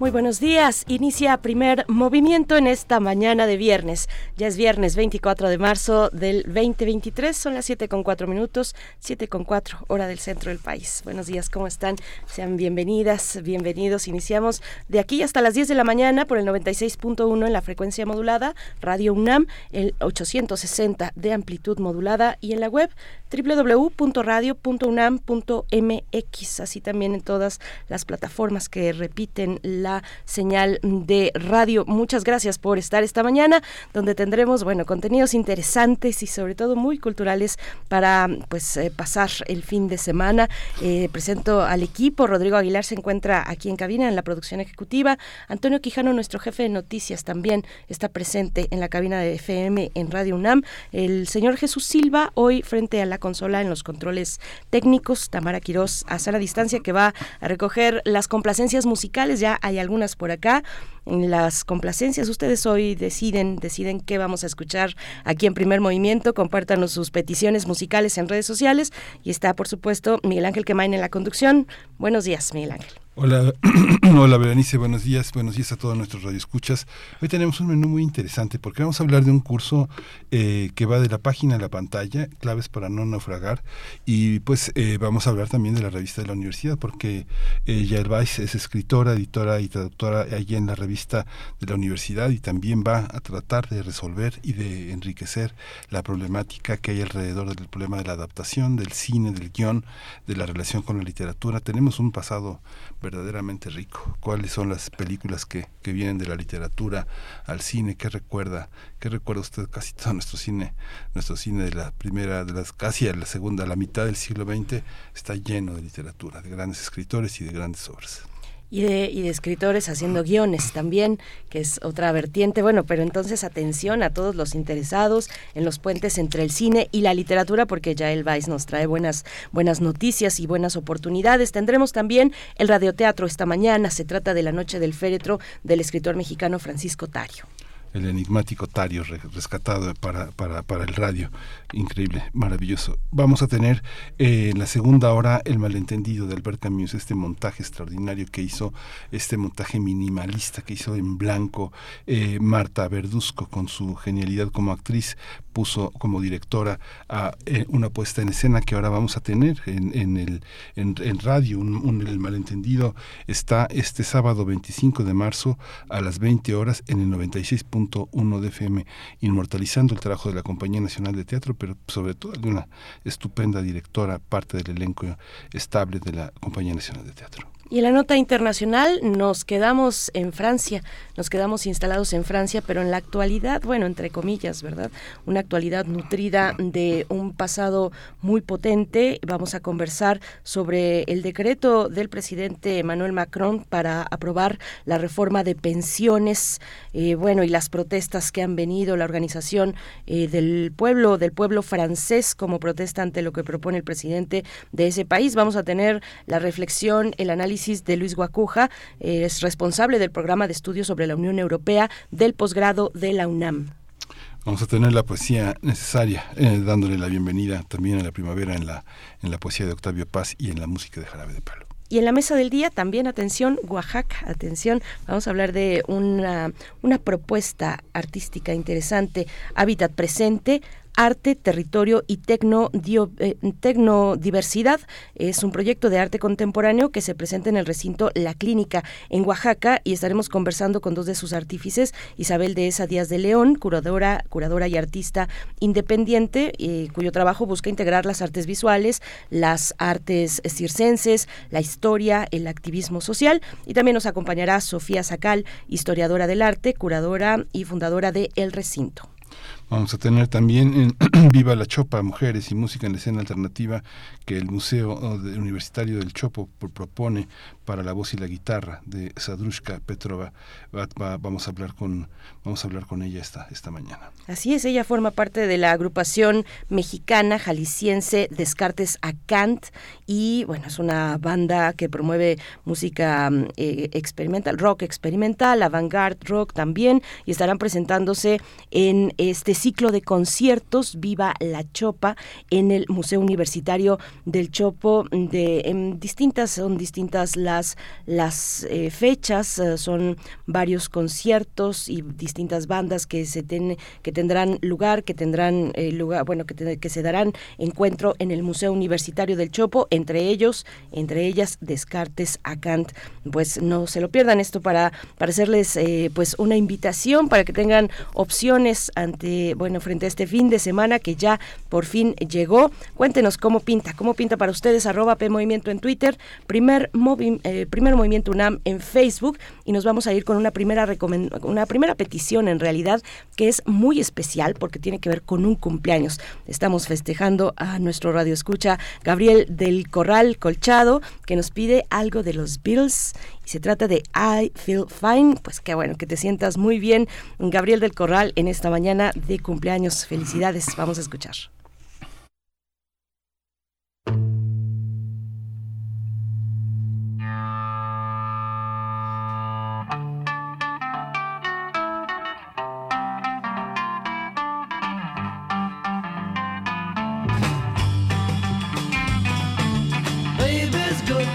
Muy buenos días. Inicia primer movimiento en esta mañana de viernes. Ya es viernes 24 de marzo del 2023. Son las 7 con 4 minutos, 7 con 4 hora del centro del país. Buenos días, ¿cómo están? Sean bienvenidas, bienvenidos. Iniciamos de aquí hasta las 10 de la mañana por el 96.1 en la frecuencia modulada, Radio UNAM, el 860 de amplitud modulada y en la web www.radio.unam.mx. Así también en todas las plataformas que repiten la señal de radio. Muchas gracias por estar esta mañana, donde tendremos, bueno, contenidos interesantes y sobre todo muy culturales para pues eh, pasar el fin de semana. Eh, presento al equipo. Rodrigo Aguilar se encuentra aquí en cabina en la producción ejecutiva. Antonio Quijano, nuestro jefe de noticias, también está presente en la cabina de FM en Radio UNAM. El señor Jesús Silva, hoy frente a la consola en los controles técnicos. Tamara Quirós a la distancia que va a recoger las complacencias musicales. Ya hay algunas por acá. Las complacencias, ustedes hoy deciden, deciden qué vamos a escuchar aquí en Primer Movimiento. Compártanos sus peticiones musicales en redes sociales. Y está, por supuesto, Miguel Ángel Quemain en la conducción. Buenos días, Miguel Ángel. Hola, hola Berenice, buenos días, buenos días a todos nuestros radioescuchas. Hoy tenemos un menú muy interesante porque vamos a hablar de un curso eh, que va de la página a la pantalla, claves para no naufragar, y pues eh, vamos a hablar también de la revista de la universidad porque eh, Weiss es escritora, editora y traductora allí en la revista de la universidad y también va a tratar de resolver y de enriquecer la problemática que hay alrededor del problema de la adaptación, del cine, del guion, de la relación con la literatura. Tenemos un pasado verdaderamente rico. ¿Cuáles son las películas que, que vienen de la literatura al cine? ¿Qué recuerda? ¿Qué recuerda usted casi todo nuestro cine? Nuestro cine de la primera, de las casi a la segunda, a la mitad del siglo XX está lleno de literatura, de grandes escritores y de grandes obras y de, y de escritores haciendo guiones también, que es otra vertiente. Bueno, pero entonces atención a todos los interesados en los puentes entre el cine y la literatura, porque ya el Vice nos trae buenas, buenas noticias y buenas oportunidades. Tendremos también el radioteatro esta mañana. Se trata de la Noche del Féretro del escritor mexicano Francisco Tario el enigmático Tario rescatado para, para, para, el radio. Increíble, maravilloso. Vamos a tener eh, en la segunda hora el malentendido de Albert Camus, este montaje extraordinario que hizo, este montaje minimalista que hizo en blanco eh, Marta Verduzco con su genialidad como actriz, puso como directora eh, una puesta en escena que ahora vamos a tener en, en el, en, radio. Un, el malentendido está este sábado 25 de marzo a las 20 horas en el 96 uno de FM, inmortalizando el trabajo de la Compañía Nacional de Teatro, pero sobre todo de una estupenda directora, parte del elenco estable de la Compañía Nacional de Teatro. Y en la nota internacional nos quedamos en Francia, nos quedamos instalados en Francia, pero en la actualidad, bueno, entre comillas, ¿verdad? Una actualidad nutrida de un pasado muy potente. Vamos a conversar sobre el decreto del presidente Emmanuel Macron para aprobar la reforma de pensiones, eh, bueno, y las protestas que han venido, la organización eh, del pueblo, del pueblo francés como protesta ante lo que propone el presidente de ese país. Vamos a tener la reflexión, el análisis de Luis Guacuja, es responsable del programa de estudios sobre la Unión Europea del posgrado de la UNAM. Vamos a tener la poesía necesaria, eh, dándole la bienvenida también a la primavera en la, en la poesía de Octavio Paz y en la música de Jarabe de Palo. Y en la mesa del día también, atención, Oaxaca, atención, vamos a hablar de una, una propuesta artística interesante, Hábitat Presente, Arte, Territorio y Tecno, eh, Tecnodiversidad. Es un proyecto de arte contemporáneo que se presenta en el recinto La Clínica en Oaxaca y estaremos conversando con dos de sus artífices, Isabel Esa Díaz de León, curadora, curadora y artista independiente, eh, cuyo trabajo busca integrar las artes visuales, las artes circenses, la historia, el activismo social. Y también nos acompañará Sofía Sacal, historiadora del arte, curadora y fundadora de El Recinto. Vamos a tener también en Viva la Chopa, Mujeres y Música en la Escena Alternativa, que el Museo Universitario del Chopo propone para la voz y la guitarra de Sadrushka Petrova. vamos a hablar con vamos a hablar con ella esta esta mañana. Así es, ella forma parte de la agrupación mexicana jalisciense Descartes a Kant y bueno, es una banda que promueve música mm, eh, experimental, rock experimental, avant-garde rock también y estarán presentándose en este ciclo de conciertos Viva la Chopa en el Museo Universitario del Chopo de en distintas son distintas las las, eh, fechas, eh, son varios conciertos y distintas bandas que se que tendrán lugar, que tendrán eh, lugar, bueno, que, que se darán encuentro en el Museo Universitario del Chopo, entre ellos, entre ellas Descartes a Kant. Pues no se lo pierdan esto para, para hacerles pues una invitación para que tengan opciones ante, bueno, frente a este fin de semana que ya por fin llegó. Cuéntenos cómo pinta, cómo pinta para ustedes, arroba P Movimiento en Twitter, primer movimiento eh, primer Movimiento UNAM en Facebook y nos vamos a ir con una primera, una primera petición en realidad que es muy especial porque tiene que ver con un cumpleaños. Estamos festejando a nuestro radio escucha Gabriel del Corral Colchado que nos pide algo de los Beatles y se trata de I Feel Fine. Pues qué bueno que te sientas muy bien, Gabriel del Corral, en esta mañana de cumpleaños. Felicidades, vamos a escuchar.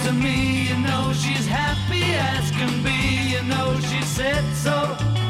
to me, you know she's happy as can be, you know she said so.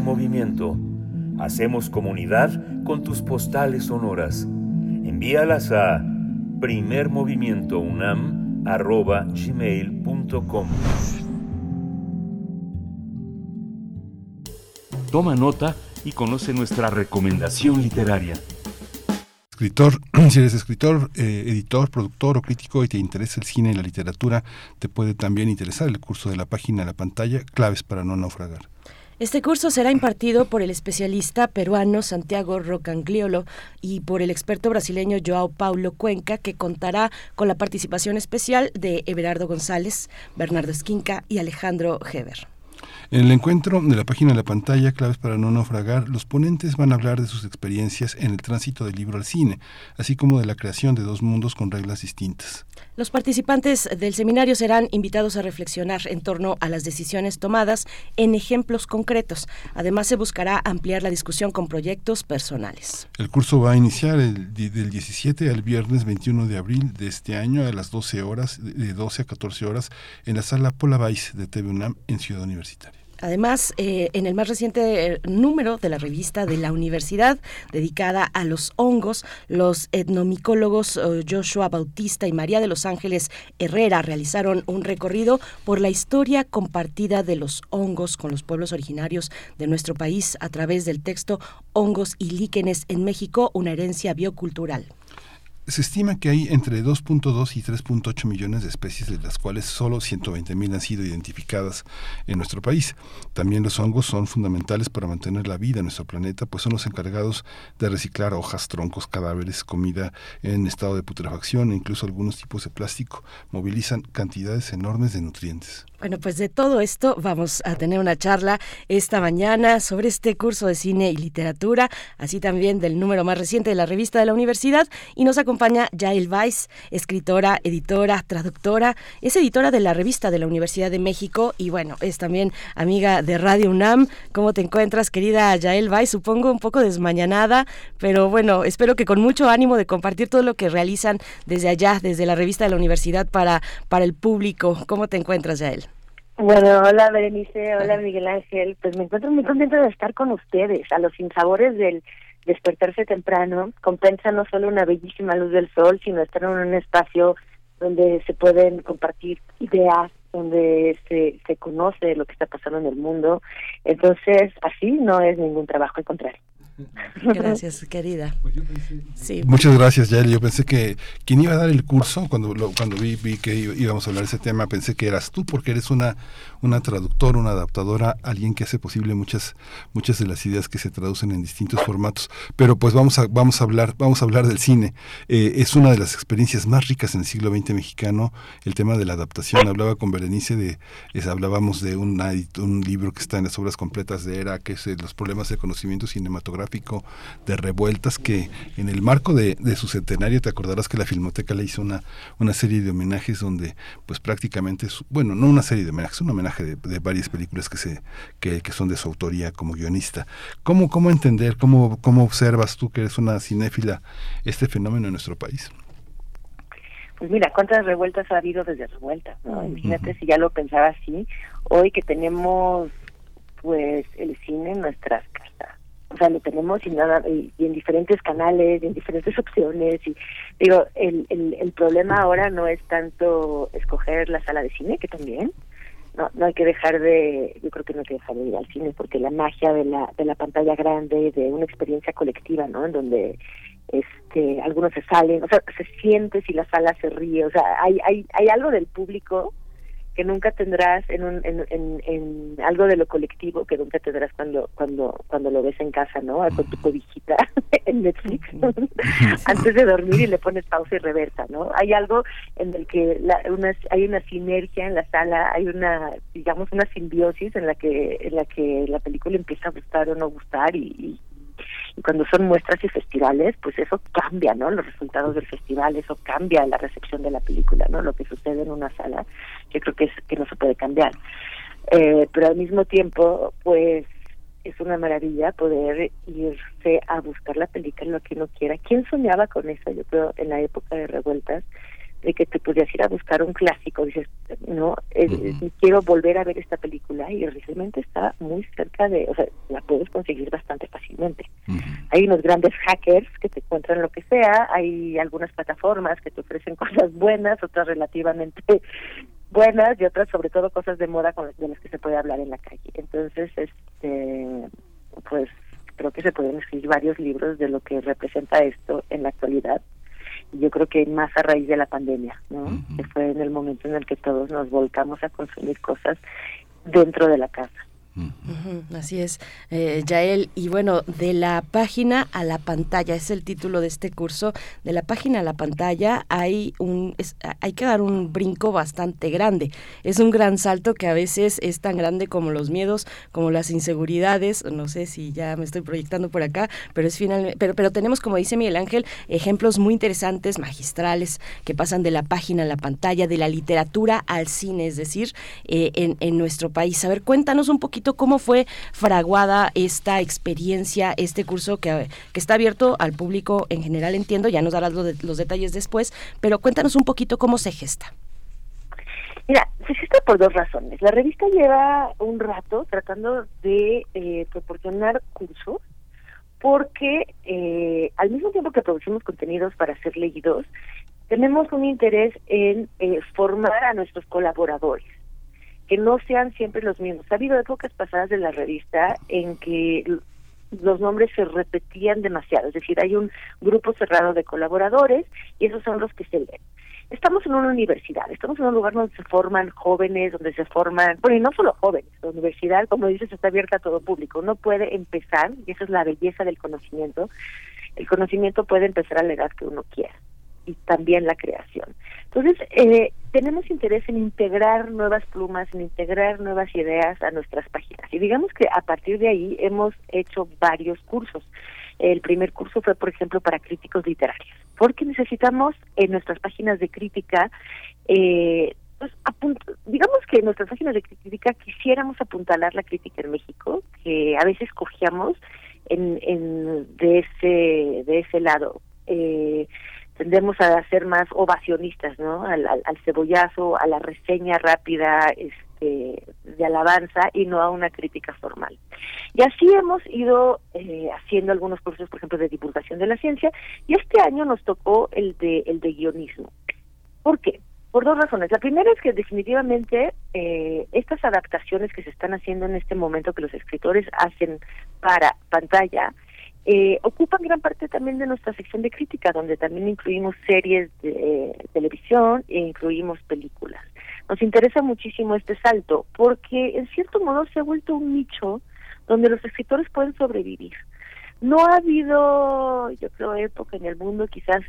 Movimiento. Hacemos comunidad con tus postales sonoras. Envíalas a primermovimientounam.gmail.com Toma nota y conoce nuestra recomendación literaria. Escritor, si eres escritor, eh, editor, productor o crítico y te interesa el cine y la literatura, te puede también interesar el curso de la página de la pantalla Claves para no naufragar. Este curso será impartido por el especialista peruano Santiago Rocangliolo y por el experto brasileño Joao Paulo Cuenca, que contará con la participación especial de Everardo González, Bernardo Esquinca y Alejandro Heber. En el encuentro de la página de la pantalla, claves para no naufragar, los ponentes van a hablar de sus experiencias en el tránsito del libro al cine, así como de la creación de dos mundos con reglas distintas. Los participantes del seminario serán invitados a reflexionar en torno a las decisiones tomadas en ejemplos concretos. Además, se buscará ampliar la discusión con proyectos personales. El curso va a iniciar el, del 17 al viernes 21 de abril de este año a las 12 horas, de 12 a 14 horas, en la sala Pola de TV UNAM en Ciudad Universitaria. Además, eh, en el más reciente eh, número de la revista de la universidad dedicada a los hongos, los etnomicólogos eh, Joshua Bautista y María de los Ángeles Herrera realizaron un recorrido por la historia compartida de los hongos con los pueblos originarios de nuestro país a través del texto Hongos y líquenes en México, una herencia biocultural. Se estima que hay entre 2.2 y 3.8 millones de especies, de las cuales solo 120 mil han sido identificadas en nuestro país. También los hongos son fundamentales para mantener la vida en nuestro planeta, pues son los encargados de reciclar hojas, troncos, cadáveres, comida en estado de putrefacción e incluso algunos tipos de plástico. Movilizan cantidades enormes de nutrientes. Bueno, pues de todo esto vamos a tener una charla esta mañana sobre este curso de cine y literatura, así también del número más reciente de la revista de la universidad. Y nos acompaña Yael Weiss, escritora, editora, traductora, es editora de la revista de la Universidad de México y bueno, es también amiga de Radio UNAM. ¿Cómo te encuentras, querida Yael Weiss? Supongo un poco desmañanada, pero bueno, espero que con mucho ánimo de compartir todo lo que realizan desde allá, desde la revista de la universidad para, para el público. ¿Cómo te encuentras, Yael? Bueno, hola Berenice, hola Miguel Ángel. Pues me encuentro muy contenta de estar con ustedes. A los sinsabores del despertarse temprano compensa no solo una bellísima luz del sol, sino estar en un espacio donde se pueden compartir ideas, donde se, se conoce lo que está pasando en el mundo. Entonces, así no es ningún trabajo, al contrario. Gracias, querida. Pues sí. Muchas gracias, Yael. Yo pensé que quien iba a dar el curso, cuando cuando vi, vi que íbamos a hablar de ese tema, pensé que eras tú, porque eres una, una traductora, una adaptadora, alguien que hace posible muchas, muchas de las ideas que se traducen en distintos formatos. Pero pues vamos a, vamos a hablar, vamos a hablar del cine. Eh, es una de las experiencias más ricas en el siglo XX mexicano, el tema de la adaptación. Hablaba con Berenice de, hablábamos de un, un libro que está en las obras completas de Era, que es eh, los problemas de conocimiento cinematográfico de revueltas que en el marco de, su centenario te acordarás que la Filmoteca le hizo una, una serie de homenajes donde pues prácticamente, bueno, no una serie de homenajes, un homenaje de, varias películas que, se, que, son de su autoría como guionista. ¿Cómo, cómo entender, cómo, cómo observas tú que eres una cinéfila este fenómeno en nuestro país? Pues mira, cuántas revueltas ha habido desde revueltas, ¿no? Imagínate si ya lo pensaba así, hoy que tenemos pues el cine en nuestras o sea, lo tenemos y nada, y, en diferentes canales, y en diferentes opciones, y digo, el, el, el problema ahora no es tanto escoger la sala de cine, que también, no, no hay que dejar de, yo creo que no hay que dejar de ir al cine, porque la magia de la, de la pantalla grande, de una experiencia colectiva, ¿no? En donde este algunos se salen, o sea, se siente si la sala se ríe, o sea, hay, hay, hay algo del público que nunca tendrás en, un, en, en, algo de lo colectivo que nunca tendrás cuando cuando cuando lo ves en casa, ¿no? Con tu cobijita en Netflix antes de dormir y le pones pausa y reversa, ¿no? Hay algo en el que la, una, hay una sinergia en la sala, hay una digamos una simbiosis en la que en la que la película empieza a gustar o no gustar y, y cuando son muestras y festivales, pues eso cambia, ¿no? Los resultados del festival, eso cambia la recepción de la película, ¿no? Lo que sucede en una sala, yo creo que es que no se puede cambiar. Eh, pero al mismo tiempo, pues es una maravilla poder irse a buscar la película lo que uno quiera. ¿Quién soñaba con eso? Yo creo en la época de revueltas, de que te podías ir a buscar un clásico, dices, no, quiero volver a ver esta película y realmente está muy cerca de, o sea, la puedes conseguir bastante fácilmente. Hay unos grandes hackers que te encuentran lo que sea, hay algunas plataformas que te ofrecen cosas buenas, otras relativamente buenas y otras sobre todo cosas de moda con de las que se puede hablar en la calle. Entonces, este, pues creo que se pueden escribir varios libros de lo que representa esto en la actualidad yo creo que más a raíz de la pandemia, ¿no? Que fue en el momento en el que todos nos volcamos a consumir cosas dentro de la casa. Así es, eh, Yael. Y bueno, de la página a la pantalla, es el título de este curso. De la página a la pantalla hay, un, hay que dar un brinco bastante grande. Es un gran salto que a veces es tan grande como los miedos, como las inseguridades. No sé si ya me estoy proyectando por acá, pero es final, pero, pero tenemos, como dice Miguel Ángel, ejemplos muy interesantes, magistrales, que pasan de la página a la pantalla, de la literatura al cine, es decir, eh, en, en nuestro país. A ver, cuéntanos un poquito cómo fue fraguada esta experiencia, este curso que, está abierto al público en general, entiendo, ya nos darás los, detalles después, pero cuéntanos un poquito cómo se gesta. Mira, se gesta por dos razones. La revista lleva un rato tratando de eh, proporcionar cursos porque eh, al mismo tiempo que producimos contenidos para ser leídos, tenemos un interés en eh, formar a nuestros colaboradores que no sean siempre los mismos. Ha habido épocas pasadas de la revista en que los nombres se repetían demasiado, es decir, hay un grupo cerrado de colaboradores y esos son los que se leen. Estamos en una universidad, estamos en un lugar donde se forman jóvenes, donde se forman, bueno, y no solo jóvenes, la universidad, como dices, está abierta a todo público. Uno puede empezar, y esa es la belleza del conocimiento, el conocimiento puede empezar a la edad que uno quiera y también la creación. Entonces, eh, tenemos interés en integrar nuevas plumas, en integrar nuevas ideas a nuestras páginas. Y digamos que a partir de ahí hemos hecho varios cursos. El primer curso fue, por ejemplo, para críticos literarios, porque necesitamos en nuestras páginas de crítica, eh, pues, digamos que en nuestras páginas de crítica quisiéramos apuntalar la crítica en México, que a veces cogíamos en, en de ese de ese lado. Eh, tendemos a ser más ovacionistas, ¿no? Al, cebollazo, a la reseña rápida este, de alabanza y no a una crítica formal. Y así hemos ido eh, haciendo algunos cursos, por ejemplo, de divulgación de la ciencia, y este año nos tocó el de, el de guionismo. ¿Por qué? Por dos razones. La primera es que definitivamente eh, estas adaptaciones que se están haciendo en este momento que los escritores hacen para pantalla, eh, ocupan gran parte también de nuestra sección de crítica, donde también incluimos series de eh, televisión e incluimos películas. Nos interesa muchísimo este salto porque en cierto modo se ha vuelto un nicho donde los escritores pueden sobrevivir. No ha habido, yo creo, época en el mundo quizás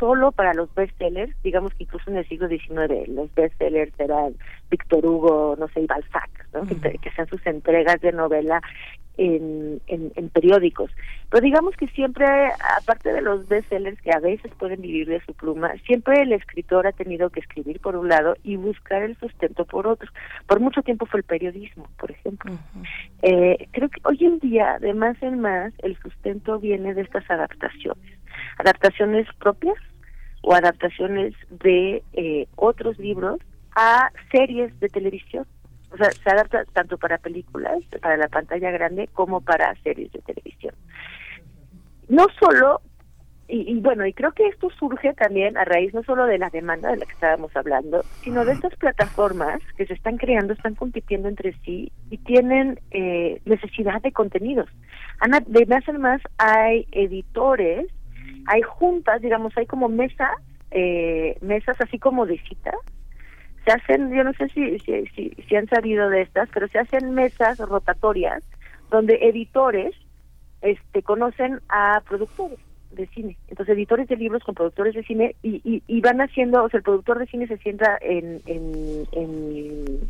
solo para los bestsellers, digamos que incluso en el siglo XIX los bestsellers eran Víctor Hugo, no sé, y Balzac, ¿no? que, que, sean sus entregas de novela en, en, periódicos. Pero digamos que siempre, aparte de los bestsellers que a veces pueden vivir de su pluma, siempre el escritor ha tenido que escribir por un lado y buscar el sustento por otro. Por mucho tiempo fue el periodismo, por ejemplo. eh, creo que hoy en día, de más en más, el sustento viene de estas adaptaciones. Adaptaciones propias o adaptaciones de eh, otros libros a series de televisión o sea, se adapta tanto para películas, para la pantalla grande, como para series de televisión. No solo, y, bueno, y creo que esto surge también a raíz no solo de la demanda de la que estábamos hablando, sino de estas plataformas que se están creando, están compitiendo entre sí y tienen eh, necesidad de contenidos. Ana, de más en más hay editores, hay juntas, digamos, hay como mesas, eh, mesas así como de citas, se hacen, yo no sé si, si, han sabido de estas, pero se hacen mesas rotatorias donde editores este conocen a productores de cine. Entonces, editores de libros con productores de cine y, y, van haciendo, o sea, el productor de cine se sienta en, en, en,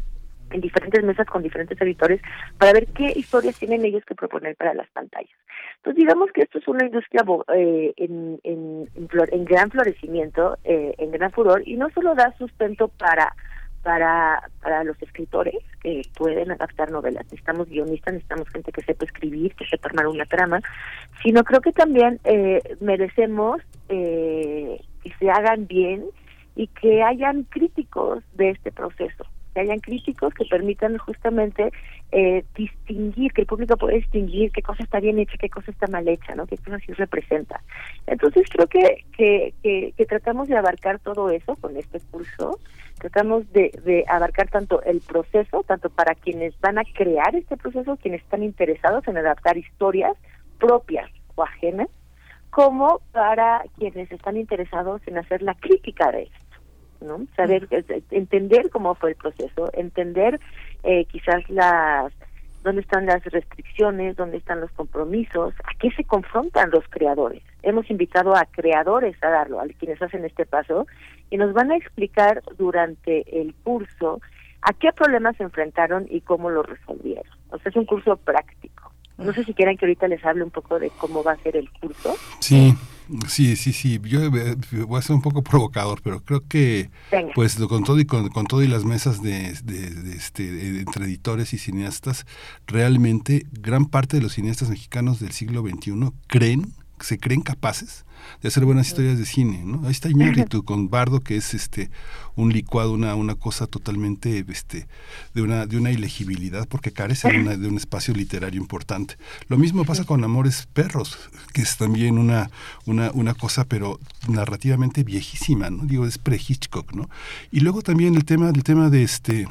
en, diferentes mesas con diferentes editores para ver qué historias tienen ellos que proponer para las pantallas. Entonces, digamos que esto es una industria eh, en, en, gran florecimiento, eh, en gran furor, y no solo da sustento para para, para los escritores que pueden adaptar novelas. Necesitamos guionistas, necesitamos gente que sepa escribir, que sepa armar una trama, sino creo que también eh, merecemos eh, que se hagan bien y que hayan críticos de este proceso que hayan críticos que permitan justamente eh, distinguir, que el público pueda distinguir qué cosa está bien hecha, qué cosa está mal hecha, ¿no? qué cosa sí representa. Entonces creo que, que, que, tratamos de abarcar todo eso con este curso, tratamos de, de abarcar tanto el proceso, tanto para quienes van a crear este proceso, quienes están interesados en adaptar historias propias o ajenas, como para quienes están interesados en hacer la crítica de esto. ¿No? Saber, entender cómo fue el proceso, entender eh, quizás las dónde están las restricciones, dónde están los compromisos, a qué se confrontan los creadores. Hemos invitado a creadores a darlo, a quienes hacen este paso, y nos van a explicar durante el curso a qué problemas se enfrentaron y cómo lo resolvieron. O sea, es un curso práctico. No sé si quieren que ahorita les hable un poco de cómo va a ser el curso. Sí. Sí, sí, sí. Yo eh, voy a ser un poco provocador, pero creo que, pues, con todo y con, todo y las mesas de, de, este, entre editores y cineastas, realmente gran parte de los cineastas mexicanos del siglo XXI creen, se creen capaces de hacer buenas historias de cine, ¿no? Ahí está Iñárritu con Bardo, que es este un licuado, una, una cosa totalmente este, de una, de una ilegibilidad, porque carece de, de un espacio literario importante. Lo mismo pasa con Amores Perros, que es también una, una, una cosa, pero narrativamente viejísima, ¿no? Digo, es pre-Hitchcock, ¿no? Y luego también el tema, el tema de este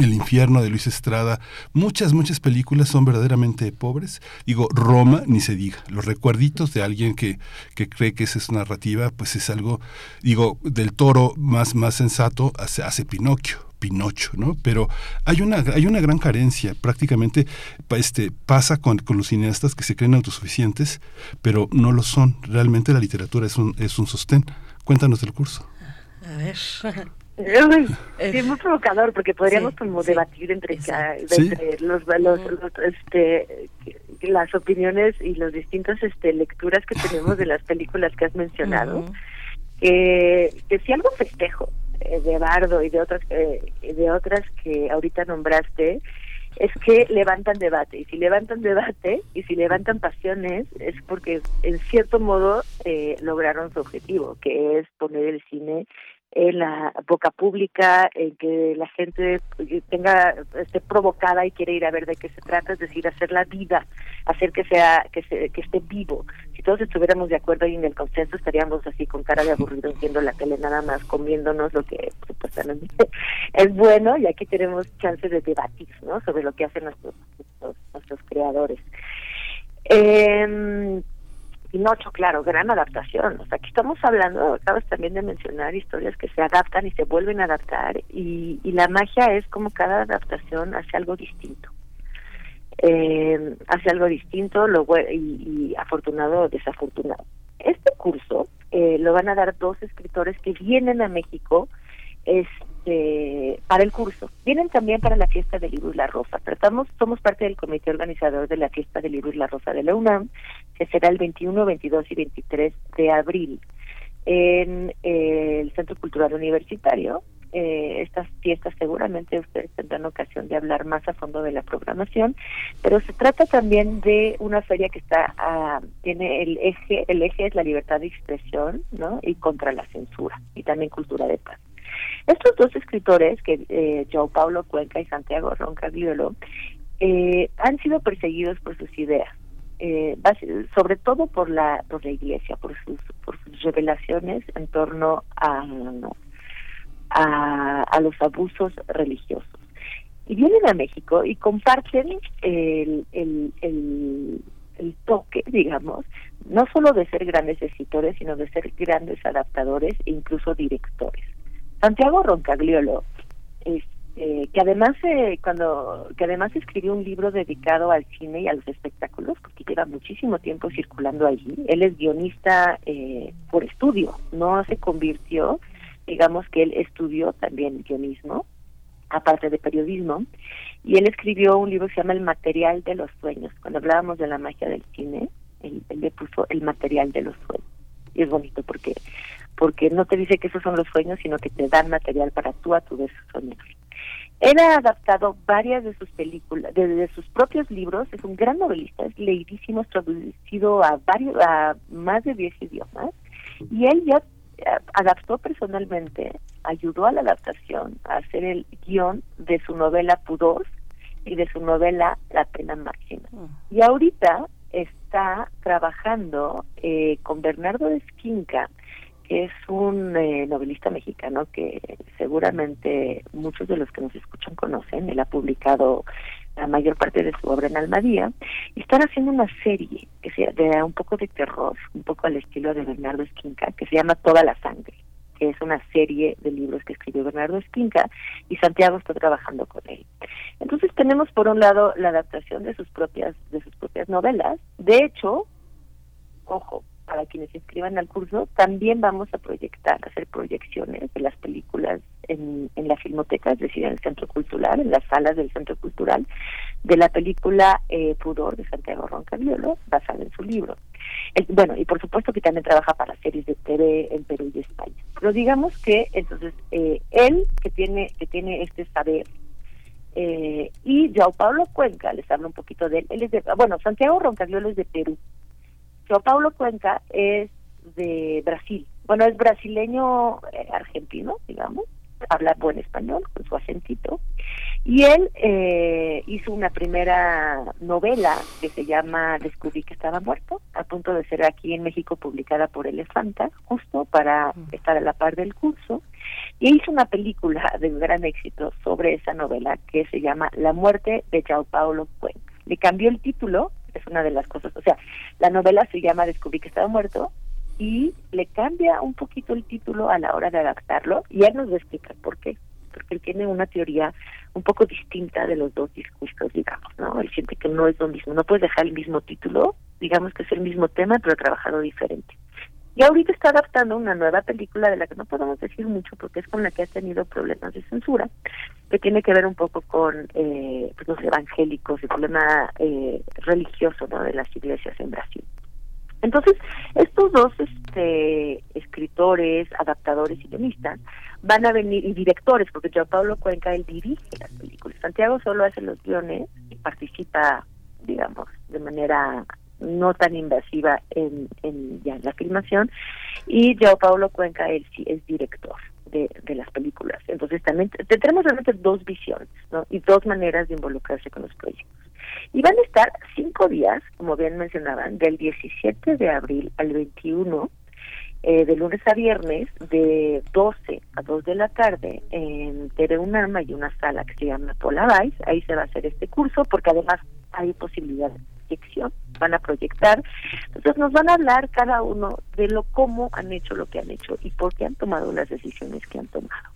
el infierno de Luis Estrada, muchas, muchas películas son verdaderamente pobres. Digo, Roma, ni se diga. Los recuerditos de alguien que, que cree que esa es narrativa, pues es algo, digo, del toro más, más sensato hace, hace Pinocchio. Pinocho, ¿no? Pero hay una, hay una gran carencia, prácticamente este, pasa con, con los cineastas que se creen autosuficientes, pero no lo son. Realmente la literatura es un, es un sostén. Cuéntanos del curso. A ver. sí, es muy provocador porque podríamos como debatir entre, entre los, los, este las opiniones y las distintas este lecturas que tenemos de las películas que has mencionado que, que si algo festejo eh, de Bardo y de otras eh, de otras que ahorita nombraste es que levantan debate y si levantan debate y si levantan pasiones es porque en cierto modo eh, lograron su objetivo que es poner el cine en la boca pública, en que la gente tenga esté provocada y quiere ir a ver de qué se trata, es decir, hacer la vida, hacer que sea que se, que esté vivo. Si todos estuviéramos de acuerdo y en el consenso estaríamos así con cara de aburrido viendo la tele nada más comiéndonos lo que supuestamente es bueno y aquí tenemos chance de debatir, ¿no? sobre lo que hacen nuestros nuestros, nuestros creadores. Eh, Pinocho, claro, gran adaptación. O sea, aquí estamos hablando, acabas también de mencionar historias que se adaptan y se vuelven a adaptar y, la magia es como cada adaptación hace algo distinto. Eh, hace algo distinto lo, y, y afortunado o desafortunado. Este curso eh, lo van a dar dos escritores que vienen a México este, para el curso. Vienen también para la fiesta del libro y la rosa. Tratamos, somos parte del comité organizador de la fiesta del libro y la rosa de la UNAM, que será el 21, 22 y 23 de abril en eh, el Centro Cultural Universitario. Eh, estas fiestas seguramente ustedes tendrán ocasión de hablar más a fondo de la programación, pero se trata también de una feria que está ah, tiene el eje el eje es la libertad de expresión, ¿no? y contra la censura y también cultura de paz. Estos dos escritores, que eh, Joao Paulo Cuenca y Santiago Roncagliolo, eh, han sido perseguidos por sus ideas, eh, sobre todo por la por la Iglesia, por sus por sus revelaciones en torno a a, los abusos religiosos. Y vienen a México y comparten el, el, el, toque, digamos, no solo de ser grandes escritores, sino de ser grandes adaptadores e incluso directores. Santiago Roncagliolo, este, que además eh, cuando que además escribió un libro dedicado al cine y a los espectáculos, porque lleva muchísimo tiempo circulando allí. Él es guionista eh, por estudio, no se convirtió, digamos que él estudió también guionismo, aparte de periodismo, y él escribió un libro que se llama El material de los sueños. Cuando hablábamos de la magia del cine, él, él le puso el material de los sueños. Y es bonito porque porque no te dice que esos son los sueños, sino que te dan material para tú a tu vez soñar. Él ha adaptado varias de sus películas, de, sus propios libros, es un gran novelista, es leidísimo, es traducido a varios, a más de 10 idiomas, y él ya eh, adaptó personalmente, ayudó a la adaptación, a hacer el guion de su novela Pudor y de su novela La pena máxima. Mm. Y ahorita está trabajando eh, con Bernardo de Esquinca, es un eh, novelista mexicano que seguramente muchos de los que nos escuchan conocen. Él ha publicado la mayor parte de su obra en Almadía y están haciendo una serie que sea de un poco de terror, un poco al estilo de Bernardo Esquinca, que se llama Toda la sangre. que es una serie de libros que escribió Bernardo Esquinca, y Santiago está trabajando con él. Entonces tenemos por un lado la adaptación de sus propias, de sus propias novelas. De hecho, ojo, para quienes se inscriban al curso, también vamos a proyectar, hacer proyecciones de las películas en, en la Filmoteca, es decir, en el Centro Cultural, en las salas del Centro Cultural, de la película eh, Pudor de Santiago Roncaviolo, basada en su libro. bueno, y por supuesto que también trabaja para series de TV en Perú y España. Pero digamos que entonces eh, él, que tiene, que tiene este saber, eh, y Joao Pablo Cuenca, les hablo un poquito de él, él es de, bueno, Santiago Roncaviolo es de Perú, Joao Paulo Cuenca es de Brasil. Bueno, es brasileño eh, argentino, digamos. Habla buen español con su acentito. Y él eh, hizo una primera novela que se llama Descubrí que estaba muerto, a punto de ser aquí en México publicada por Elefanta, justo para estar a la par del curso. Y hizo una película de gran éxito sobre esa novela que se llama La muerte de Joao Paulo Cuenca. Le cambió el título es una de las cosas. O sea, la novela se llama Descubrí que estaba muerto y le cambia un poquito el título a la hora de adaptarlo y él nos va a explicar por qué. Porque él tiene una teoría un poco distinta de los dos discursos, digamos, ¿no? Él siente que no es lo mismo. No puedes dejar el mismo título, digamos que es el mismo tema, pero trabajado diferente. Y ahorita está adaptando una nueva película de la que no podemos decir mucho porque es con la que ha tenido problemas de censura, que tiene que ver un poco con eh, pues, los evangélicos, el problema eh, religioso ¿no? de las iglesias en Brasil. Entonces, estos dos este, escritores, adaptadores y guionistas van a venir, y directores, porque Joao Pablo Cuenca, él dirige las películas. Santiago solo hace los guiones y participa, digamos, de manera no tan invasiva en, en ya la filmación. Y yo Paulo Cuenca él sí es director de, las películas. Entonces también tenemos realmente dos visiones y dos maneras de involucrarse con los proyectos. Y van a estar cinco días como bien mencionaban del 17 de abril al 21 eh, de lunes a viernes de 12 a 2 de la tarde en TV UNAM y una sala que se llama Pola ahí se va a hacer este curso porque además hay posibilidades proyección, van a proyectar. Entonces nos van a hablar cada uno de lo cómo han hecho lo que han hecho y por qué han tomado las decisiones que han tomado.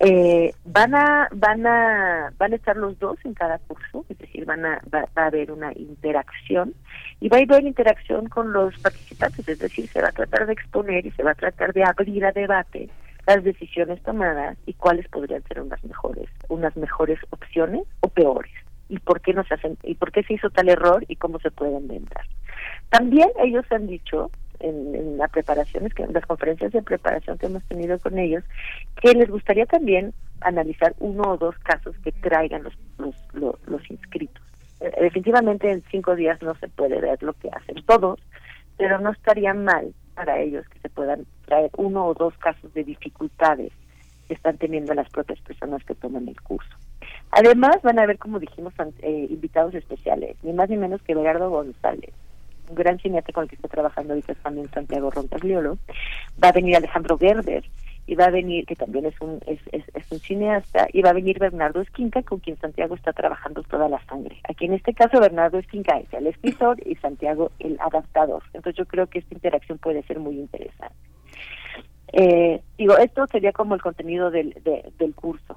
Eh, van a van a van a estar los dos en cada curso, es decir, van a va, a haber una interacción y va a haber interacción con los participantes, es decir, se va a tratar de exponer y se va a tratar de abrir a debate las decisiones tomadas y cuáles podrían ser unas mejores unas mejores opciones o peores y por qué no se hacen y por qué se hizo tal error y cómo se puede inventar. También ellos han dicho en, en las preparaciones, que en las conferencias de preparación que hemos tenido con ellos, que les gustaría también analizar uno o dos casos que traigan los, los, los, inscritos. Eh, definitivamente en cinco días no se puede ver lo que hacen todos, pero no estaría mal para ellos que se puedan traer uno o dos casos de dificultades que están teniendo las propias personas que toman el curso. Además, van a haber, como dijimos, eh, invitados especiales, ni más ni menos que Gerardo González, un gran cineasta con el que está trabajando ahorita también Santiago Roncagliolo. Va a venir Alejandro Gerber, y va a venir, que también es un, es, es, un cineasta, y va a venir Bernardo Esquinca, con quien Santiago está trabajando toda la sangre. Aquí en este caso Bernardo Esquinca es el escritor y Santiago el adaptador. Entonces yo creo que esta interacción puede ser muy interesante. Eh, digo, esto sería como el contenido del, del curso.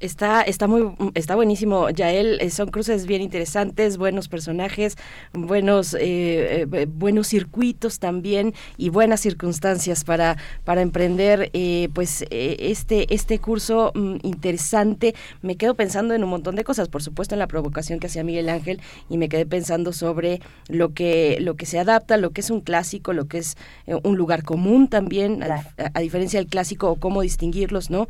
Está, está muy, está buenísimo, Yael. Eh, son cruces bien interesantes, buenos personajes, buenos, eh, eh, buenos circuitos también y buenas circunstancias para, para emprender, pues este, este curso mm, interesante. Me quedo pensando en un montón de cosas, por supuesto en la provocación que hacía Miguel Ángel y me quedé pensando sobre lo que, lo que se adapta, lo que es un clásico, lo que es un lugar común también, a, diferencia del clásico o cómo distinguirlos, ¿no?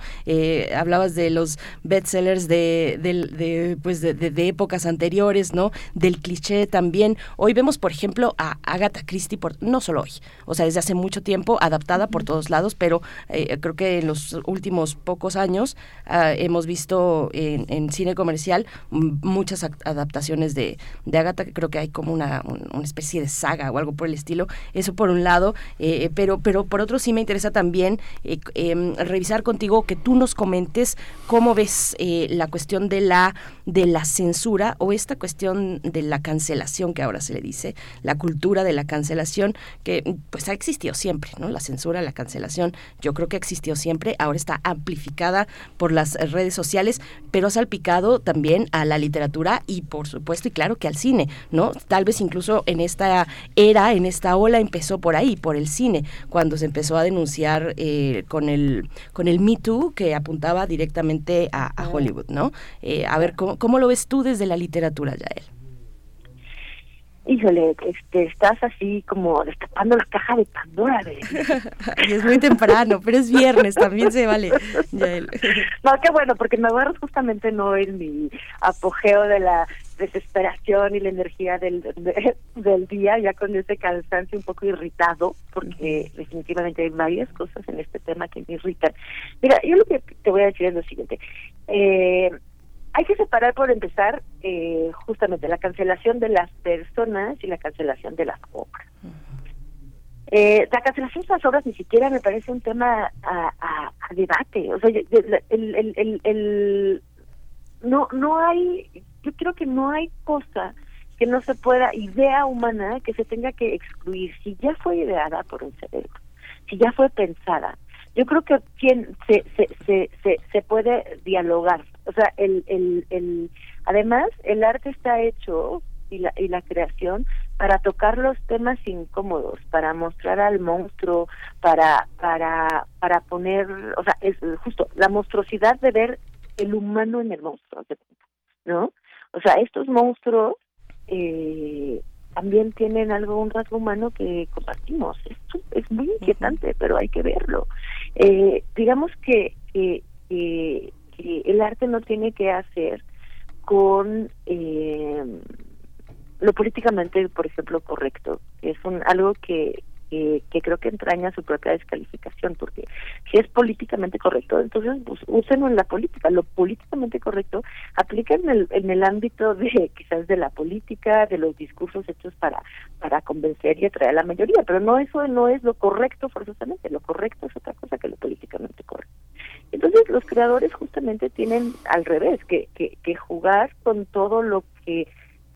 hablabas de los bestsellers de, de, pues de, de, épocas anteriores, ¿no? Del cliché también. Hoy vemos, por ejemplo, a Agatha Christie, por, no solo hoy, o sea, desde hace mucho tiempo, adaptada por todos lados, pero eh, creo que en los últimos pocos años uh, hemos visto en, en, cine comercial muchas adaptaciones de, de Agatha, que creo que hay como una, una, especie de saga o algo por el estilo. Eso por un lado, eh, pero, pero por otro sí me interesa también eh, em, revisar contigo que tú nos comentes cómo ves ves eh, la cuestión de la, de la censura o esta cuestión de la cancelación que ahora se le dice, la cultura de la cancelación que pues ha existido siempre, ¿no? La censura, la cancelación, yo creo que ha existido siempre, ahora está amplificada por las redes sociales, pero ha salpicado también a la literatura y por supuesto y claro que al cine, ¿no? Tal vez incluso en esta era, en esta ola empezó por ahí, por el cine, cuando se empezó a denunciar eh, con el con el Me Too que apuntaba directamente a, Hollywood, ¿no? Eh, a ver, ¿cómo, ¿cómo lo ves tú desde la literatura, Yael? híjole, este, estás así como destapando la caja de Pandora. y es muy temprano, pero es viernes, también se vale. no, qué bueno, porque Navarro justamente no es mi apogeo de la desesperación y la energía del, del día, ya con ese cansancio un poco irritado, porque definitivamente hay varias cosas en este tema que me irritan. Mira, yo lo que te voy a decir es lo siguiente. Eh, hay que separar por empezar eh, justamente la cancelación de las personas y la cancelación de las obras. Eh, la cancelación de las obras ni siquiera me parece un tema a, debate. O sea, el, el, el, no, no hay, yo creo que no hay cosa que no se pueda, idea humana que se tenga que excluir. Si ya fue ideada por un cerebro, si ya fue pensada, yo creo que quien se, se, se, se, se puede dialogar o sea, el, el, el, además, el arte está hecho y la, y la creación para tocar los temas incómodos, para mostrar al monstruo, para, para, para poner, o sea, es justo la monstruosidad de ver el humano en el monstruo, ¿no? O sea, estos monstruos eh, también tienen algo, un rasgo humano que compartimos. Esto es muy inquietante, pero hay que verlo. Eh, digamos que, que, que el arte no tiene que hacer con eh, lo políticamente, por ejemplo, correcto. Es un algo que, que, creo que entraña su propia descalificación, porque si es políticamente correcto, entonces pues, úsenlo en la política. Lo políticamente correcto aplica en el, en el ámbito de quizás de la política, de los discursos hechos para, para convencer y atraer a la mayoría, pero no eso no es lo correcto forzosamente, lo correcto es otra cosa que lo políticamente correcto. Entonces los creadores justamente tienen al revés, que, que, que jugar con todo lo que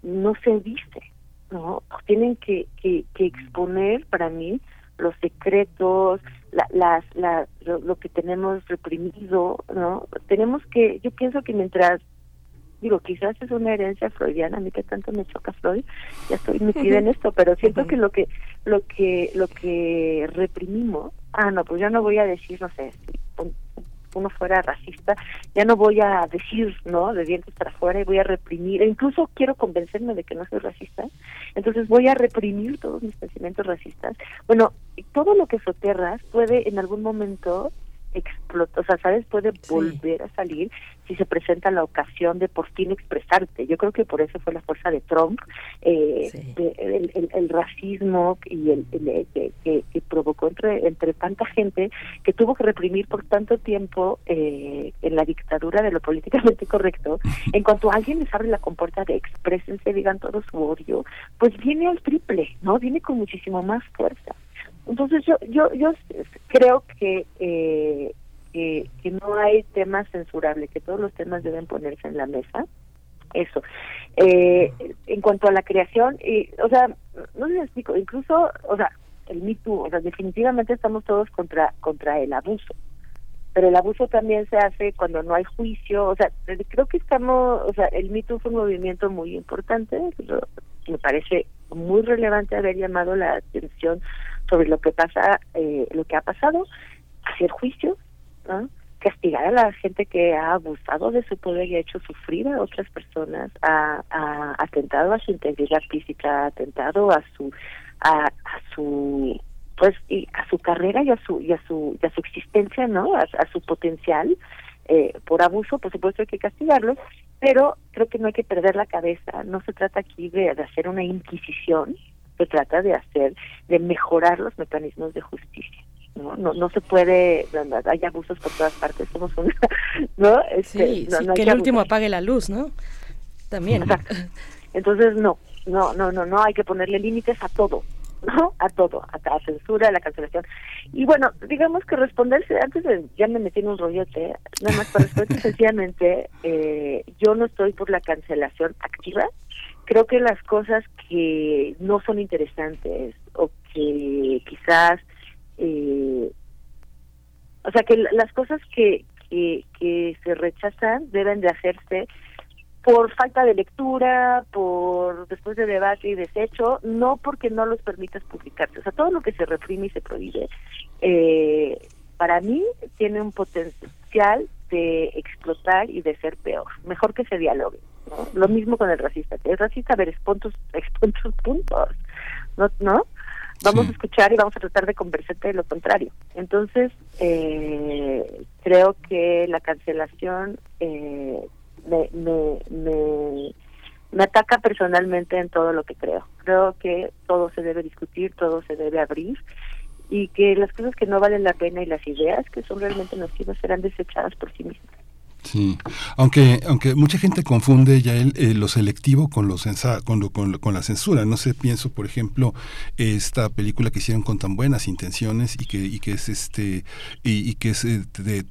no se dice, ¿no? Tienen que, que, que exponer para mí los secretos, la, las, la, lo, que tenemos reprimido, ¿no? Tenemos que, yo pienso que mientras, digo, quizás es una herencia freudiana, a mí que tanto me choca Freud, ya estoy metida en esto, pero siento que lo que, lo que, lo que reprimimos, ah, no, pues ya no voy a decir, no sé, uno fuera racista, ya no voy a decir, ¿no? De dientes para afuera y voy a reprimir, e incluso quiero convencerme de que no soy racista, entonces voy a reprimir todos mis pensamientos racistas. Bueno, todo lo que soterras puede en algún momento explota, o sea, ¿sabes? Puede volver a salir si se presenta la ocasión de por fin expresarte. Yo creo que por eso fue la fuerza de Trump, eh, el, racismo y el, que, que, provocó entre, entre tanta gente que tuvo que reprimir por tanto tiempo eh, en la dictadura de lo políticamente correcto. En cuanto alguien les abre la compuerta de exprésense, digan todo su odio, pues viene al triple, ¿no? Viene con muchísimo más fuerza. Entonces yo yo yo creo que eh, que, que no hay tema censurable, que todos los temas deben ponerse en la mesa. Eso. Eh, en cuanto a la creación, y, o sea, no si explico, incluso, o sea, el Me o sea, definitivamente estamos todos contra contra el abuso. Pero el abuso también se hace cuando no hay juicio, o sea, creo que estamos, o sea, el Me fue un movimiento muy importante, me parece muy relevante haber llamado la atención sobre lo que pasa, eh, lo que ha pasado, hacer juicio, castigar a la gente que ha abusado de su poder y ha hecho sufrir a otras personas, ha, atentado a su integridad física, ha atentado a su a, su pues y a su carrera y a su y a su y a su existencia, ¿no? A, su potencial eh, por abuso, por supuesto hay que castigarlos, pero creo que no hay que perder la cabeza. No se trata aquí de, de hacer una inquisición, se trata de hacer, de mejorar los mecanismos de justicia. No, no, no se puede, hay abusos por todas partes, somos una, ¿no? Este, que el último apague la luz, ¿no? También. Entonces, no, no, no, no, no, hay que ponerle límites a todo, ¿no? A todo, a la censura, a la cancelación. Y bueno, digamos que responderse, antes de, ya me metí en un rollote, nada más para responder sencillamente, eh, yo no estoy por la cancelación activa, creo que las cosas que no son interesantes o que quizás, eh, o sea, que las cosas que, que, que se rechazan deben de hacerse por falta de lectura, por después de debate y desecho, no porque no los permitas publicarse. O sea, todo lo que se reprime y se prohíbe, eh, para mí tiene un potencial de explotar y de ser peor. Mejor que se dialogue. Lo mismo con el racista. El racista, a ver, expon tus, puntos. ¿No? ¿no? Vamos a escuchar y vamos a tratar de conversarte de lo contrario. Entonces, eh, creo que la cancelación eh, me, me, me, me ataca personalmente en todo lo que creo. Creo que todo se debe discutir, todo se debe abrir y que las cosas que no valen la pena y las ideas que son realmente nocivas serán desechadas por sí mismas. Sí, aunque aunque mucha gente confunde ya el, eh, lo selectivo con lo con, lo, con, la censura. No sé, pienso por ejemplo esta película que hicieron con tan buenas intenciones y que y que es este y, que es eh,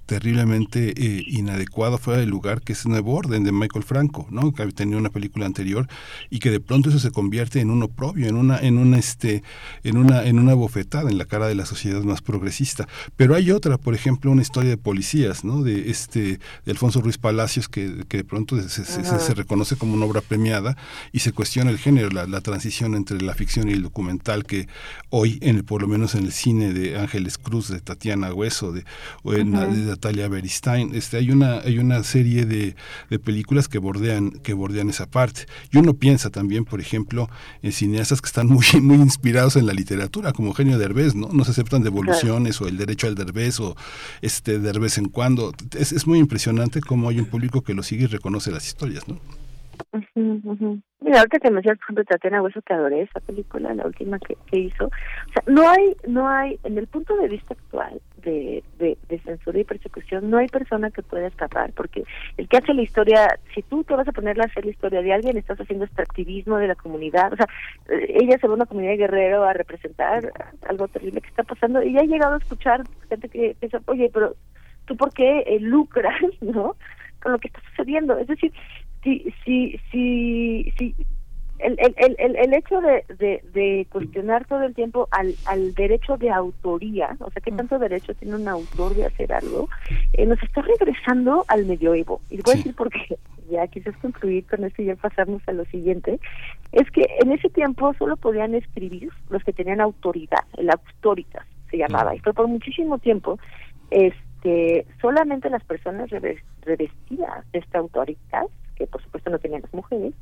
terriblemente eh, inadecuado fuera del lugar que es Nuevo Orden de Michael Franco, ¿no? Que tenía una película anterior y que de pronto eso se convierte en un oprobio, en una en una este en una en una bofetada en la cara de la sociedad más progresista. Pero hay otra, por ejemplo, una historia de policías, ¿no? De este Alfonso Ruiz Palacios, que, de pronto se, reconoce como una obra premiada y se cuestiona el género, la, transición entre la ficción y el documental, que hoy, en el, por lo menos en el cine de Ángeles Cruz, de Tatiana Hueso, de, de Natalia Beristain, este, hay, una, hay una serie de, películas que bordean, que bordean esa parte. Y uno piensa también, por ejemplo, en cineastas que están muy, muy inspirados en la literatura, como Genio Derbez, ¿no? No se aceptan devoluciones o el derecho al Derbez o este Derbez en cuando. Es, es muy impresionante como hay un público que lo sigue y reconoce las historias, ¿no? Mira, ahorita que mencionas, por ejemplo, Tatiana Hueso, que adoré esa película, la última que, hizo. O sea, no hay, no hay, en el punto de vista actual de, de, censura y persecución, no hay persona que pueda escapar, porque el que hace la historia, si tú te vas a ponerle a hacer la historia de alguien, estás haciendo extractivismo de la comunidad. O sea, eh, ella se va a una comunidad de guerrero a representar algo terrible que está pasando, y ha llegado a escuchar gente que piensa, oye, pero tú por qué eh, lucras, ¿no? Con lo que está sucediendo. Es decir, si, si, si, si el, el, el, el hecho de, de, cuestionar todo el tiempo al, al derecho de autoría, o sea, ¿qué mm. tanto derecho tiene un autor de hacer algo? Eh, nos está regresando al medioevo. Y voy a decir por qué, ya quizás concluir con esto y ya pasarnos a lo siguiente, es que en ese tiempo solo podían escribir los que tenían autoridad, el autoritas se llamaba, mm. y fue por muchísimo tiempo es que solamente las personas revestidas de esta autoridad, que por supuesto no tenían las mujeres,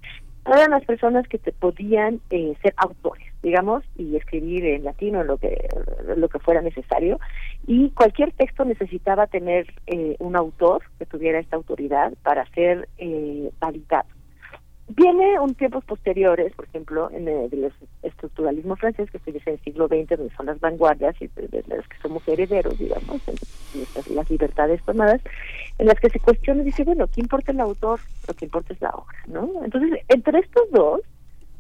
eran las personas que te podían eh, ser autores, digamos, y escribir en latino lo que lo que fuera necesario. Y cualquier texto necesitaba tener eh, un autor que tuviera esta autoridad para ser eh, validado. Viene un tiempos posteriores, por ejemplo, en el, estructuralismo francés, que estoy en el siglo XX, donde son las vanguardias y de, las que somos herederos, digamos, en las libertades tomadas, en las que se cuestiona y dice, bueno, ¿qué importa el autor? Lo que importa es la obra, ¿no? Entonces, entre estos dos,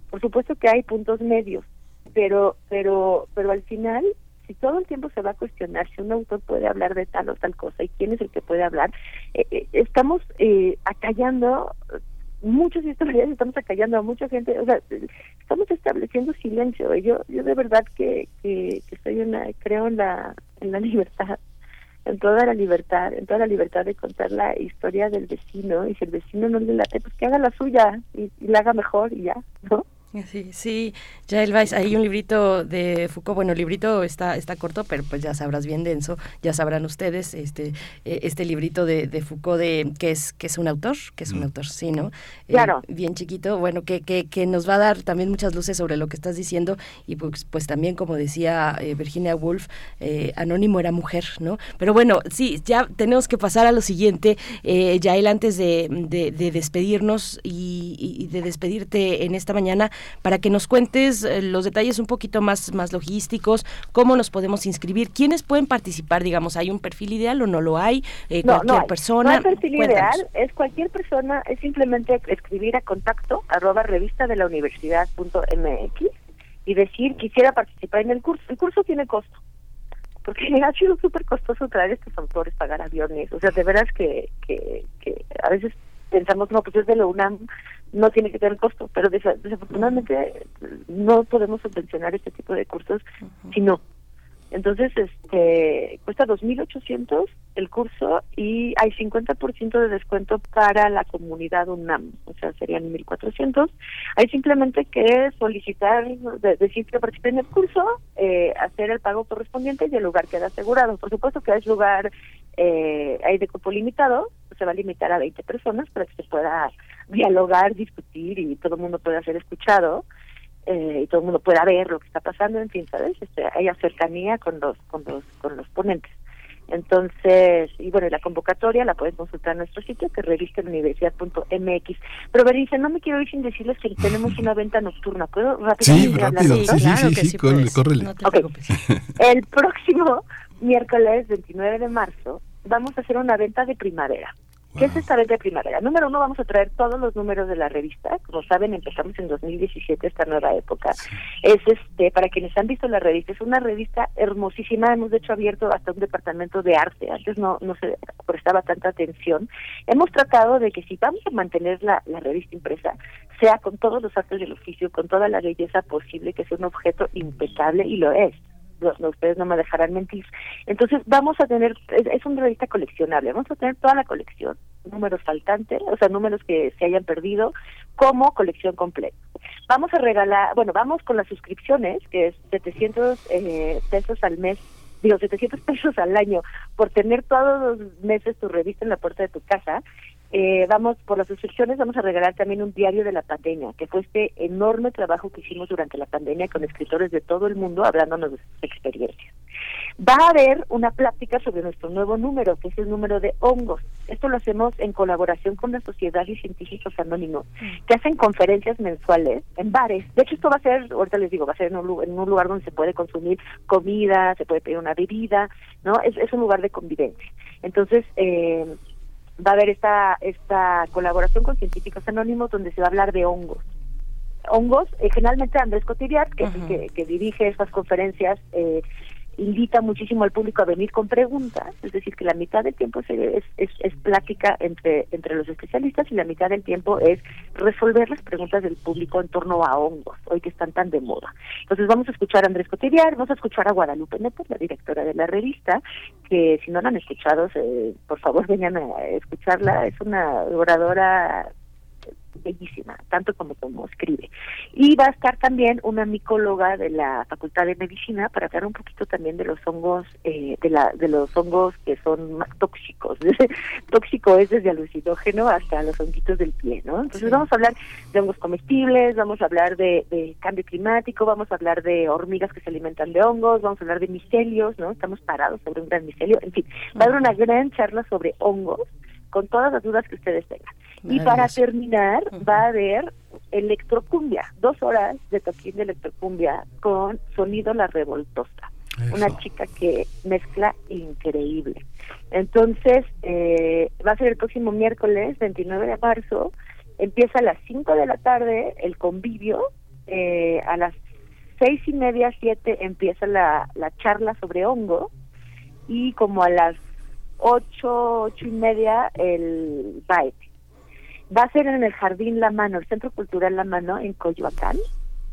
por supuesto que hay puntos medios, pero, pero, pero al final si todo el tiempo se va a cuestionar si un autor puede hablar de tal o tal cosa y quién es el que puede hablar, eh, eh, estamos eh, acallando muchos historias estamos acallando a mucha gente, o sea, estamos estableciendo silencio. Yo yo de verdad que, que, soy una, creo en la, la libertad, en toda la libertad, en toda la libertad de contar la historia del vecino, y si el vecino no le late, pues que haga la suya y, y la haga mejor y ya, ¿no? Sí, sí, ya el hay un librito de Foucault, bueno, el librito está, está corto, pero pues ya sabrás bien denso, ya sabrán ustedes, este, eh, este librito de, de, Foucault de que es, que es un autor, que es un mm. autor, sí, ¿no? Eh, claro. bien chiquito, bueno, que, que, que nos va a dar también muchas luces sobre lo que estás diciendo, y pues, pues también, como decía eh, Virginia Woolf, Anónimo era mujer, ¿no? Pero bueno, sí, ya tenemos que pasar a lo siguiente, Yael, antes de, de, despedirnos y, y de despedirte en esta mañana, para que nos cuentes eh, los detalles un poquito más, más logísticos, cómo nos podemos inscribir, quiénes pueden participar, digamos, ¿hay un perfil ideal o no lo hay? Eh, cualquier persona. No hay perfil ideal, es cualquier persona, es simplemente escribir a contacto arroba revista de la universidad punto mx y decir quisiera participar en el curso. El curso tiene costo, porque ha sido súper costoso traer estos autores, pagar aviones, o sea, de veras que, que, que a veces pensamos, no, pues es de la UNAM, no tiene que tener costo, pero desafortunadamente no podemos subvencionar este tipo de cursos si no. Entonces, este cuesta 2.800 el curso y hay 50% de descuento para la comunidad UNAM, o sea, serían 1.400. Hay simplemente que solicitar, decir que participe en el curso, eh, hacer el pago correspondiente y el lugar queda asegurado. Por supuesto que es lugar, eh, hay de cupo limitado, se va a limitar a 20 personas para que se pueda dialogar, discutir y todo el mundo pueda ser escuchado eh, y todo el mundo pueda ver lo que está pasando, en fin, ¿sabes? Este, hay cercanía con los, con los, con los ponentes. Entonces, y bueno, la convocatoria la pueden consultar en nuestro sitio, que es revistauniversidad.mx. Pero Berenice, no me quiero ir sin decirles que tenemos una venta nocturna. ¿Puedo rápidamente sí, rápido. Sí, sí, sí, sí, córrele. El próximo miércoles 29 de marzo vamos a hacer una venta de primavera. ¿Qué es esta venta de primavera? Número uno, vamos a traer todos los números de la revista. Como saben, empezamos en 2017 esta nueva época. Es este, para quienes han visto la revista, es una revista hermosísima. Hemos de hecho abierto hasta un departamento de arte. Antes no, no se prestaba tanta atención. Hemos tratado de que si vamos a mantener la, la revista impresa, sea con todos los actos del oficio, con toda la belleza posible, que sea un objeto impecable y lo es ustedes no me dejarán mentir. Entonces vamos a tener, es, una revista coleccionable, vamos a tener toda la colección, números faltantes, o sea, números que se hayan perdido, como colección completa. Vamos a regalar, bueno, vamos con las suscripciones, que es 700 eh, pesos al mes digo, 700 pesos al año por tener todos los meses tu revista en la puerta de tu casa eh, vamos, por las suscripciones vamos a regalar también un diario de la pandemia, que fue este enorme trabajo que hicimos durante la pandemia con escritores de todo el mundo hablándonos de sus experiencias. Va a haber una plática sobre nuestro nuevo número, que es el número de hongos. Esto lo hacemos en colaboración con la Sociedad de Científicos Anónimos, que hacen conferencias mensuales en bares. De hecho, esto va a ser, ahorita les digo, va a ser en un, en un lugar donde se puede consumir comida, se puede pedir una bebida, ¿no? Es, es un lugar de convivencia. Entonces, eh, va a haber esta, esta colaboración con científicos anónimos donde se va a hablar de hongos. Hongos, eh, generalmente Andrés Cotillar, que, que, que, dirige estas conferencias, eh, invita muchísimo al público a venir con preguntas, es decir, que la mitad del tiempo es, es, es, plática entre, entre los especialistas y la mitad del tiempo es resolver las preguntas del público en torno a hongos, hoy que están tan de moda. Entonces vamos a escuchar a Andrés Cotillar, vamos a escuchar a Guadalupe Neto, la directora de la revista, que si no la han escuchado, por favor vengan a escucharla, es una oradora bellísima, tanto como como escribe. Y va a estar también una micóloga de la Facultad de Medicina para hablar un poquito también de los hongos, eh, de la de los hongos que son más tóxicos. Tóxico es desde alucinógeno hasta los honguitos del pie, ¿no? Entonces vamos a hablar de hongos comestibles, vamos a hablar de, de, cambio climático, vamos a hablar de hormigas que se alimentan de hongos, vamos a hablar de micelios, ¿no? Estamos parados sobre un gran micelio, en fin, va a haber una gran charla sobre hongos con todas las dudas que ustedes tengan. Y para terminar, va a haber electrocumbia, dos horas de toquín de electrocumbia con sonido La Revoltosa. Una chica que mezcla increíble. Entonces, eh, va a ser el próximo miércoles, 29 de marzo. Empieza a las 5 de la tarde el convivio. Eh, a las seis y media, siete, empieza la, la charla sobre hongo. Y como a las ocho, ocho y media el baile. Va a ser en el Jardín La Mano, el Centro Cultural La Mano en Coyoacán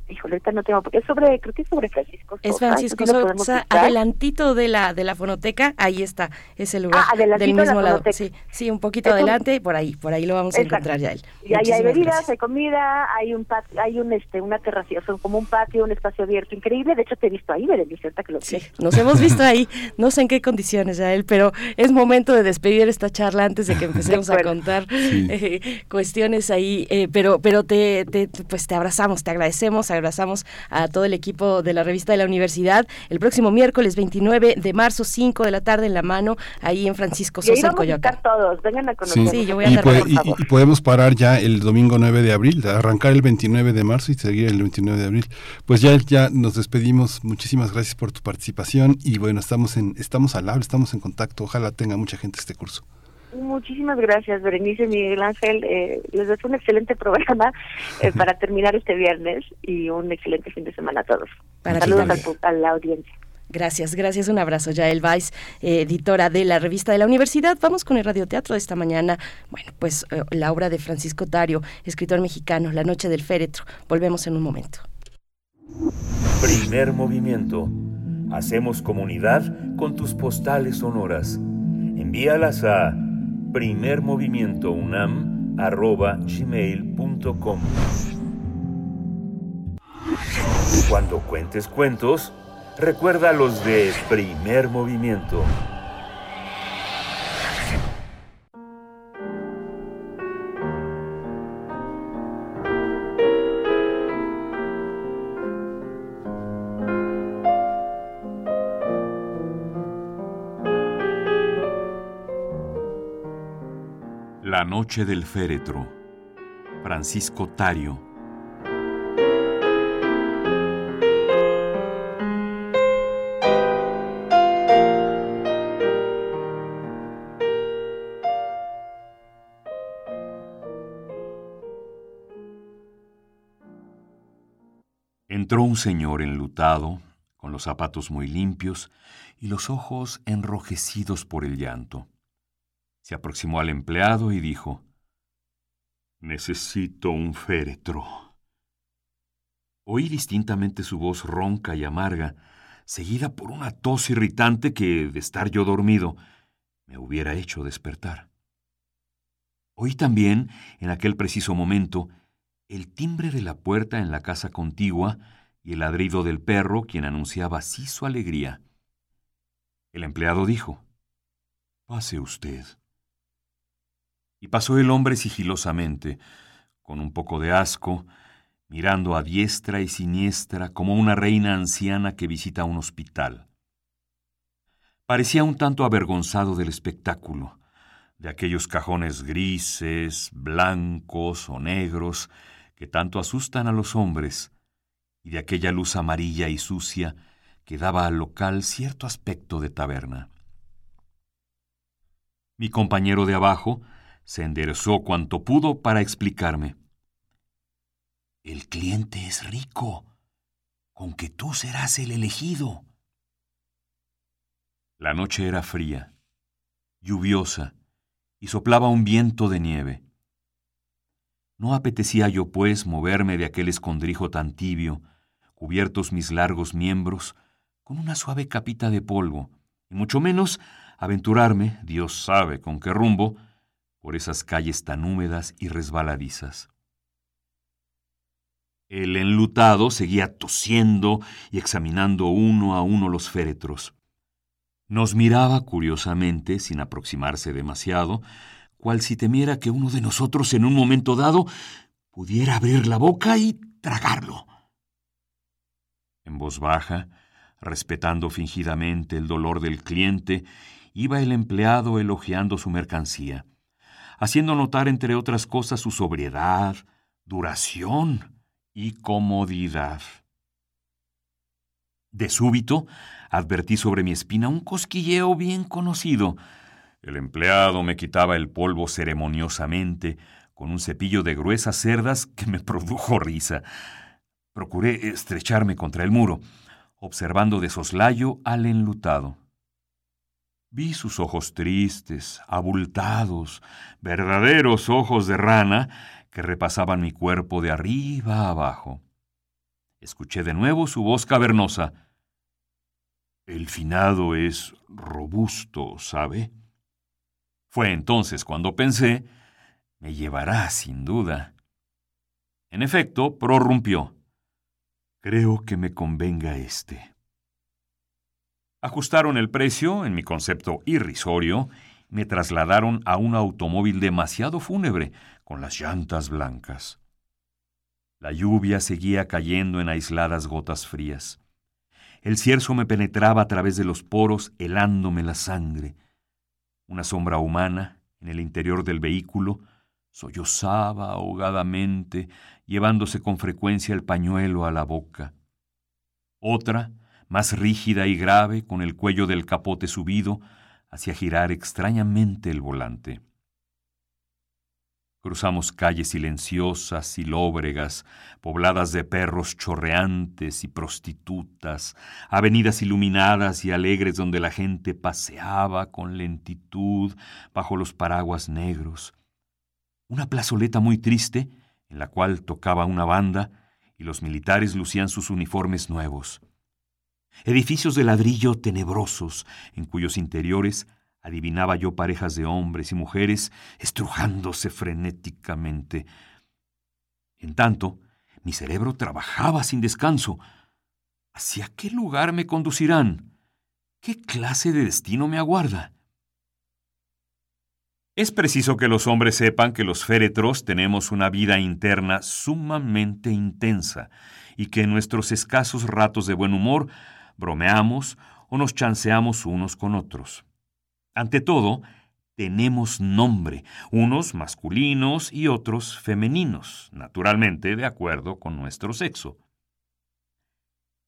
híjole, ahorita no tengo, porque es sobre, creo que es sobre Francisco Sosa. Es Francisco Sosa, adelantito de la de la fonoteca, ahí está, ese lugar ah, del mismo lado. Sí, sí, un poquito adelante, por ahí, por ahí lo vamos a encontrar ya él. Y ahí hay bebidas, hay comida, hay un patio, hay un este una terracia, son como un patio, un espacio abierto increíble. De hecho te he visto ahí, Berenice, que lo Sí, nos hemos visto ahí, no sé en qué condiciones ya él, pero es momento de despedir esta charla antes de que empecemos a contar eh, cuestiones ahí, eh, pero pero te, te pues te abrazamos, te agradecemos abrazamos a todo el equipo de la revista de la universidad. El próximo miércoles 29 de marzo, 5 de la tarde en la mano, ahí en Francisco Sosa, en Coyoacán. todos, vengan a conocer. Sí, yo voy a y, y, podemos parar ya el domingo 9 de abril, arrancar el 29 de marzo y seguir el 29 de abril. Pues ya, ya nos despedimos. Muchísimas gracias por tu participación y bueno, estamos en estamos al habla, estamos en contacto. Ojalá tenga mucha gente este curso. Muchísimas gracias, Berenice Miguel Ángel. Eh, les deseo un excelente programa eh, para terminar este viernes y un excelente fin de semana a todos. Saludos a la audiencia. Gracias, gracias. Un abrazo. Yael Weiss, eh, editora de la revista de la universidad. Vamos con el radioteatro de esta mañana. Bueno, pues eh, la obra de Francisco Tario, escritor mexicano, La Noche del Féretro. Volvemos en un momento. Primer movimiento. Hacemos comunidad con tus postales sonoras. Envíalas a primermovimientounam.gmail.com Cuando cuentes cuentos, Recuerda los de primer movimiento. La noche del féretro. Francisco Tario. Entró un señor enlutado, con los zapatos muy limpios y los ojos enrojecidos por el llanto. Se aproximó al empleado y dijo, Necesito un féretro. Oí distintamente su voz ronca y amarga, seguida por una tos irritante que, de estar yo dormido, me hubiera hecho despertar. Oí también, en aquel preciso momento, el timbre de la puerta en la casa contigua y el ladrido del perro, quien anunciaba así su alegría. El empleado dijo, Pase usted. Y pasó el hombre sigilosamente, con un poco de asco, mirando a diestra y siniestra como una reina anciana que visita un hospital. Parecía un tanto avergonzado del espectáculo, de aquellos cajones grises, blancos o negros, que tanto asustan a los hombres, y de aquella luz amarilla y sucia que daba al local cierto aspecto de taberna. Mi compañero de abajo se enderezó cuanto pudo para explicarme. El cliente es rico, con que tú serás el elegido. La noche era fría, lluviosa, y soplaba un viento de nieve. No apetecía yo, pues, moverme de aquel escondrijo tan tibio, cubiertos mis largos miembros con una suave capita de polvo, y mucho menos aventurarme, Dios sabe con qué rumbo, por esas calles tan húmedas y resbaladizas. El enlutado seguía tosiendo y examinando uno a uno los féretros. Nos miraba curiosamente, sin aproximarse demasiado, cual si temiera que uno de nosotros en un momento dado pudiera abrir la boca y tragarlo. En voz baja, respetando fingidamente el dolor del cliente, iba el empleado elogiando su mercancía, haciendo notar, entre otras cosas, su sobriedad, duración y comodidad. De súbito, advertí sobre mi espina un cosquilleo bien conocido, el empleado me quitaba el polvo ceremoniosamente con un cepillo de gruesas cerdas que me produjo risa. Procuré estrecharme contra el muro, observando de soslayo al enlutado. Vi sus ojos tristes, abultados, verdaderos ojos de rana que repasaban mi cuerpo de arriba a abajo. Escuché de nuevo su voz cavernosa. El finado es robusto, ¿sabe? Fue entonces cuando pensé, me llevará sin duda. En efecto, prorrumpió. Creo que me convenga este. Ajustaron el precio, en mi concepto irrisorio, me trasladaron a un automóvil demasiado fúnebre, con las llantas blancas. La lluvia seguía cayendo en aisladas gotas frías. El cierzo me penetraba a través de los poros, helándome la sangre. Una sombra humana, en el interior del vehículo, sollozaba ahogadamente, llevándose con frecuencia el pañuelo a la boca. Otra, más rígida y grave, con el cuello del capote subido, hacía girar extrañamente el volante. Cruzamos calles silenciosas y lóbregas, pobladas de perros chorreantes y prostitutas, avenidas iluminadas y alegres donde la gente paseaba con lentitud bajo los paraguas negros. Una plazoleta muy triste, en la cual tocaba una banda, y los militares lucían sus uniformes nuevos. Edificios de ladrillo tenebrosos, en cuyos interiores adivinaba yo parejas de hombres y mujeres estrujándose frenéticamente. En tanto, mi cerebro trabajaba sin descanso. ¿Hacia qué lugar me conducirán? ¿Qué clase de destino me aguarda? Es preciso que los hombres sepan que los féretros tenemos una vida interna sumamente intensa y que en nuestros escasos ratos de buen humor bromeamos o nos chanceamos unos con otros. Ante todo, tenemos nombre, unos masculinos y otros femeninos, naturalmente de acuerdo con nuestro sexo.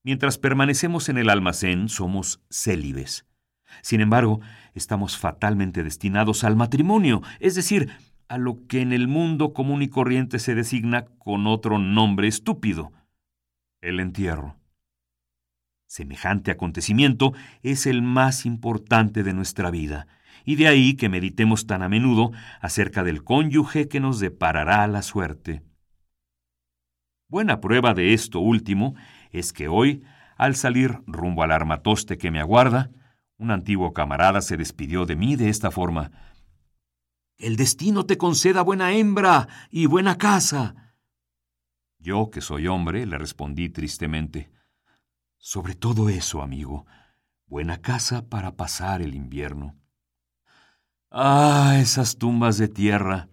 Mientras permanecemos en el almacén somos célibes. Sin embargo, estamos fatalmente destinados al matrimonio, es decir, a lo que en el mundo común y corriente se designa con otro nombre estúpido, el entierro. Semejante acontecimiento es el más importante de nuestra vida, y de ahí que meditemos tan a menudo acerca del cónyuge que nos deparará la suerte. Buena prueba de esto último es que hoy, al salir rumbo al armatoste que me aguarda, un antiguo camarada se despidió de mí de esta forma. El destino te conceda buena hembra y buena casa. Yo, que soy hombre, le respondí tristemente. Sobre todo eso, amigo, buena casa para pasar el invierno. Ah, esas tumbas de tierra,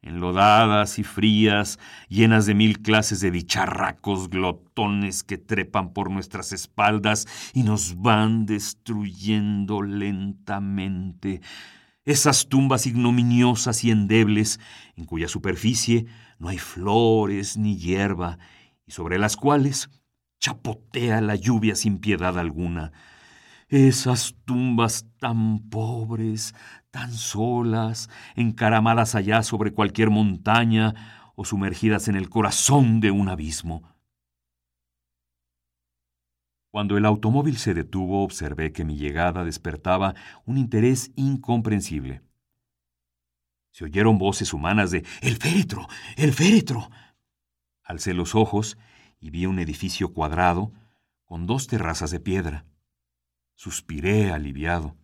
enlodadas y frías, llenas de mil clases de bicharracos glotones que trepan por nuestras espaldas y nos van destruyendo lentamente. Esas tumbas ignominiosas y endebles, en cuya superficie no hay flores ni hierba, y sobre las cuales chapotea la lluvia sin piedad alguna. Esas tumbas tan pobres, tan solas, encaramadas allá sobre cualquier montaña o sumergidas en el corazón de un abismo. Cuando el automóvil se detuvo, observé que mi llegada despertaba un interés incomprensible. Se oyeron voces humanas de ¡El féretro! ¡El féretro! Alcé los ojos y vi un edificio cuadrado con dos terrazas de piedra. Suspiré aliviado.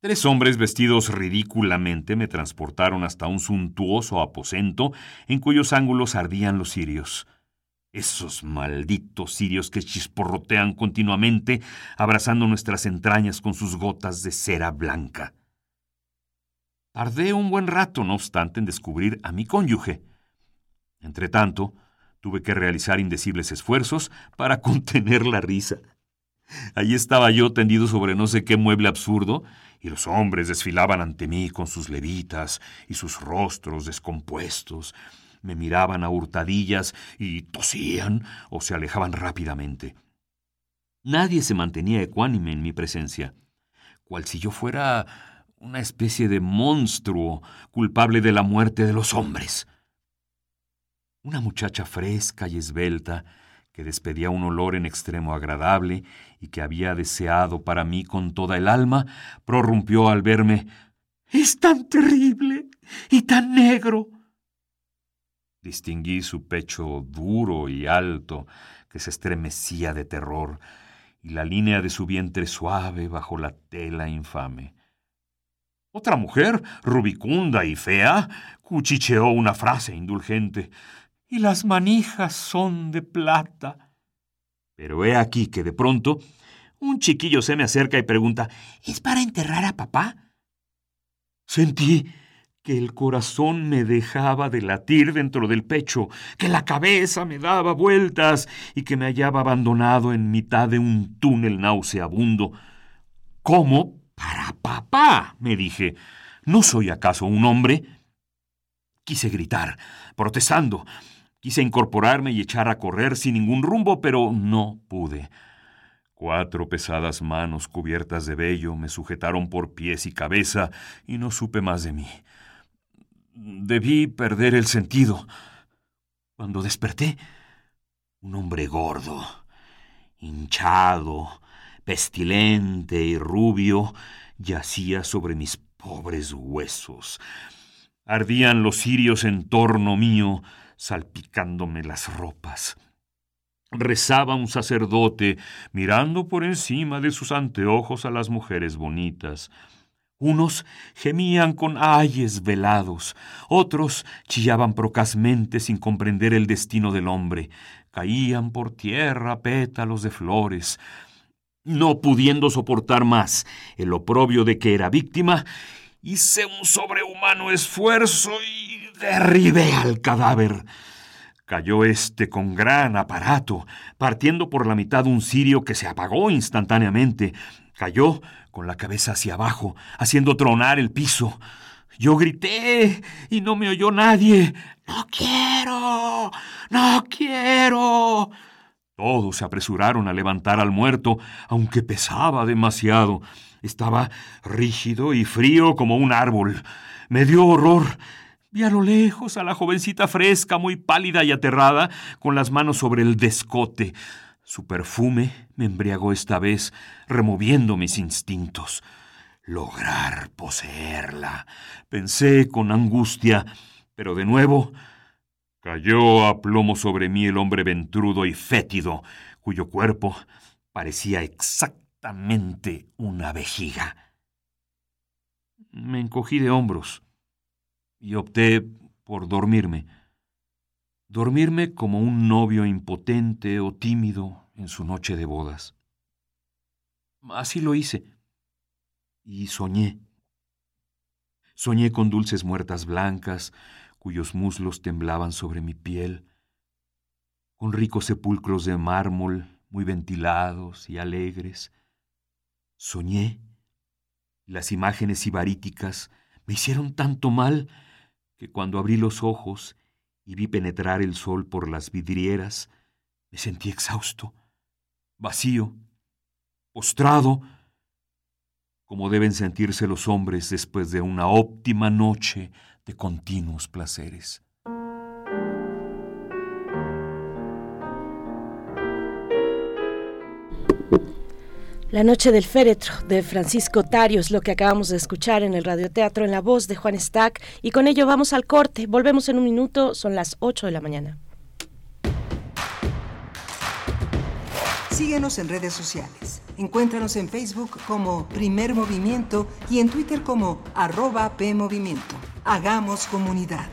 Tres hombres vestidos ridículamente me transportaron hasta un suntuoso aposento en cuyos ángulos ardían los cirios. Esos malditos cirios que chisporrotean continuamente, abrazando nuestras entrañas con sus gotas de cera blanca. Tardé un buen rato, no obstante, en descubrir a mi cónyuge. Entretanto, Tuve que realizar indecibles esfuerzos para contener la risa. Allí estaba yo tendido sobre no sé qué mueble absurdo, y los hombres desfilaban ante mí con sus levitas y sus rostros descompuestos. Me miraban a hurtadillas y tosían o se alejaban rápidamente. Nadie se mantenía ecuánime en mi presencia, cual si yo fuera una especie de monstruo culpable de la muerte de los hombres. Una muchacha fresca y esbelta, que despedía un olor en extremo agradable y que había deseado para mí con toda el alma, prorrumpió al verme Es tan terrible y tan negro. Distinguí su pecho duro y alto, que se estremecía de terror, y la línea de su vientre suave bajo la tela infame. Otra mujer, rubicunda y fea, cuchicheó una frase indulgente y las manijas son de plata. Pero he aquí que de pronto un chiquillo se me acerca y pregunta, ¿Es para enterrar a papá? Sentí que el corazón me dejaba de latir dentro del pecho, que la cabeza me daba vueltas y que me hallaba abandonado en mitad de un túnel nauseabundo. ¿Cómo? Para papá, me dije. ¿No soy acaso un hombre? Quise gritar, protestando, Quise incorporarme y echar a correr sin ningún rumbo, pero no pude. Cuatro pesadas manos cubiertas de vello me sujetaron por pies y cabeza y no supe más de mí. Debí perder el sentido. Cuando desperté, un hombre gordo, hinchado, pestilente y rubio, yacía sobre mis pobres huesos. Ardían los cirios en torno mío, salpicándome las ropas. Rezaba un sacerdote, mirando por encima de sus anteojos a las mujeres bonitas. Unos gemían con ayes velados, otros chillaban procazmente sin comprender el destino del hombre. Caían por tierra pétalos de flores. No pudiendo soportar más el oprobio de que era víctima, hice un sobrehumano esfuerzo y derribé al cadáver. Cayó éste con gran aparato, partiendo por la mitad un cirio que se apagó instantáneamente. Cayó con la cabeza hacia abajo, haciendo tronar el piso. Yo grité y no me oyó nadie. No quiero, no quiero. Todos se apresuraron a levantar al muerto, aunque pesaba demasiado. Estaba rígido y frío como un árbol. Me dio horror Vi a lo lejos a la jovencita fresca, muy pálida y aterrada, con las manos sobre el descote. Su perfume me embriagó esta vez, removiendo mis instintos. Lograr poseerla. Pensé con angustia, pero de nuevo cayó a plomo sobre mí el hombre ventrudo y fétido, cuyo cuerpo parecía exactamente una vejiga. Me encogí de hombros y opté por dormirme. Dormirme como un novio impotente o tímido en su noche de bodas. Así lo hice. Y soñé. Soñé con dulces muertas blancas, cuyos muslos temblaban sobre mi piel, con ricos sepulcros de mármol muy ventilados y alegres. Soñé. Las imágenes ibaríticas me hicieron tanto mal que cuando abrí los ojos y vi penetrar el sol por las vidrieras, me sentí exhausto, vacío, postrado, como deben sentirse los hombres después de una óptima noche de continuos placeres. La noche del féretro de Francisco Tario es lo que acabamos de escuchar en el radioteatro en la voz de Juan Stack y con ello vamos al corte. Volvemos en un minuto, son las 8 de la mañana. Síguenos en redes sociales. Encuéntranos en Facebook como Primer Movimiento y en Twitter como arroba PMovimiento. Hagamos comunidad.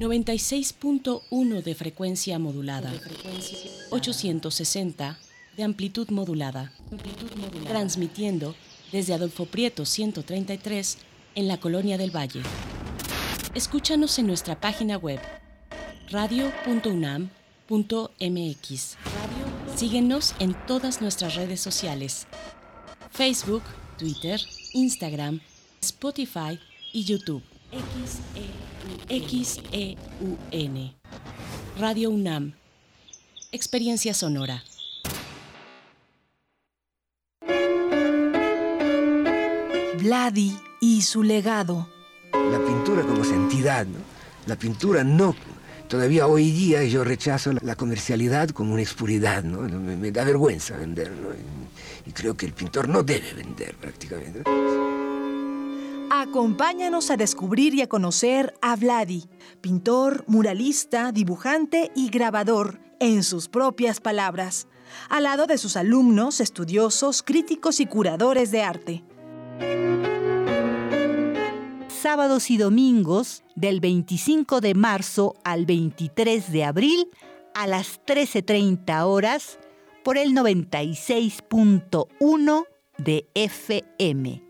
96.1 de frecuencia modulada. 860 de amplitud modulada. Transmitiendo desde Adolfo Prieto 133 en la Colonia del Valle. Escúchanos en nuestra página web radio.unam.mx. Síguenos en todas nuestras redes sociales. Facebook, Twitter, Instagram, Spotify y YouTube. XEUN. Radio UNAM. Experiencia sonora. Vladi y su legado. La pintura como santidad, ¿no? La pintura no. Todavía hoy día yo rechazo la comercialidad como una expuridad, ¿no? Me, da vergüenza vender, ¿no? Y, y creo que el pintor no debe vender prácticamente. Acompáñanos a descubrir y a conocer a Vladi, pintor, muralista, dibujante y grabador, en sus propias palabras, al lado de sus alumnos, estudiosos, críticos y curadores de arte. Sábados y domingos del 25 de marzo al 23 de abril a las 13.30 horas por el 96.1 de FM.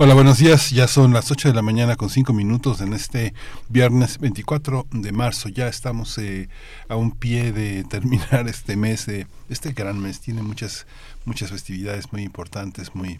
Hola, buenos días. Ya son las 8 de la mañana con 5 minutos en este viernes 24 de marzo. Ya estamos eh, a un pie de terminar este mes, de este gran mes. Tiene muchas, muchas festividades muy importantes, muy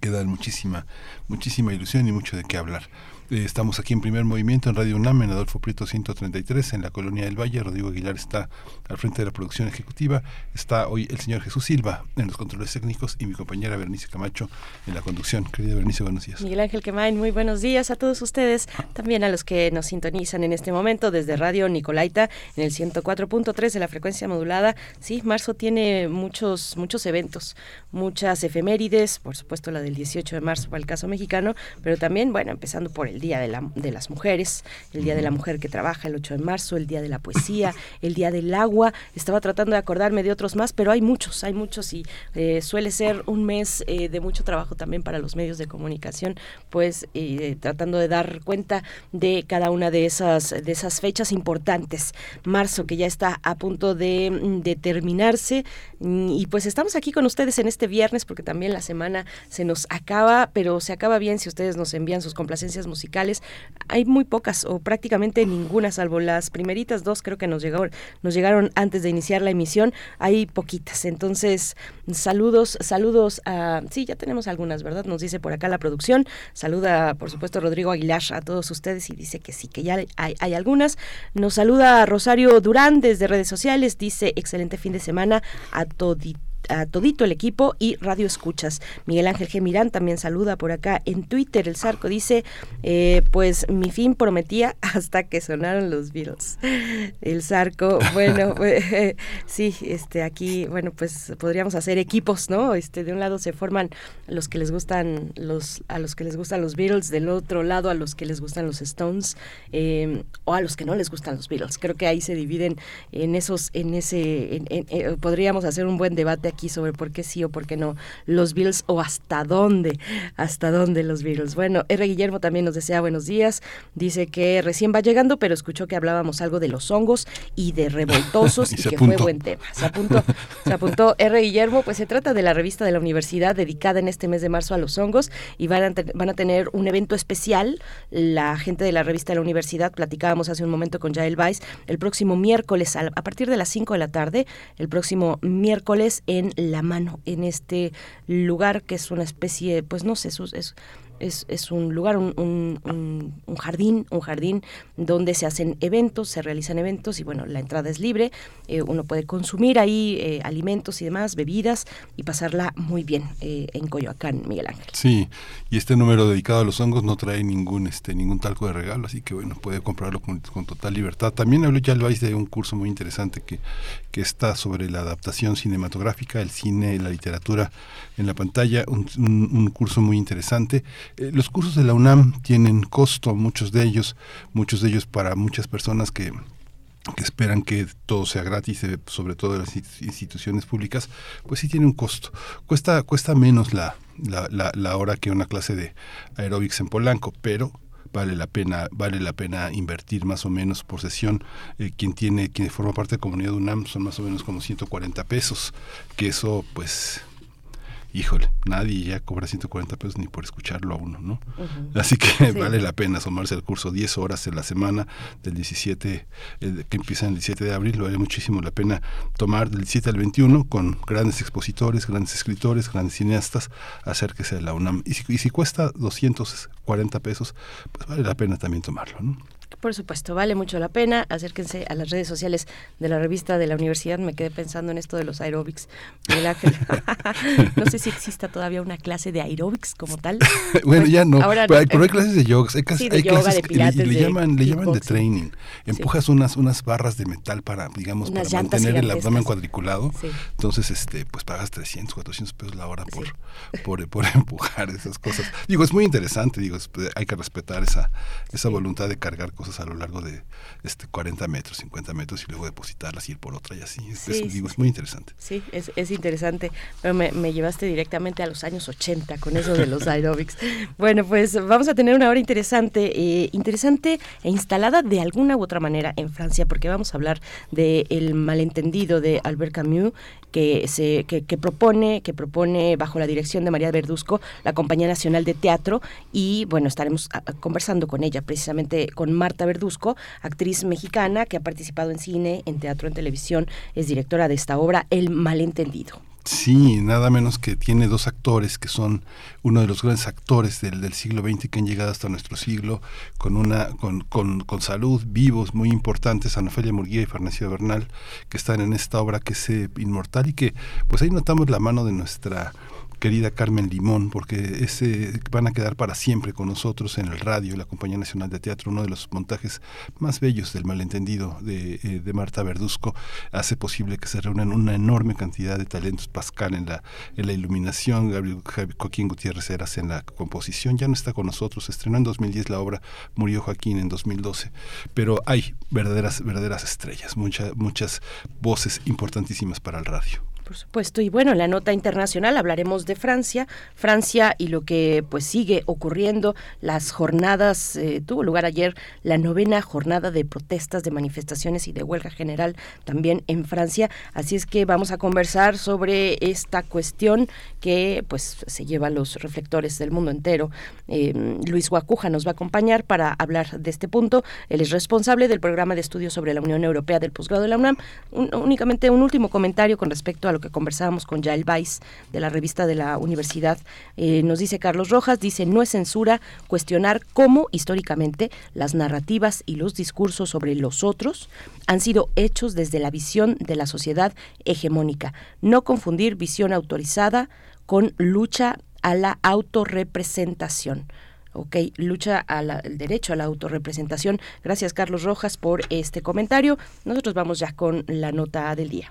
que dan muchísima, muchísima ilusión y mucho de qué hablar. Eh, estamos aquí en primer movimiento en Radio UNAM, en Adolfo Prieto 133, en la Colonia del Valle. Rodrigo Aguilar está al frente de la producción ejecutiva. Está hoy el señor Jesús Silva en los controles técnicos y mi compañera Bernice Camacho en la conducción. Querida Bernice, buenos días. Miguel Ángel Quemain, muy buenos días a todos ustedes, también a los que nos sintonizan en este momento desde Radio Nicolaita en el 104.3 de la frecuencia modulada. Sí, marzo tiene muchos, muchos eventos, muchas efemérides, por supuesto la del 18 de marzo para el caso mexicano, pero también, bueno, empezando por el Día de, la, de las Mujeres, el Día de la Mujer que trabaja el 8 de marzo, el Día de la Poesía, el Día del Agua. Estaba tratando de acordarme de otros más, pero hay muchos, hay muchos y eh, suele ser un mes eh, de mucho trabajo también para los medios de comunicación, pues eh, tratando de dar cuenta de cada una de esas, de esas fechas importantes. Marzo, que ya está a punto de, de terminarse, y pues estamos aquí con ustedes en este viernes porque también la semana se nos acaba, pero se acaba bien si ustedes nos envían sus complacencias hay muy pocas o prácticamente ninguna, salvo las primeritas dos creo que nos llegaron, nos llegaron antes de iniciar la emisión, hay poquitas. Entonces, saludos, saludos a... Sí, ya tenemos algunas, ¿verdad? Nos dice por acá la producción. Saluda, por supuesto, Rodrigo Aguilar a todos ustedes y dice que sí, que ya hay, hay algunas. Nos saluda Rosario Durán desde redes sociales, dice excelente fin de semana a todito a todito el equipo y Radio Escuchas. Miguel Ángel G. Mirán también saluda por acá en Twitter. El Zarco dice, eh, pues mi fin prometía hasta que sonaron los Beatles. El Zarco, bueno, eh, sí, este, aquí, bueno, pues podríamos hacer equipos, ¿no? Este, de un lado se forman los que les gustan los, a los que les gustan los Beatles, del otro lado a los que les gustan los Stones, eh, o a los que no les gustan los Beatles. Creo que ahí se dividen en esos, en ese, podríamos hacer un buen debate aquí sobre por qué sí o por qué no los Beatles o hasta dónde, hasta dónde los Beatles. Bueno, R. Guillermo también nos desea buenos días. Dice que recién va llegando, pero escuchó que hablábamos algo de los hongos y de revoltosos y, que fue buen tema. Se apuntó, se apuntó R. Guillermo, pues se trata de la revista de la universidad dedicada en este mes de marzo a los hongos y van a, van a tener un evento especial. La gente de la revista de la universidad, platicábamos hace un momento con Jael Weiss, el próximo miércoles a, a partir de las 5 de la tarde, el próximo miércoles en La Mano, en este lugar que es una especie, pues no sé, es, es es, es un lugar, un, un, un, jardín, un jardín donde se hacen eventos, se realizan eventos y bueno, la entrada es libre, eh, uno puede consumir ahí eh, alimentos y demás, bebidas y pasarla muy bien eh, en Coyoacán, Miguel Ángel. Sí, y este número dedicado a los hongos no trae ningún este ningún talco de regalo, así que bueno, puede comprarlo con, total libertad. También habló ya Luis de un curso muy interesante que, que está sobre la adaptación cinematográfica, el cine, la literatura en la pantalla, un, un curso muy interesante eh, los cursos de la UNAM tienen costo, muchos de ellos, muchos de ellos para muchas personas que esperan que todo sea gratis, eh, sobre todo en las instituciones públicas, pues sí tiene un costo. Cuesta, cuesta menos la, la, la, hora que una clase de aeróbics en Polanco, pero vale la pena vale la pena invertir más o menos por sesión eh, quien tiene quien forma parte de la comunidad de UNAM son más o menos como 140 pesos que eso pues híjole, nadie ya cobra 140 pesos ni por escucharlo a uno, ¿no? Así que vale la pena asomarse al curso 10 horas en la semana del 17, eh, que empieza el 17 de abril, vale muchísimo la pena tomar del 17 al 21 con grandes expositores, grandes escritores, grandes cineastas, acérquese a la UNAM. Y si, y si cuesta 240 pesos, pues vale la pena también tomarlo, ¿no? Por supuesto, vale mucho la pena. Acérquense a las redes sociales de la revista de la universidad. Me quedé pensando en esto de los aeróbics. no sé si exista todavía una clase de aeróbics como tal. bueno, ya no. pero, hay, clases de yoga. Hay, clases, de le, llaman, le llaman de training. Empujas unas, unas barras de metal para, digamos, para mantener el abdomen cuadriculado. Entonces, este, pues pagas 300, 400 pesos la hora por, por, por, empujar esas cosas. Digo, es muy interesante. Digo, hay que respetar esa, esa voluntad de cargar cosas a lo largo de este 40 metros, 50 metros y luego depositarlas y ir por otra y así. Es, digo, es muy interesante. Sí, es, es interesante. Pero me, me, llevaste directamente a los años 80 con eso de los aerobics. bueno, pues vamos a tener una hora interesante, eh, interesante e instalada de alguna u otra manera en Francia, porque vamos a hablar del el malentendido de Albert Camus que se que, que, propone que propone bajo la dirección de María Verduzco la Compañía Nacional de Teatro. Y bueno estaremos a, a, conversando con ella precisamente con Marta Verduzco actriz mexicana que ha participado en cine en teatro en televisión. Es directora de esta obra El malentendido Sí, nada menos que tiene dos actores que son uno de los grandes actores del, del siglo XX que han llegado hasta nuestro siglo con una con, con, con salud, vivos, muy importantes, Ana Ofelia Murguía y Farnesio Bernal, que están en esta obra que es eh, inmortal y que pues ahí notamos la mano de nuestra querida Carmen Limón, porque ese van a quedar para siempre con nosotros en el radio, la Compañía Nacional de Teatro, uno de los montajes más bellos del malentendido de, eh, Marta Verduzco, hace posible que se reúnan una enorme cantidad de talentos, Pascal en la, en la iluminación, Gabriel Joaquín Gutiérrez Heras en la composición, ya no está con nosotros, estrenó en 2010 la obra, murió Joaquín en 2012, pero hay verdaderas, verdaderas estrellas, muchas, muchas voces importantísimas para el radio. Por supuesto. Y bueno, en la nota internacional hablaremos de Francia, Francia y lo que pues sigue ocurriendo. Las jornadas, eh, tuvo lugar ayer la novena jornada de protestas, de manifestaciones y de huelga general también en Francia. Así es que vamos a conversar sobre esta cuestión que pues se lleva los reflectores del mundo entero. Eh, Luis Guacuja nos va a acompañar para hablar de este punto. Él es responsable del programa de estudios sobre la Unión Europea del posgrado de la UNAM. Un, únicamente un último comentario con respecto a lo que conversábamos con Yael Weiss de la revista de la universidad. Eh, nos dice Carlos Rojas, dice, no es censura cuestionar cómo históricamente las narrativas y los discursos sobre los otros han sido hechos desde la visión de la sociedad hegemónica. No confundir visión autorizada con lucha a la autorrepresentación. Ok, lucha al derecho a la autorrepresentación. Gracias, Carlos Rojas, por este comentario. Nosotros vamos ya con la nota del día.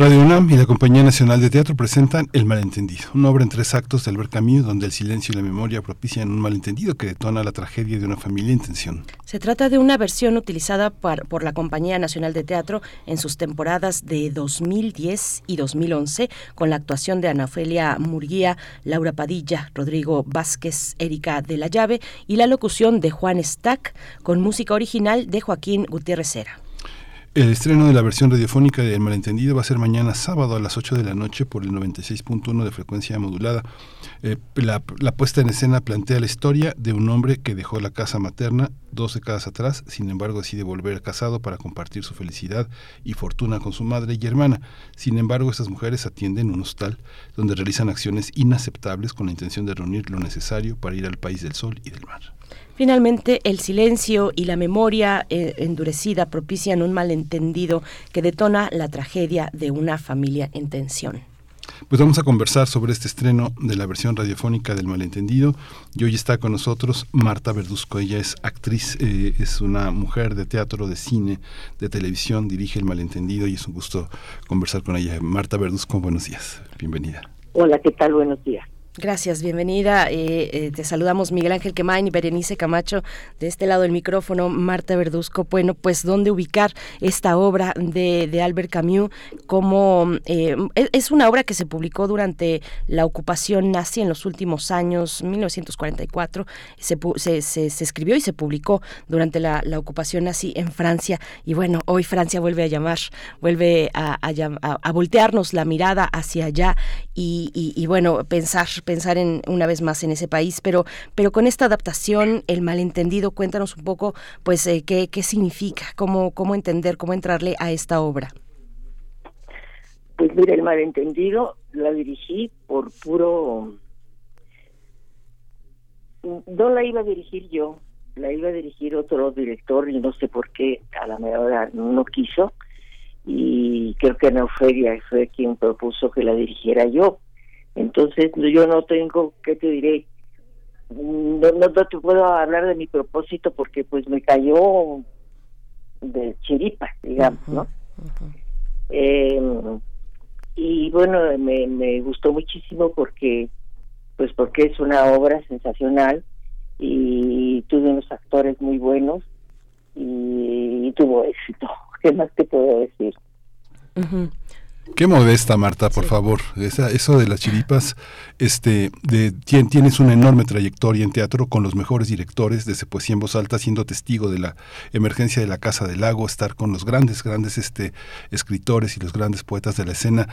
Radio UNAM y la Compañía Nacional de Teatro presentan El Malentendido, una obra en tres actos de Albert Camus donde el silencio y la memoria propician un malentendido que detona la tragedia de una familia en tensión. Se trata de una versión utilizada por, la Compañía Nacional de Teatro en sus temporadas de 2010 y 2011 con la actuación de Ana Ofelia Murguía, Laura Padilla, Rodrigo Vázquez, Erika de la Llave y la locución de Juan Stack con música original de Joaquín Gutiérrez. El estreno de la versión radiofónica de El Malentendido va a ser mañana sábado a las 8 de la noche por el 96.1 de frecuencia modulada. Eh, la, la, puesta en escena plantea la historia de un hombre que dejó la casa materna dos décadas atrás, sin embargo decide volver casado para compartir su felicidad y fortuna con su madre y hermana. Sin embargo, estas mujeres atienden un hostal donde realizan acciones inaceptables con la intención de reunir lo necesario para ir al país del sol y del mar. Finalmente, el silencio y la memoria eh, endurecida propician un malentendido que detona la tragedia de una familia en tensión. Pues vamos a conversar sobre este estreno de la versión radiofónica del Malentendido. Y hoy está con nosotros Marta Verduzco. Ella es actriz, eh, es una mujer de teatro, de cine, de televisión, dirige El Malentendido y es un gusto conversar con ella. Marta Verduzco, buenos días. Bienvenida. Hola, ¿qué tal? Buenos días. Gracias, bienvenida. Eh, eh, te saludamos Miguel Ángel Quemain y Berenice Camacho. De este lado del micrófono, Marta Verduzco. Bueno, pues dónde ubicar esta obra de, Albert Camus. Como eh, es una obra que se publicó durante la ocupación nazi en los últimos años, 1944. Se, se, se, se escribió y se publicó durante la, ocupación nazi en Francia. Y bueno, hoy Francia vuelve a llamar, vuelve a, a, voltearnos la mirada hacia allá y bueno, pensar pensar en una vez más en ese país, pero, pero con esta adaptación, el malentendido, cuéntanos un poco, pues, eh, qué, qué significa, cómo, cómo entender, cómo entrarle a esta obra. Pues mira, el malentendido la dirigí por puro... No la iba a dirigir yo, la iba a dirigir otro director y no sé por qué a la mejor no quiso y creo que Neuferia fue quien propuso que la dirigiera yo entonces yo no tengo, ¿qué te diré? No, no, te puedo hablar de mi propósito porque pues me cayó de chiripa, digamos, ¿no? Eh, y bueno, me, me gustó muchísimo porque pues porque es una obra sensacional y tuve unos actores muy buenos y, y tuvo éxito. ¿Qué más te puedo decir? Qué modesta, Marta, por sí. favor. Esa, eso de las chiripas, este, de, tienes una enorme trayectoria en teatro con los mejores directores, desde Poesía en Voz Alta, siendo testigo de la emergencia de la Casa del Lago, estar con los grandes, grandes este, escritores y los grandes poetas de la escena.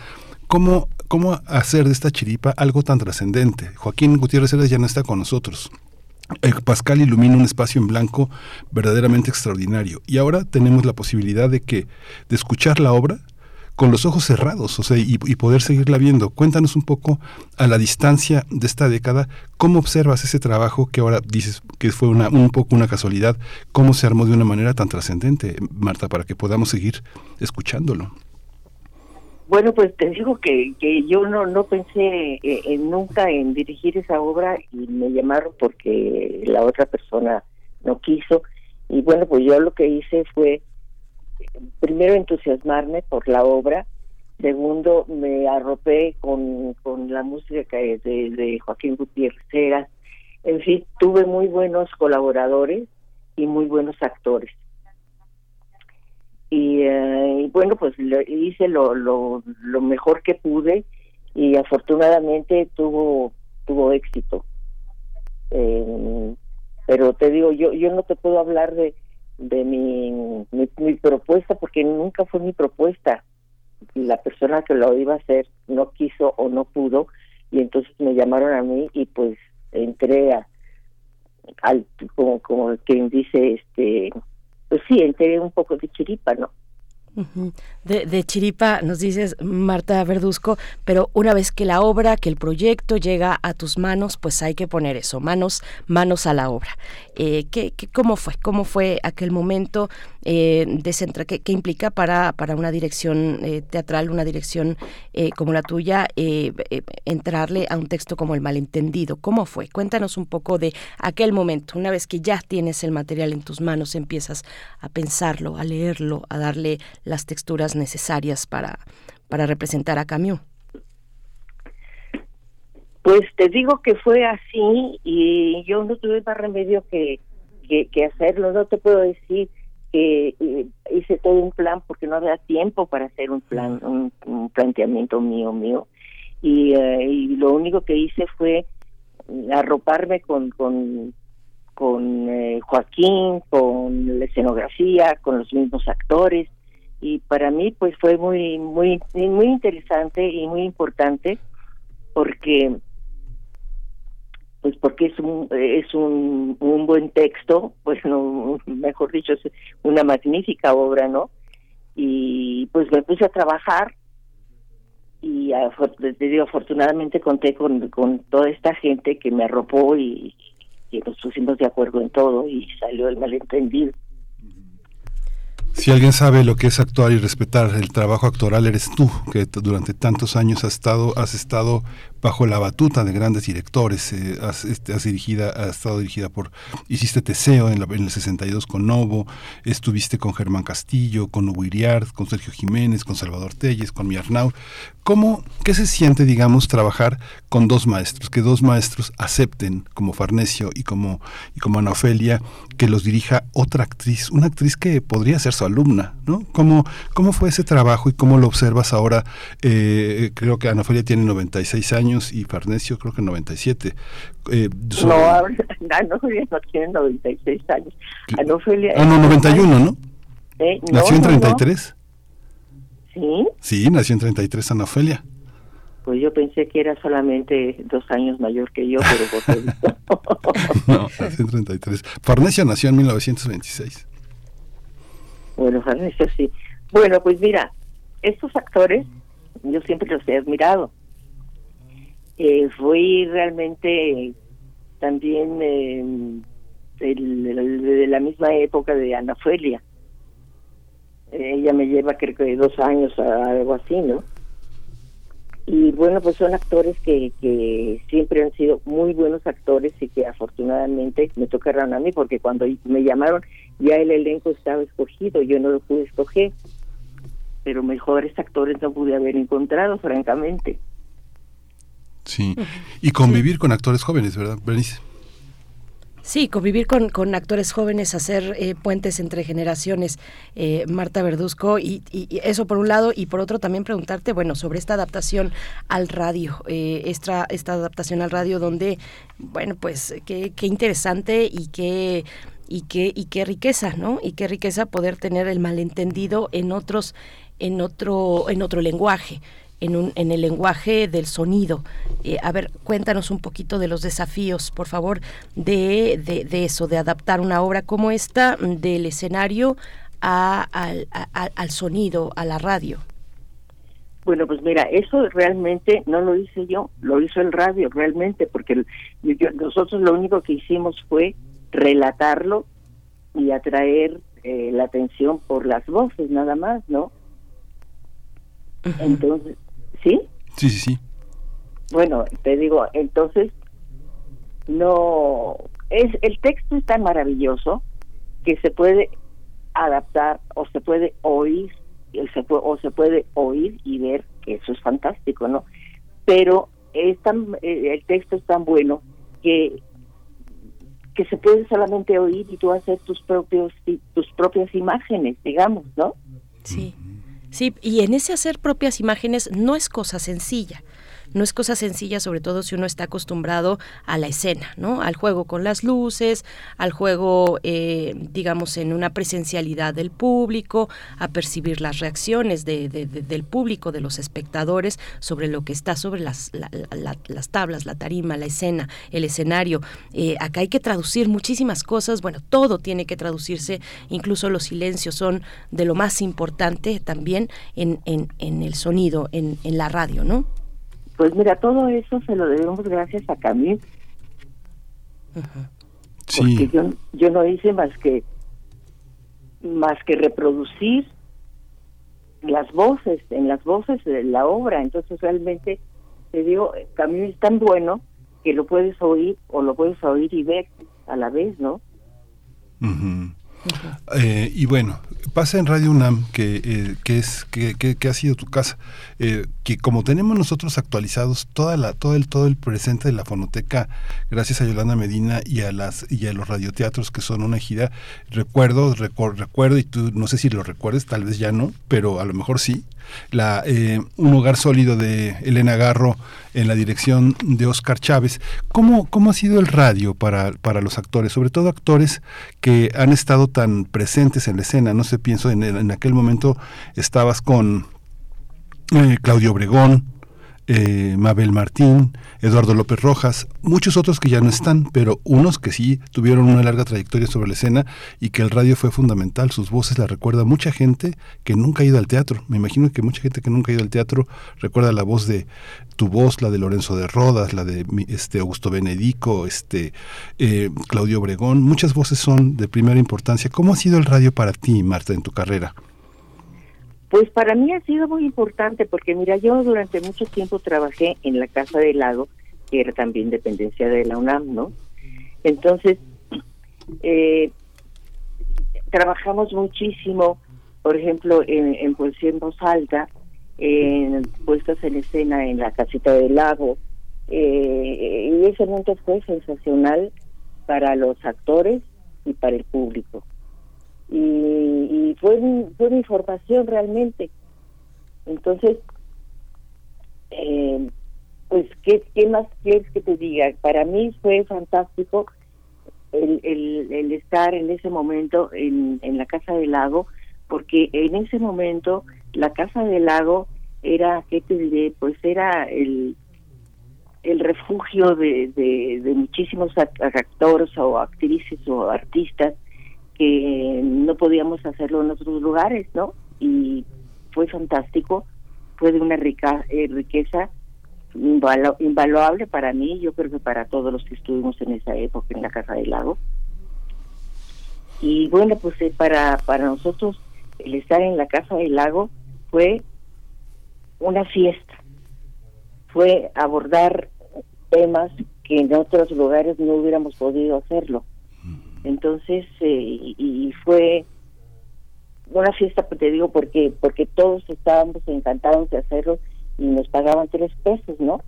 ¿Cómo, ¿Cómo hacer de esta chiripa algo tan trascendente? Joaquín Gutiérrez Heras ya no está con nosotros. Pascal ilumina un espacio en blanco verdaderamente extraordinario. Y ahora tenemos la posibilidad de que, de escuchar la obra, con los ojos cerrados, o sea, y, poder seguirla viendo. Cuéntanos un poco a la distancia de esta década, cómo observas ese trabajo que ahora dices que fue una, un poco una casualidad, cómo se armó de una manera tan trascendente, Marta, para que podamos seguir escuchándolo. Bueno, pues te digo que, que yo no, no pensé en, en nunca en dirigir esa obra y me llamaron porque la otra persona no quiso. Y bueno, pues yo lo que hice fue primero entusiasmarme por la obra, segundo me arropé con, con la música de, Joaquín Gutiérrez en fin, tuve muy buenos colaboradores y muy buenos actores. Y, eh, bueno, pues lo, hice lo, lo, lo mejor que pude y afortunadamente tuvo tuvo éxito. Eh, pero te digo, yo yo no te puedo hablar de de mi, mi, mi, propuesta porque nunca fue mi propuesta. La persona que lo iba a hacer no quiso o no pudo y entonces me llamaron a mí y pues entré a, al como como quien dice este pues sí entré un poco de chiripa no de, Chiripa, nos dices Marta Verduzco, pero una vez que la obra, que el proyecto llega a tus manos, pues hay que poner eso, manos, manos a la obra. Eh, ¿qué, qué, ¿Cómo fue? ¿Cómo fue aquel momento eh, de ¿qué, ¿qué, implica para, para una dirección eh, teatral, una dirección eh, como la tuya, entrarle a un texto como El Malentendido? ¿Cómo fue? Cuéntanos un poco de aquel momento, una vez que ya tienes el material en tus manos, empiezas a pensarlo, a leerlo, a darle las texturas necesarias para, para representar a Camus. Pues te digo que fue así y yo no tuve más remedio que, que, hacerlo. No te puedo decir que eh, hice todo un plan porque no había tiempo para hacer un plan, un, planteamiento mío, mío. Y, eh, y, lo único que hice fue arroparme con, con, con eh, Joaquín, con la escenografía, con los mismos actores. Y para mí pues fue muy, muy, muy interesante y muy importante porque pues porque es un es un, un buen texto pues no mejor dicho es una magnífica obra no y pues me puse a trabajar y afortunadamente conté con, con toda esta gente que me arropó y que nos pusimos de acuerdo en todo y salió el malentendido si alguien sabe lo que es actuar y respetar el trabajo actoral, eres tú, que durante tantos años has estado, has estado bajo la batuta de grandes directores. Eh, has, este, has, dirigida, has estado dirigida por, hiciste Teseo en, en, el 62 con Novo, estuviste con Germán Castillo, con Hugo Iriart, con Sergio Jiménez, con Salvador Telles, con Miarnau. ¿Cómo, qué se siente, digamos, trabajar con dos maestros, que dos maestros acepten, como Farnesio y como, y como Ana Ofelia, que los dirija otra actriz, una actriz que podría ser su alumna, ¿no? ¿Cómo, cómo fue ese trabajo y cómo lo observas ahora? Eh, creo que Ana Ofelia tiene 96 años y Farnesio creo que 97. Eh, No, Ana Ofelia no tiene 96 años. Ana Ofelia ah, no, 91, ¿no? Eh, ¿Nació en 33? ¿Sí? Sí, nació en 33 Ana Ofelia. Pues yo pensé que era solamente dos años mayor que yo, pero No, nació en 33. Farnesio nació en 1926. Bueno, Farnesio sí. Bueno, pues mira, estos actores yo siempre los he admirado. Eh, fui realmente también eh, de la misma época de Ana Ofelia ella me lleva creo que dos años a algo así, ¿no? Y bueno, pues son actores que, que siempre han sido muy buenos actores y que afortunadamente me tocaron a mí porque cuando me llamaron ya el elenco estaba escogido, yo no lo pude escoger, pero mejores actores no pude haber encontrado, francamente. Sí, y convivir con actores jóvenes, ¿verdad, Bernice? Sí, convivir con, con actores jóvenes, hacer eh, puentes entre generaciones, eh, Marta Verduzco, y, eso por un lado, y por otro también preguntarte, bueno, sobre esta adaptación al radio, eh, esta, esta adaptación al radio donde, bueno, pues qué, qué interesante y qué y qué y qué riqueza, ¿no? Y qué riqueza poder tener el malentendido en otros en otro en otro lenguaje en, un, en el lenguaje del sonido. Eh, a ver, cuéntanos un poquito de los desafíos, por favor, de, de, eso, de adaptar una obra como esta del escenario a, al, al sonido, a la radio. Bueno, pues mira, eso realmente no lo hice yo, lo hizo el radio realmente, porque nosotros lo único que hicimos fue relatarlo y atraer eh, la atención por las voces, nada más, ¿no? Entonces, ¿Sí? Sí, sí, sí. Bueno, te digo, entonces, no, es el texto es tan maravilloso que se puede adaptar o se puede oír se o se puede oír y ver que eso es fantástico no pero es tan, eh, el texto es tan bueno que que se puede solamente oír y tú hacer tus propios tus propias imágenes digamos no sí Sí, y en ese hacer propias imágenes no es cosa sencilla. No es cosa sencilla, sobre todo si uno está acostumbrado a la escena, ¿no? Al juego con las luces, al juego, eh, digamos, en una presencialidad del público, a percibir las reacciones de, del público, de los espectadores, sobre lo que está sobre las, las tablas, la tarima, la escena, el escenario. Eh, acá hay que traducir muchísimas cosas, bueno, todo tiene que traducirse, incluso los silencios son de lo más importante también en, en, en el sonido, en, en la radio, ¿no? Pues mira, todo eso se lo debemos gracias a Camille. Porque yo, yo no hice más que más que reproducir las voces, en las voces de la obra. Entonces realmente te digo, Camille es tan bueno que lo puedes oír o lo puedes oír y ver a la vez, ¿no? Eh, y bueno, pasa en Radio UNAM, que, eh, que es, que, que, ha sido tu casa, eh, que como tenemos nosotros actualizados toda la, todo el, todo el presente de la fonoteca, gracias a Yolanda Medina y a las, y a los radioteatros que son una gira, recuerdo, recuerdo, y tú no sé si lo recuerdes, tal vez ya no, pero a lo mejor sí, la, eh, un hogar sólido de Elena Garro en la dirección de Oscar Chávez. ¿Cómo, cómo ha sido el radio para, para los actores, sobre todo actores que han estado tan presentes en la escena? No sé, pienso en, en aquel momento estabas con eh, Claudio Obregón, eh, Mabel Martín, Eduardo López Rojas, muchos otros que ya no están, pero unos que sí tuvieron una larga trayectoria sobre la escena y que el radio fue fundamental. Sus voces la recuerda mucha gente que nunca ha ido al teatro. Me imagino que mucha gente que nunca ha ido al teatro recuerda la voz de tu voz, la de Lorenzo de Rodas, la de este Augusto Benedico, este eh, Claudio Obregón. Muchas voces son de primera importancia. ¿Cómo ha sido el radio para ti, Marta, en tu carrera? Pues para mí ha sido muy importante porque mira, yo durante mucho tiempo trabajé en la Casa del Lago, que era también dependencia de la UNAM, ¿no? Entonces, eh, trabajamos muchísimo, por ejemplo, en, en poesía en voz alta, en puestas en escena en la Casita del Lago, eh, y ese momento fue sensacional para los actores y para el público y, y fue, fue mi realmente. Entonces, eh, pues, ¿qué, ¿qué más quieres que te diga? Para mí fue fantástico el, el, el estar en ese momento en, en la Casa del Lago, porque en ese momento la Casa del Lago era, ¿qué te diré? Pues era el, el refugio de, de, de muchísimos actores o actrices o artistas que no podíamos hacerlo en otros lugares, ¿no? Y fue fantástico, fue de una rica, eh, riqueza invaluable para mí, yo creo que para todos los que estuvimos en esa época en la Casa del Lago. Y bueno, pues eh, para, para nosotros el estar en la Casa del Lago fue una fiesta, fue abordar temas que en otros lugares no hubiéramos podido hacerlo. Entonces, eh, y, fue una fiesta, pues, te digo, porque porque todos estábamos encantados de hacerlo y nos pagaban tres pesos, ¿no?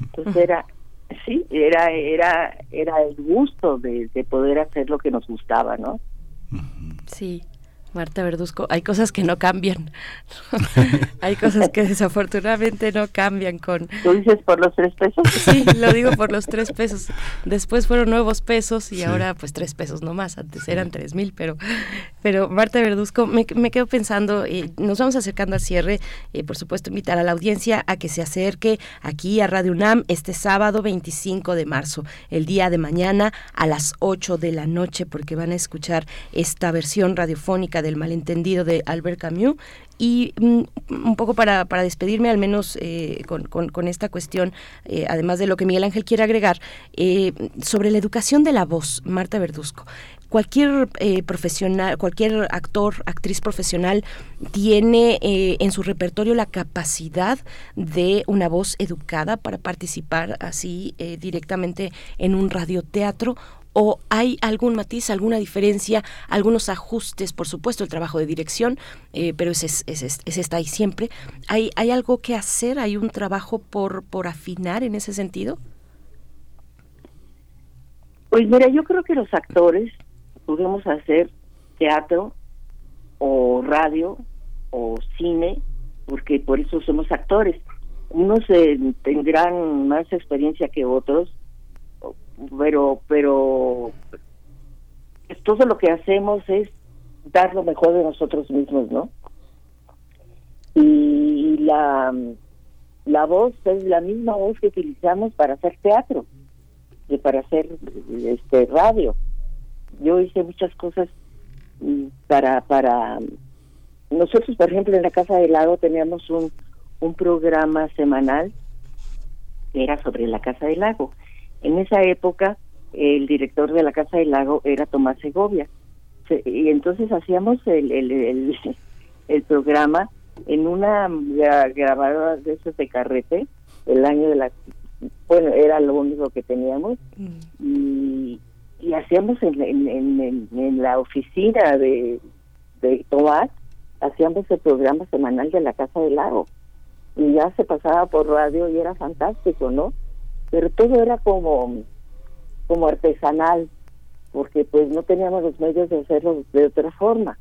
Entonces era, sí, era era era el gusto de poder hacer lo que nos gustaba, ¿no? Sí. Marta Verduzco, hay cosas que no cambian. hay cosas que desafortunadamente no cambian con... ¿Tú dices por los tres pesos? Sí, lo digo por los tres pesos. Después fueron nuevos pesos y ahora pues tres pesos no más. Antes eran tres mil, pero, pero Marta Verduzco, me, me quedo pensando, eh, nos vamos acercando al cierre. Eh, por supuesto, invitar a la audiencia a que se acerque aquí a Radio UNAM este sábado 25 de marzo, el día de mañana a las 8 de la noche, porque van a escuchar esta versión radiofónica del malentendido de Albert Camus y mm, un poco para, para despedirme, al menos eh, con, con, esta cuestión, eh, además de lo que Miguel Ángel quiere agregar, eh, sobre la educación de la voz, Marta Verduzco. Cualquier profesional, cualquier actor, actriz profesional tiene en su repertorio la capacidad de una voz educada para participar así directamente en un radioteatro o hay algún matiz, alguna diferencia, algunos ajustes, por supuesto, el trabajo de dirección, eh, pero ese, está ahí siempre. ¿Hay, ¿Hay algo que hacer? ¿Hay un trabajo por, por afinar en ese sentido? Pues mira, yo creo que los actores podemos hacer teatro o radio o cine, porque por eso somos actores. Unos eh, tendrán más experiencia que otros, pero pero todo lo que hacemos es dar lo mejor de nosotros mismos, ¿no? Y la, la voz es la misma voz que utilizamos para hacer teatro, y para hacer este radio. Yo hice muchas cosas mm, para para nosotros, por ejemplo, en la Casa del Lago teníamos un un programa semanal que era sobre la Casa del Lago en esa época, el director de la Casa del Lago era Tomás Segovia. Y entonces hacíamos el, el, el, programa en una grabadora de esos de carrete, el año de la... Bueno, era lo único que teníamos. Mm. Y, y hacíamos en, en, en, la oficina de, de Toat, hacíamos el programa semanal de la Casa del Lago y ya se pasaba por radio y era fantástico, ¿no? Pero todo era como, como artesanal, porque pues no teníamos los medios de hacerlo de otra forma.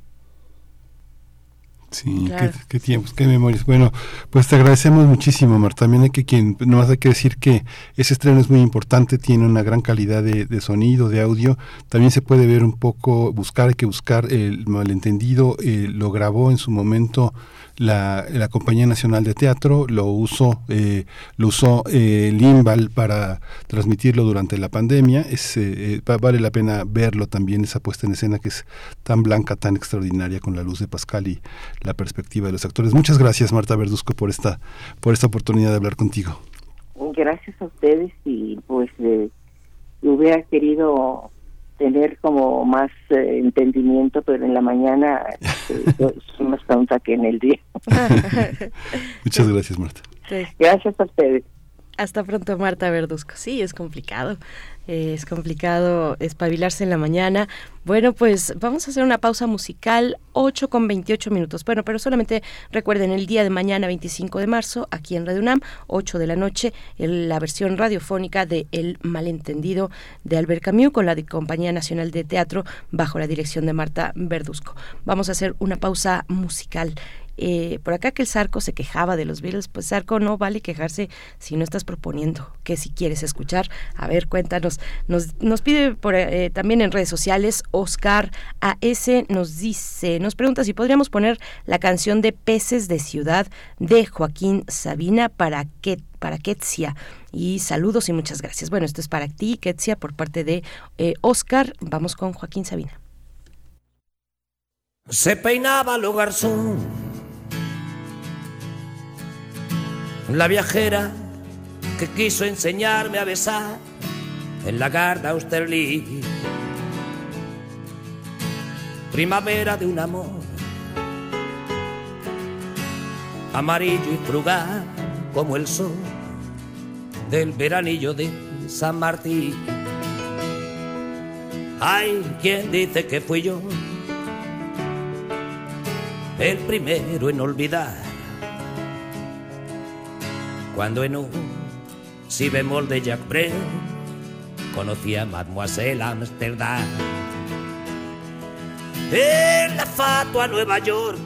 Sí, qué, tiempos, qué memorias. Bueno, pues te agradecemos muchísimo, Marta. También hay que quien, nomás hay que decir que ese estreno es muy importante, tiene una gran calidad de, de, sonido, de audio. También se puede ver un poco, buscar, hay que buscar el malentendido. Eh, lo grabó en su momento la, la Compañía Nacional de Teatro lo usó, eh, lo usó eh, Limbal para transmitirlo durante la pandemia. Es, eh, eh, vale la pena verlo también, esa puesta en escena que es tan blanca, tan extraordinaria con la luz de Pascal y la perspectiva de los actores. Muchas gracias, Marta Verduzco, por esta, por esta oportunidad de hablar contigo. Gracias a ustedes y pues eh, hubiera querido tener como más eh, entendimiento, pero en la mañana eh, soy más tonta que en el día. Muchas gracias, Marta. Gracias a ustedes. Hasta pronto, Marta Verduzco. Sí, es complicado. Eh, es complicado espabilarse en la mañana. Bueno, pues vamos a hacer una pausa musical, 8 con 28 minutos. Bueno, pero solamente recuerden el día de mañana, 25 de marzo, aquí en Radio UNAM, 8 de la noche, la versión radiofónica de El Malentendido de Albert Camus con la Compañía Nacional de Teatro bajo la dirección de Marta Verduzco. Vamos a hacer una pausa musical. Eh, por acá que el Zarco se quejaba de los Beatles, pues Zarco no vale quejarse si no estás proponiendo, que si quieres escuchar, a ver, cuéntanos. Nos, nos pide eh, también en redes sociales, Oscar AS nos dice, nos pregunta si podríamos poner la canción de Peces de Ciudad de Joaquín Sabina para que para Ketsia. Y saludos y muchas gracias. Bueno, esto es para ti, Ketsia, por parte de eh, Oscar. Vamos con Joaquín Sabina. Se peinaba lo garzón la viajera que quiso enseñarme a besar en la Garda Austerlitz. Primavera de un amor amarillo y frugal como el sol del veranillo de San Martín. Hay quien dice que fui yo el primero en olvidar cuando en un si bemol de Jack Brel conocí a Mademoiselle Amsterdam. En la fatua Nueva York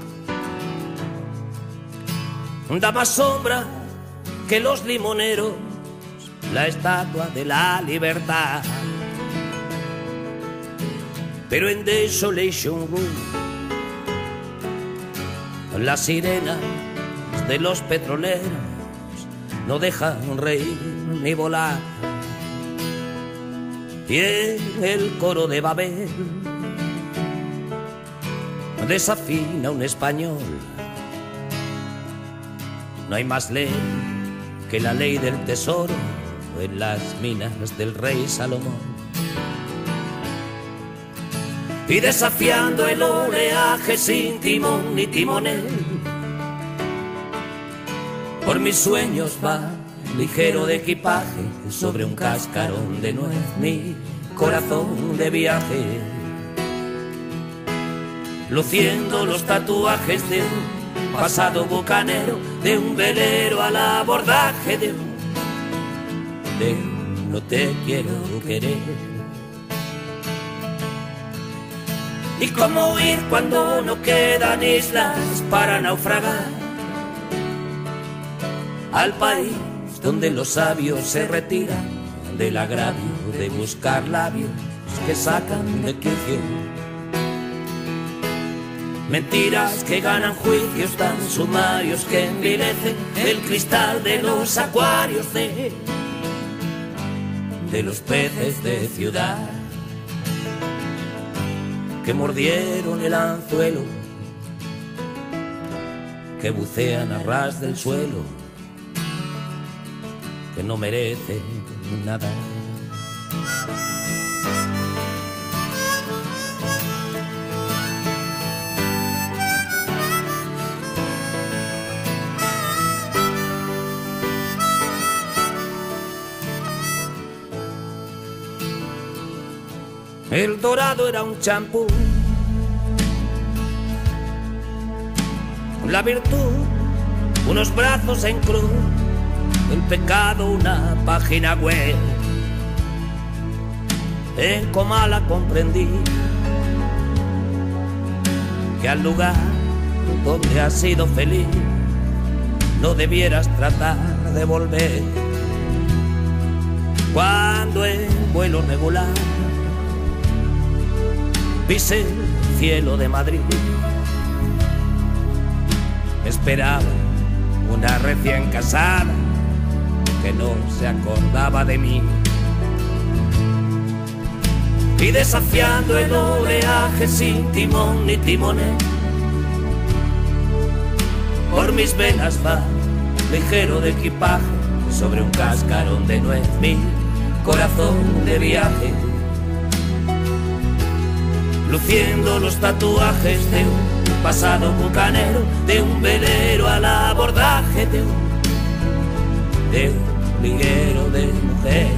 da más sombra que los limoneros, la estatua de la libertad. Pero en Desolation Room, las sirenas de los petroleros no dejan reír ni volar. Y en el coro de Babel desafina un español. No hay más ley que la ley del tesoro en las minas del rey Salomón. Y desafiando el oleaje sin timón ni timonel por mis sueños va ligero de equipaje sobre un cascarón de nuez, mi corazón de viaje. Luciendo los tatuajes de un pasado bucanero, de un velero al abordaje de un, de un no te quiero querer. Y cómo huir cuando no quedan islas para naufragar al país donde los sabios se retiran del agravio de buscar labios que sacan de quicio. Mentiras que ganan juicios tan sumarios que envilecen el cristal de los acuarios de, de los peces de ciudad que mordieron el anzuelo, que bucean a ras del suelo que no merece nada. El dorado era un champú. La virtud, unos brazos en cruz. El pecado, una página web. En Comala comprendí que al lugar donde has sido feliz no debieras tratar de volver. Cuando en vuelo regular pise el cielo de Madrid, esperaba una recién casada que no se acordaba de mí. Y desafiando el oleaje sin timón ni timones por mis venas va, ligero de equipaje, sobre un cascarón de nuez, mi corazón de viaje. Luciendo los tatuajes de un pasado bucanero, de un velero al abordaje de un, de un liguero de mujer.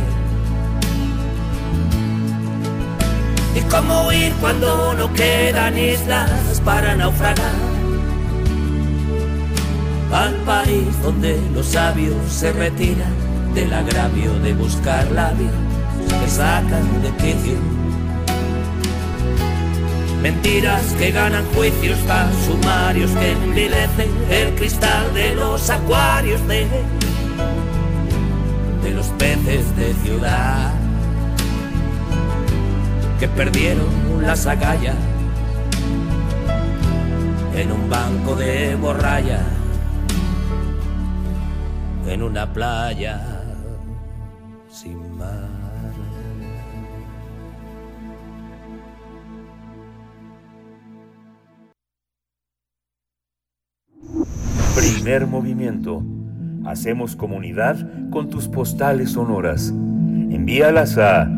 Y cómo huir cuando no quedan islas para naufragar al país donde los sabios se retiran del agravio de buscar labios que sacan de quicio. Mentiras que ganan juicios tan sumarios que envilecen el cristal de los acuarios de, de los peces de ciudad que perdieron las agallas en un banco de borralla en una playa sin mar. Primer movimiento. Hacemos comunidad con tus postales sonoras. Envíalas a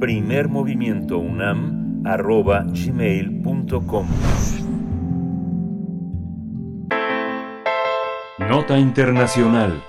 primermovimientounam.gmail.com Nota Internacional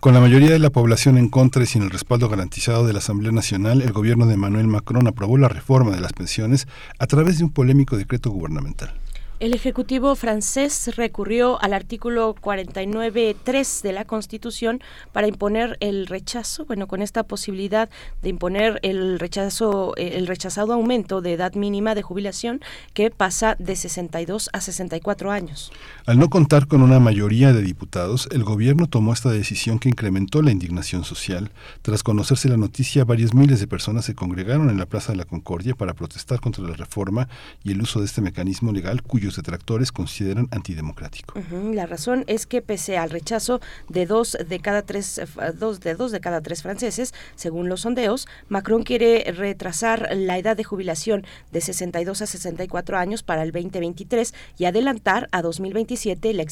con la mayoría de la población en contra y sin el respaldo garantizado de la Asamblea Nacional, el gobierno de Emmanuel Macron aprobó la reforma de las pensiones a través de un polémico decreto gubernamental. El Ejecutivo francés recurrió al artículo 49.3 de la Constitución para imponer el rechazo, bueno, con esta posibilidad de imponer el rechazo, el rechazado aumento de edad mínima de jubilación que pasa de 62 a 64 años. Al no contar con una mayoría de diputados, el gobierno tomó esta decisión que incrementó la indignación social. Tras conocerse la noticia, varios miles de personas se congregaron en la Plaza de la Concordia para protestar contra la reforma y el uso de este mecanismo legal cuyo detractores consideran antidemocrático. La razón es que pese al rechazo de dos de cada tres eh, dos de dos de cada tres franceses, según los sondeos, Macron quiere retrasar la edad de jubilación de 62 a 64 años para el 2023 y adelantar a 2027 la,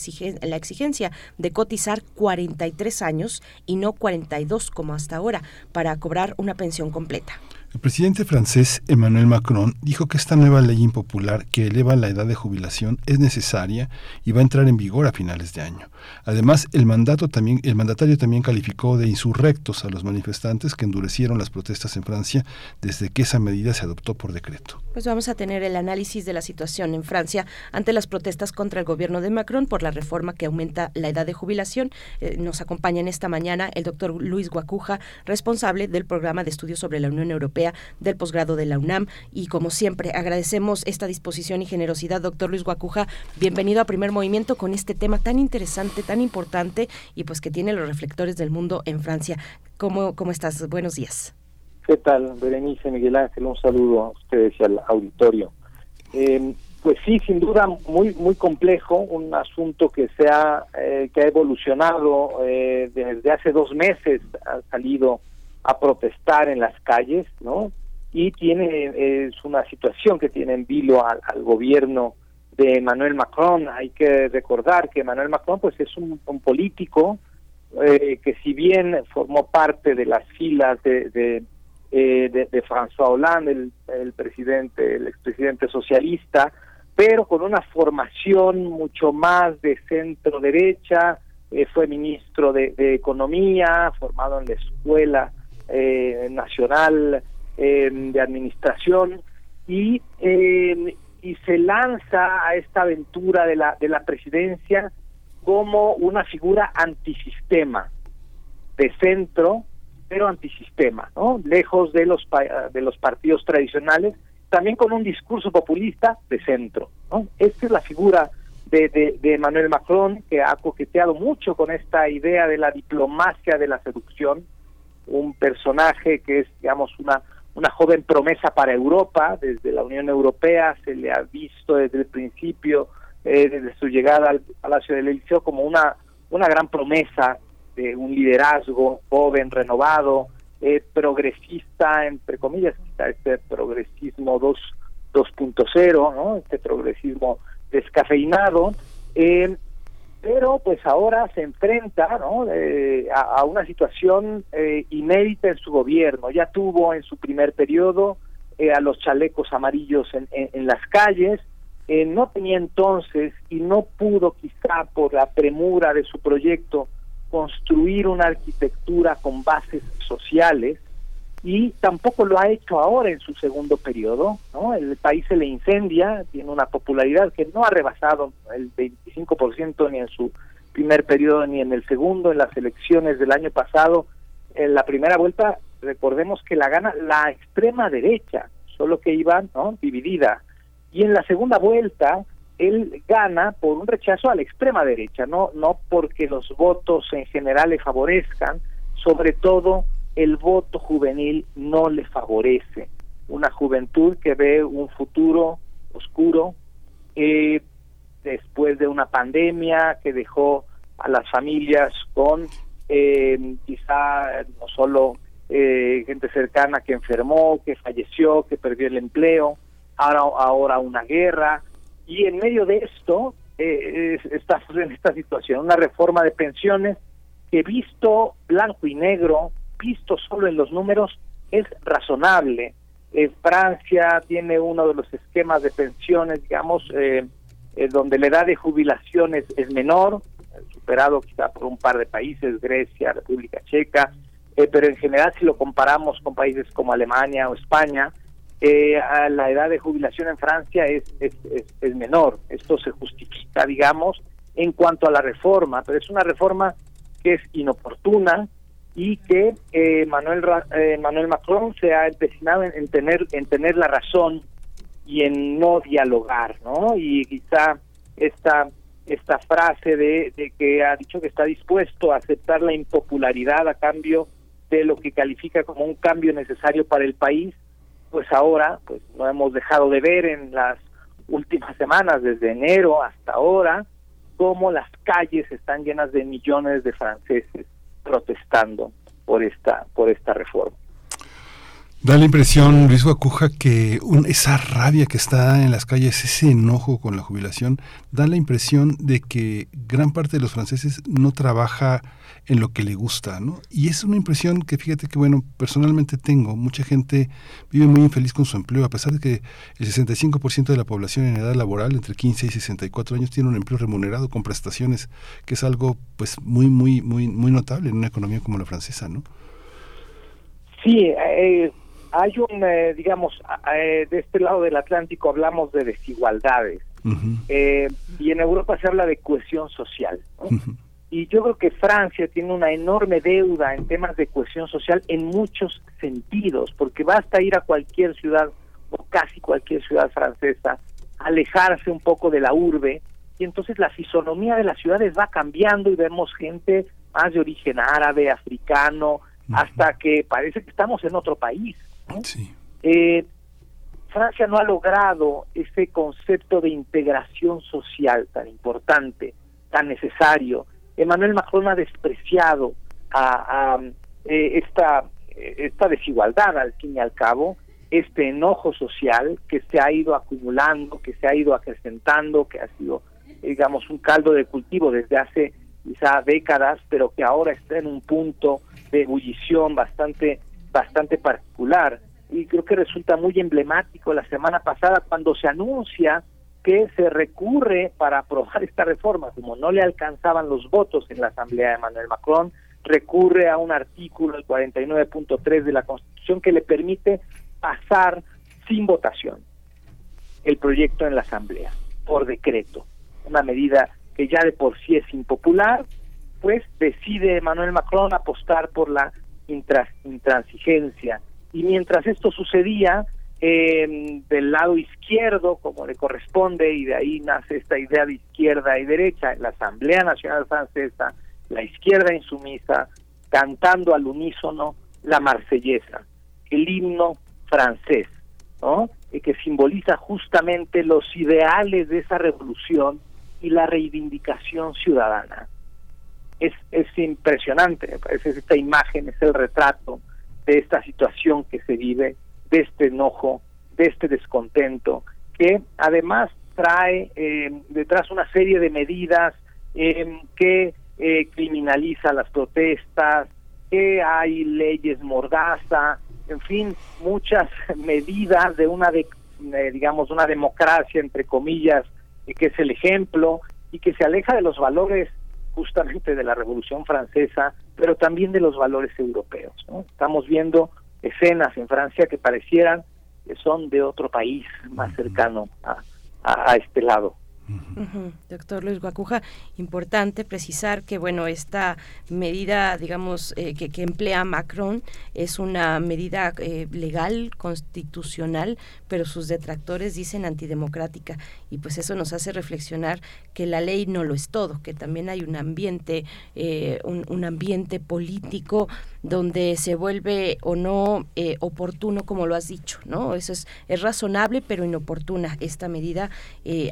la exigencia de cotizar 43 años y no 42 como hasta ahora para cobrar una pensión completa. El presidente francés Emmanuel Macron dijo que esta nueva ley impopular que eleva la edad de jubilación es necesaria y va a entrar en vigor a finales de año. Además, el, mandato también, el mandatario también calificó de insurrectos a los manifestantes que endurecieron las protestas en Francia desde que esa medida se adoptó por decreto. Pues vamos a tener el análisis de la situación en Francia ante las protestas contra el gobierno de Macron por la reforma que aumenta la edad de jubilación. Eh, nos acompaña en esta mañana el doctor Luis Guacuja, responsable del programa de estudios sobre la Unión Europea del posgrado de la UNAM. Y como siempre, agradecemos esta disposición y generosidad, doctor Luis Guacuja. Bienvenido a Primer Movimiento con este tema tan interesante, tan importante y pues que tiene los reflectores del mundo en Francia. ¿Cómo, cómo estás? Buenos días. ¿Qué tal, Berenice, Miguel Ángel? Un saludo a ustedes y al auditorio. Eh, pues sí, sin duda muy muy complejo, un asunto que se ha eh, que ha evolucionado eh, desde hace dos meses ha salido a protestar en las calles, ¿no? Y tiene es una situación que tiene en vilo al, gobierno de Emmanuel Macron. Hay que recordar que Emmanuel Macron, pues, es un, político eh, que si bien formó parte de las filas de, de, eh, de, François Hollande, el, el presidente, el expresidente socialista, pero con una formación mucho más de centro derecha, eh, fue ministro de, de, Economía, formado en la escuela eh, nacional de administración y, y se lanza a esta aventura de la, de la presidencia como una figura antisistema, de centro, pero antisistema, ¿no? lejos de los, de los partidos tradicionales, también con un discurso populista de centro. ¿no? Esta es la figura de, de, de Emmanuel Macron, que ha coqueteado mucho con esta idea de la diplomacia de la seducción, un personaje que es, digamos, una, una joven promesa para Europa, desde la Unión Europea se le ha visto desde el principio, eh, desde su llegada al Palacio del Eliseo, como una, una gran promesa de un liderazgo joven, renovado, eh, progresista, entre comillas, este progresismo 2.0, ¿no? este progresismo descafeinado, eh, pero pues ahora se enfrenta ¿no? Eh, a, una situación eh, inédita en su gobierno. Ya tuvo en su primer periodo eh, a los chalecos amarillos en, en, las calles, no tenía entonces y no pudo quizá por la premura de su proyecto construir una arquitectura con bases sociales y tampoco lo ha hecho ahora en su segundo periodo. ¿no? El país se le incendia, tiene una popularidad que no ha rebasado el 25% ni en su primer periodo ni en el segundo. En las elecciones del año pasado, en la primera vuelta, recordemos que la gana la extrema derecha, solo que iba ¿no? dividida. Y en la segunda vuelta, él gana por un rechazo a la extrema derecha, no, no porque los votos en general le favorezcan, sobre todo el voto juvenil no le favorece. Una juventud que ve un futuro oscuro eh, después de una pandemia que dejó a las familias con eh, quizá no solo eh, gente cercana que enfermó, que falleció, que perdió el empleo, ahora, ahora una guerra, y en medio de esto eh, en esta situación, una reforma de pensiones que visto blanco y negro visto solo en los números, es razonable. Eh, Francia tiene uno de los esquemas de pensiones, digamos, eh, eh, donde la edad de jubilación es, menor, superado quizá por un par de países, Grecia, República Checa, pero en general si lo comparamos con países como Alemania o España, la edad de jubilación en Francia es, es, es menor. Esto se justifica, digamos, en cuanto a la reforma, pero es una reforma que es inoportuna, y que eh, Manuel eh, Manuel Macron se ha empecinado en, tener en tener la razón y en no dialogar, ¿no? Y quizá esta esta frase de, de que ha dicho que está dispuesto a aceptar la impopularidad a cambio de lo que califica como un cambio necesario para el país, pues ahora pues no hemos dejado de ver en las últimas semanas, desde enero hasta ahora, cómo las calles están llenas de millones de franceses protestando por esta, por esta reforma. Da la impresión, Luis Guacuja, que esa rabia que está en las calles, ese enojo con la jubilación, da la impresión de que gran parte de los franceses no trabaja en lo que le gusta, ¿no? Y es una impresión que fíjate que, bueno, personalmente tengo. Mucha gente vive muy infeliz con su empleo, a pesar de que el 65% de la población en edad laboral, entre 15 y 64 años, tiene un empleo remunerado con prestaciones, que es algo, pues, muy, muy, muy, muy notable en una economía como la francesa, ¿no? Sí, eh, hay un, eh, digamos, eh, de este lado del Atlántico hablamos de desigualdades eh, y en Europa se habla de cohesión social. Y yo creo que Francia tiene una enorme deuda en temas de cohesión social en muchos sentidos, porque basta ir a cualquier ciudad o casi cualquier ciudad francesa, alejarse un poco de la urbe y entonces la fisonomía de las ciudades va cambiando y vemos gente más de origen árabe, africano, hasta que parece que estamos en otro país. Eh, Francia no ha logrado ese concepto de integración social tan importante, tan necesario. Emmanuel Macron ha despreciado a, eh, esta, esta desigualdad al fin y al cabo, este enojo social que se ha ido acumulando, que se ha ido acrecentando, que ha sido, digamos, un caldo de cultivo desde hace quizá décadas, pero que ahora está en un punto de ebullición bastante bastante particular. Y creo que resulta muy emblemático la semana pasada cuando se anuncia que se recurre para aprobar esta reforma, como no le alcanzaban los votos en la Asamblea de Manuel Macron, recurre a un artículo, el 49.3 de la Constitución, que le permite pasar sin votación el proyecto en la Asamblea, por decreto. Una medida que ya de por sí es impopular, pues decide Emmanuel Macron apostar por la intransigencia. Y mientras esto sucedía, eh, del lado izquierdo, como le corresponde, y de ahí nace esta idea de izquierda y derecha, la Asamblea Nacional Francesa, la izquierda insumisa, cantando al unísono la marsellesa, el himno francés, ¿no? Y que simboliza justamente los ideales de esa revolución y la reivindicación ciudadana. Es, es impresionante, es esta imagen, es el retrato de esta situación que se vive, de este enojo, de este descontento, que además trae eh, detrás una serie de medidas eh, que eh, criminaliza las protestas, que hay leyes mordaza, en fin, muchas medidas de una, de, digamos, una democracia, entre comillas, que es el ejemplo y que se aleja de los valores justamente de la Revolución Francesa, pero también de los valores europeos. Estamos viendo escenas en Francia que parecieran que son de otro país más cercano a, a este lado. Doctor Luis Guacuja, importante precisar que bueno esta medida, digamos eh, que, que, emplea Macron es una medida eh, legal, constitucional, pero sus detractores dicen antidemocrática. Y pues eso nos hace reflexionar que la ley no lo es todo, que también hay un ambiente, eh, un, un, ambiente político donde se vuelve o no oportuno como lo has dicho, no eso es es razonable pero inoportuna esta medida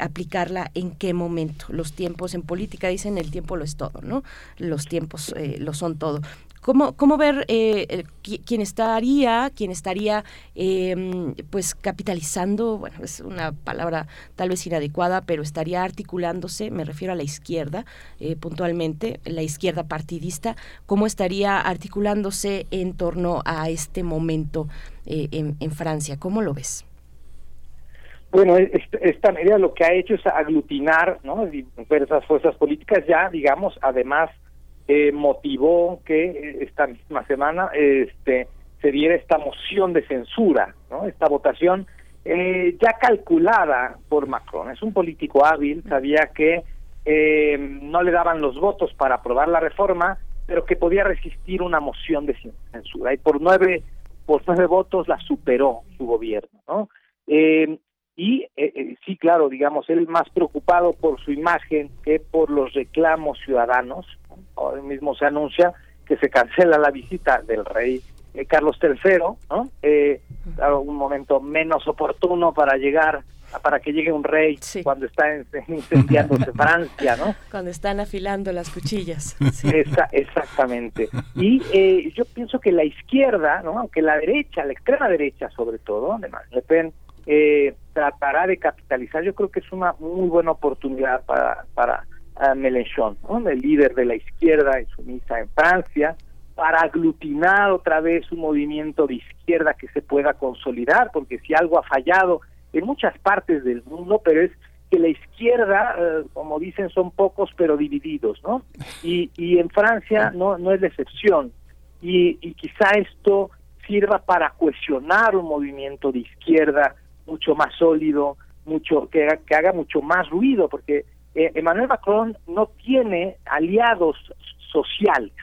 aplicarla en qué momento. Los tiempos en política dicen el tiempo lo es todo, ¿no? Los tiempos eh, lo son todo. ¿Cómo, cómo ver eh, quién estaría, quién estaría em, pues capitalizando, bueno, es una palabra tal vez inadecuada, pero estaría articulándose, me refiero a la izquierda eh, puntualmente, la izquierda partidista, cómo estaría articulándose en torno a este momento en, en Francia? ¿Cómo lo ves? Bueno, esta medida lo que ha hecho es aglutinar ¿no? diversas fuerzas políticas ya, digamos, además eh, motivó que esta misma semana este, se diera esta moción de censura, ¿no? esta votación eh, ya calculada por Macron. Es un político hábil, sabía que eh, no le daban los votos para aprobar la reforma, pero que podía resistir una moción de censura y por nueve por nueve votos la superó su gobierno, ¿no? Eh, y eh, eh, sí, claro, digamos, él más preocupado por su imagen que por los reclamos ciudadanos. Ahora mismo se anuncia que se cancela la visita del rey eh, Carlos III, ¿no? Eh, un momento menos oportuno para llegar para que llegue un rey cuando está incendiándose Francia, ¿no? Cuando están afilando las cuchillas. exactamente. Y eh, yo pienso que la izquierda, ¿no? Aunque la derecha, la extrema derecha sobre todo, de Le Pen, eh, tratará de capitalizar. Yo creo que es una muy buena oportunidad para, para uh, Mélenchon, el líder de la izquierda en sumisa en Francia, para aglutinar otra vez un movimiento de izquierda que se pueda consolidar, porque si algo ha fallado en muchas partes del mundo, pero es que la izquierda, eh, como dicen, son pocos pero divididos, ¿no? Y, y en Francia no, no es la excepción. Y, y quizá esto sirva para cohesionar un movimiento de izquierda mucho más sólido, mucho que, que haga mucho más ruido, porque eh, Emmanuel Macron no tiene aliados sociales,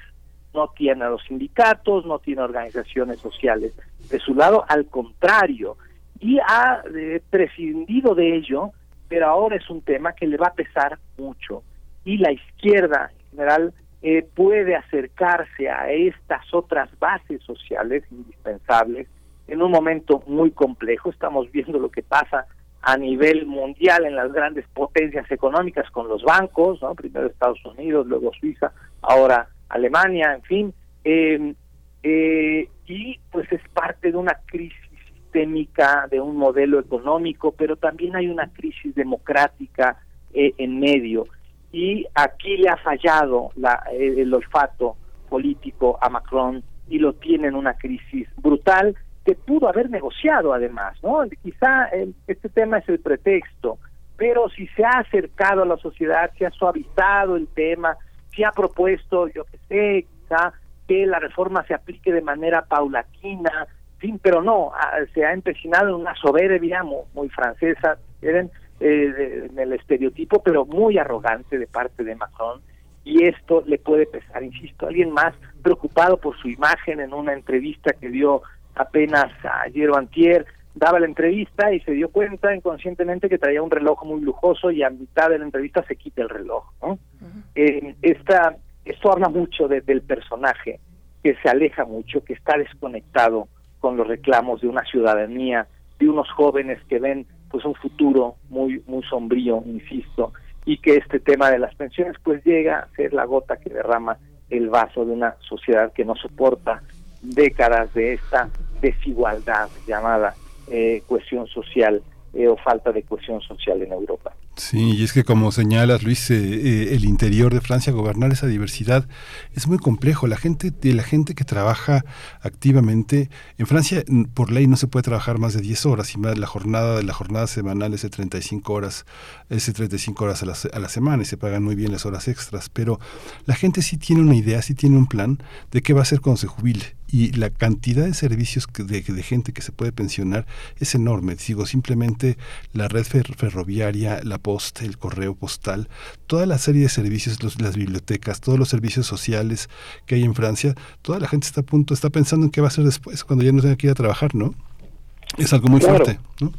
no tiene a los sindicatos, no tiene organizaciones sociales de su lado, al contrario, y ha eh, prescindido de ello, pero ahora es un tema que le va a pesar mucho. Y la izquierda en general eh, puede acercarse a estas otras bases sociales indispensables en un momento muy complejo. Estamos viendo lo que pasa a nivel mundial en las grandes potencias económicas con los bancos, ¿no? primero Estados Unidos, luego Suiza, ahora Alemania, en fin, eh, eh, y pues es parte de una crisis sistémica, de un modelo económico, pero también hay una crisis democrática eh, en medio. Y aquí le ha fallado la, el olfato político a Macron y lo tiene en una crisis brutal que pudo haber negociado además, ¿no? Quizá este tema es el pretexto, pero si se ha acercado a la sociedad, se ha suavizado el tema, se ha propuesto, yo que sé, quizá que la reforma se aplique de manera paulatina, pero no, se ha empecinado en una soberbia muy, francesa, eh, en el estereotipo, pero muy arrogante de parte de Macron, y esto le puede pesar, insisto, alguien más preocupado por su imagen en una entrevista que dio apenas ayer o antier, daba la entrevista y se dio cuenta inconscientemente que traía un reloj muy lujoso y a mitad de la entrevista se quita el reloj. ¿no? Eh, esta, esto habla mucho del personaje, que se aleja mucho, que está desconectado con los reclamos de una ciudadanía, de unos jóvenes que ven pues un futuro muy muy sombrío, insisto, y que este tema de las pensiones pues llega a ser la gota que derrama el vaso de una sociedad que no soporta décadas de esta desigualdad llamada eh, cohesión social eh, o falta de cohesión social en Europa. Sí, y es que como señalas, Luis, eh, eh, el interior de Francia, gobernar esa diversidad es muy complejo. La gente, la gente que trabaja activamente, en Francia por ley no se puede trabajar más de 10 horas y más la jornada de la jornada semanal es de 35 horas, es de 35 horas a la, a la semana y se pagan muy bien las horas extras, pero la gente sí tiene una idea, sí tiene un plan de qué va a hacer cuando se jubile y la cantidad de servicios de, de, gente que se puede pensionar es enorme. Digo, simplemente la red ferroviaria, la posta, el correo postal, toda la serie de servicios, las bibliotecas, todos los servicios sociales que hay en Francia, toda la gente está a punto, está pensando en qué va a hacer después, cuando ya no tenga que ir a trabajar, ¿no? Es algo muy fuerte, ¿no?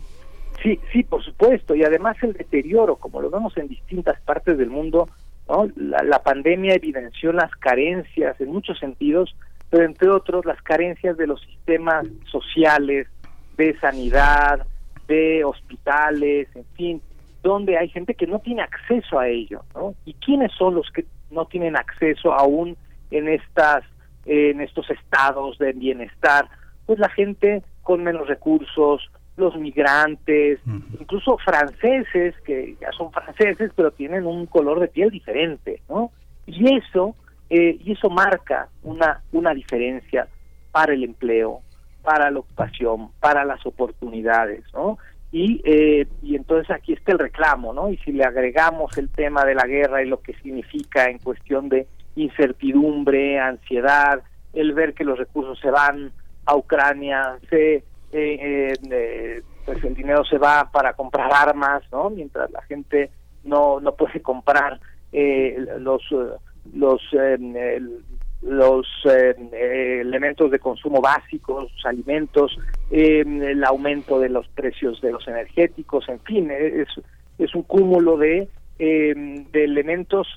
Sí, sí, por supuesto, y además el deterioro, como lo vemos en distintas partes del mundo, ¿no? la, la pandemia evidenció las carencias en muchos sentidos pero entre otros las carencias de los sistemas sociales, de sanidad, de hospitales, en fin, donde hay gente que no tiene acceso a ello, ¿no? ¿Y quiénes son los que no tienen acceso aún en estas en estos estados de bienestar? Pues la gente con menos recursos, los migrantes, incluso franceses que ya son franceses pero tienen un color de piel diferente, ¿no? Y eso eh, y eso marca una, una diferencia para el empleo, para la ocupación, para las oportunidades, ¿no? Y, eh, y entonces aquí está el reclamo, ¿no? Y si le agregamos el tema de la guerra y lo que significa en cuestión de incertidumbre, ansiedad, el ver que los recursos se van a Ucrania, se, eh, pues el dinero se va para comprar armas, ¿no? Mientras la gente no, no puede comprar los los eh, los eh, elementos de consumo básicos, alimentos, el aumento de los precios de los energéticos, en fin, es, es un cúmulo de, de elementos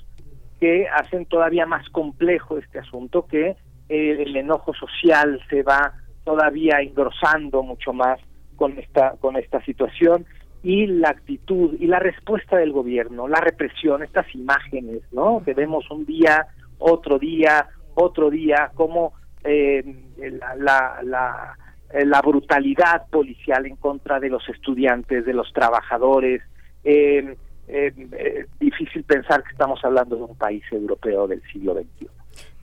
que hacen todavía más complejo este asunto, que el enojo social se va todavía engrosando mucho más con esta con esta situación y la actitud y la respuesta del gobierno, la represión, estas imágenes, ¿no? Que vemos un día, otro día, otro día, como eh, la, la, eh, la, brutalidad policial en contra de los estudiantes, de los trabajadores. Eh, eh, difícil pensar que estamos hablando de un país europeo del siglo XXI.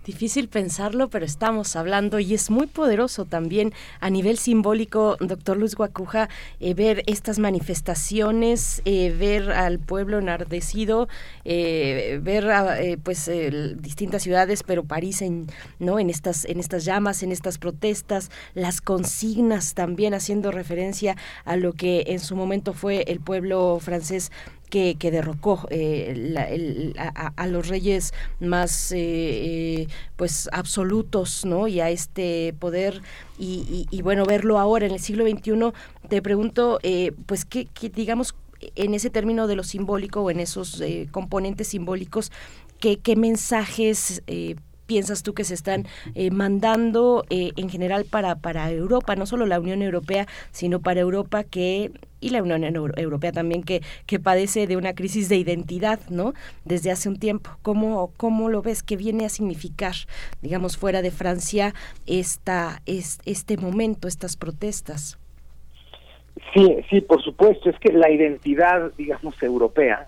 Difícil pensarlo, pero estamos hablando y es muy poderoso también a nivel simbólico, doctor Luis Guacuja, eh, ver estas manifestaciones, eh, ver al pueblo enardecido, eh, ver pues distintas ciudades, pero París en, ¿no? en, estas, en estas llamas, en estas protestas, las consignas también haciendo referencia a lo que en su momento fue el pueblo francés que, que derrocó eh, a, los reyes más eh, eh, pues absolutos no y a este poder. Y, bueno verlo ahora en el siglo XXI te pregunto pues qué, digamos en ese término de lo simbólico o en esos componentes simbólicos qué mensajes piensas tú que se están eh, mandando eh, en general para, para Europa, no solo la Unión Europea, sino para Europa que y la Unión Europea también que, que padece de una crisis de identidad, ¿no? Desde hace un tiempo. ¿Cómo, cómo lo ves? ¿Qué viene a significar, digamos, fuera de Francia esta, es, este momento, estas protestas? Sí, sí, por supuesto. Es que la identidad, digamos, europea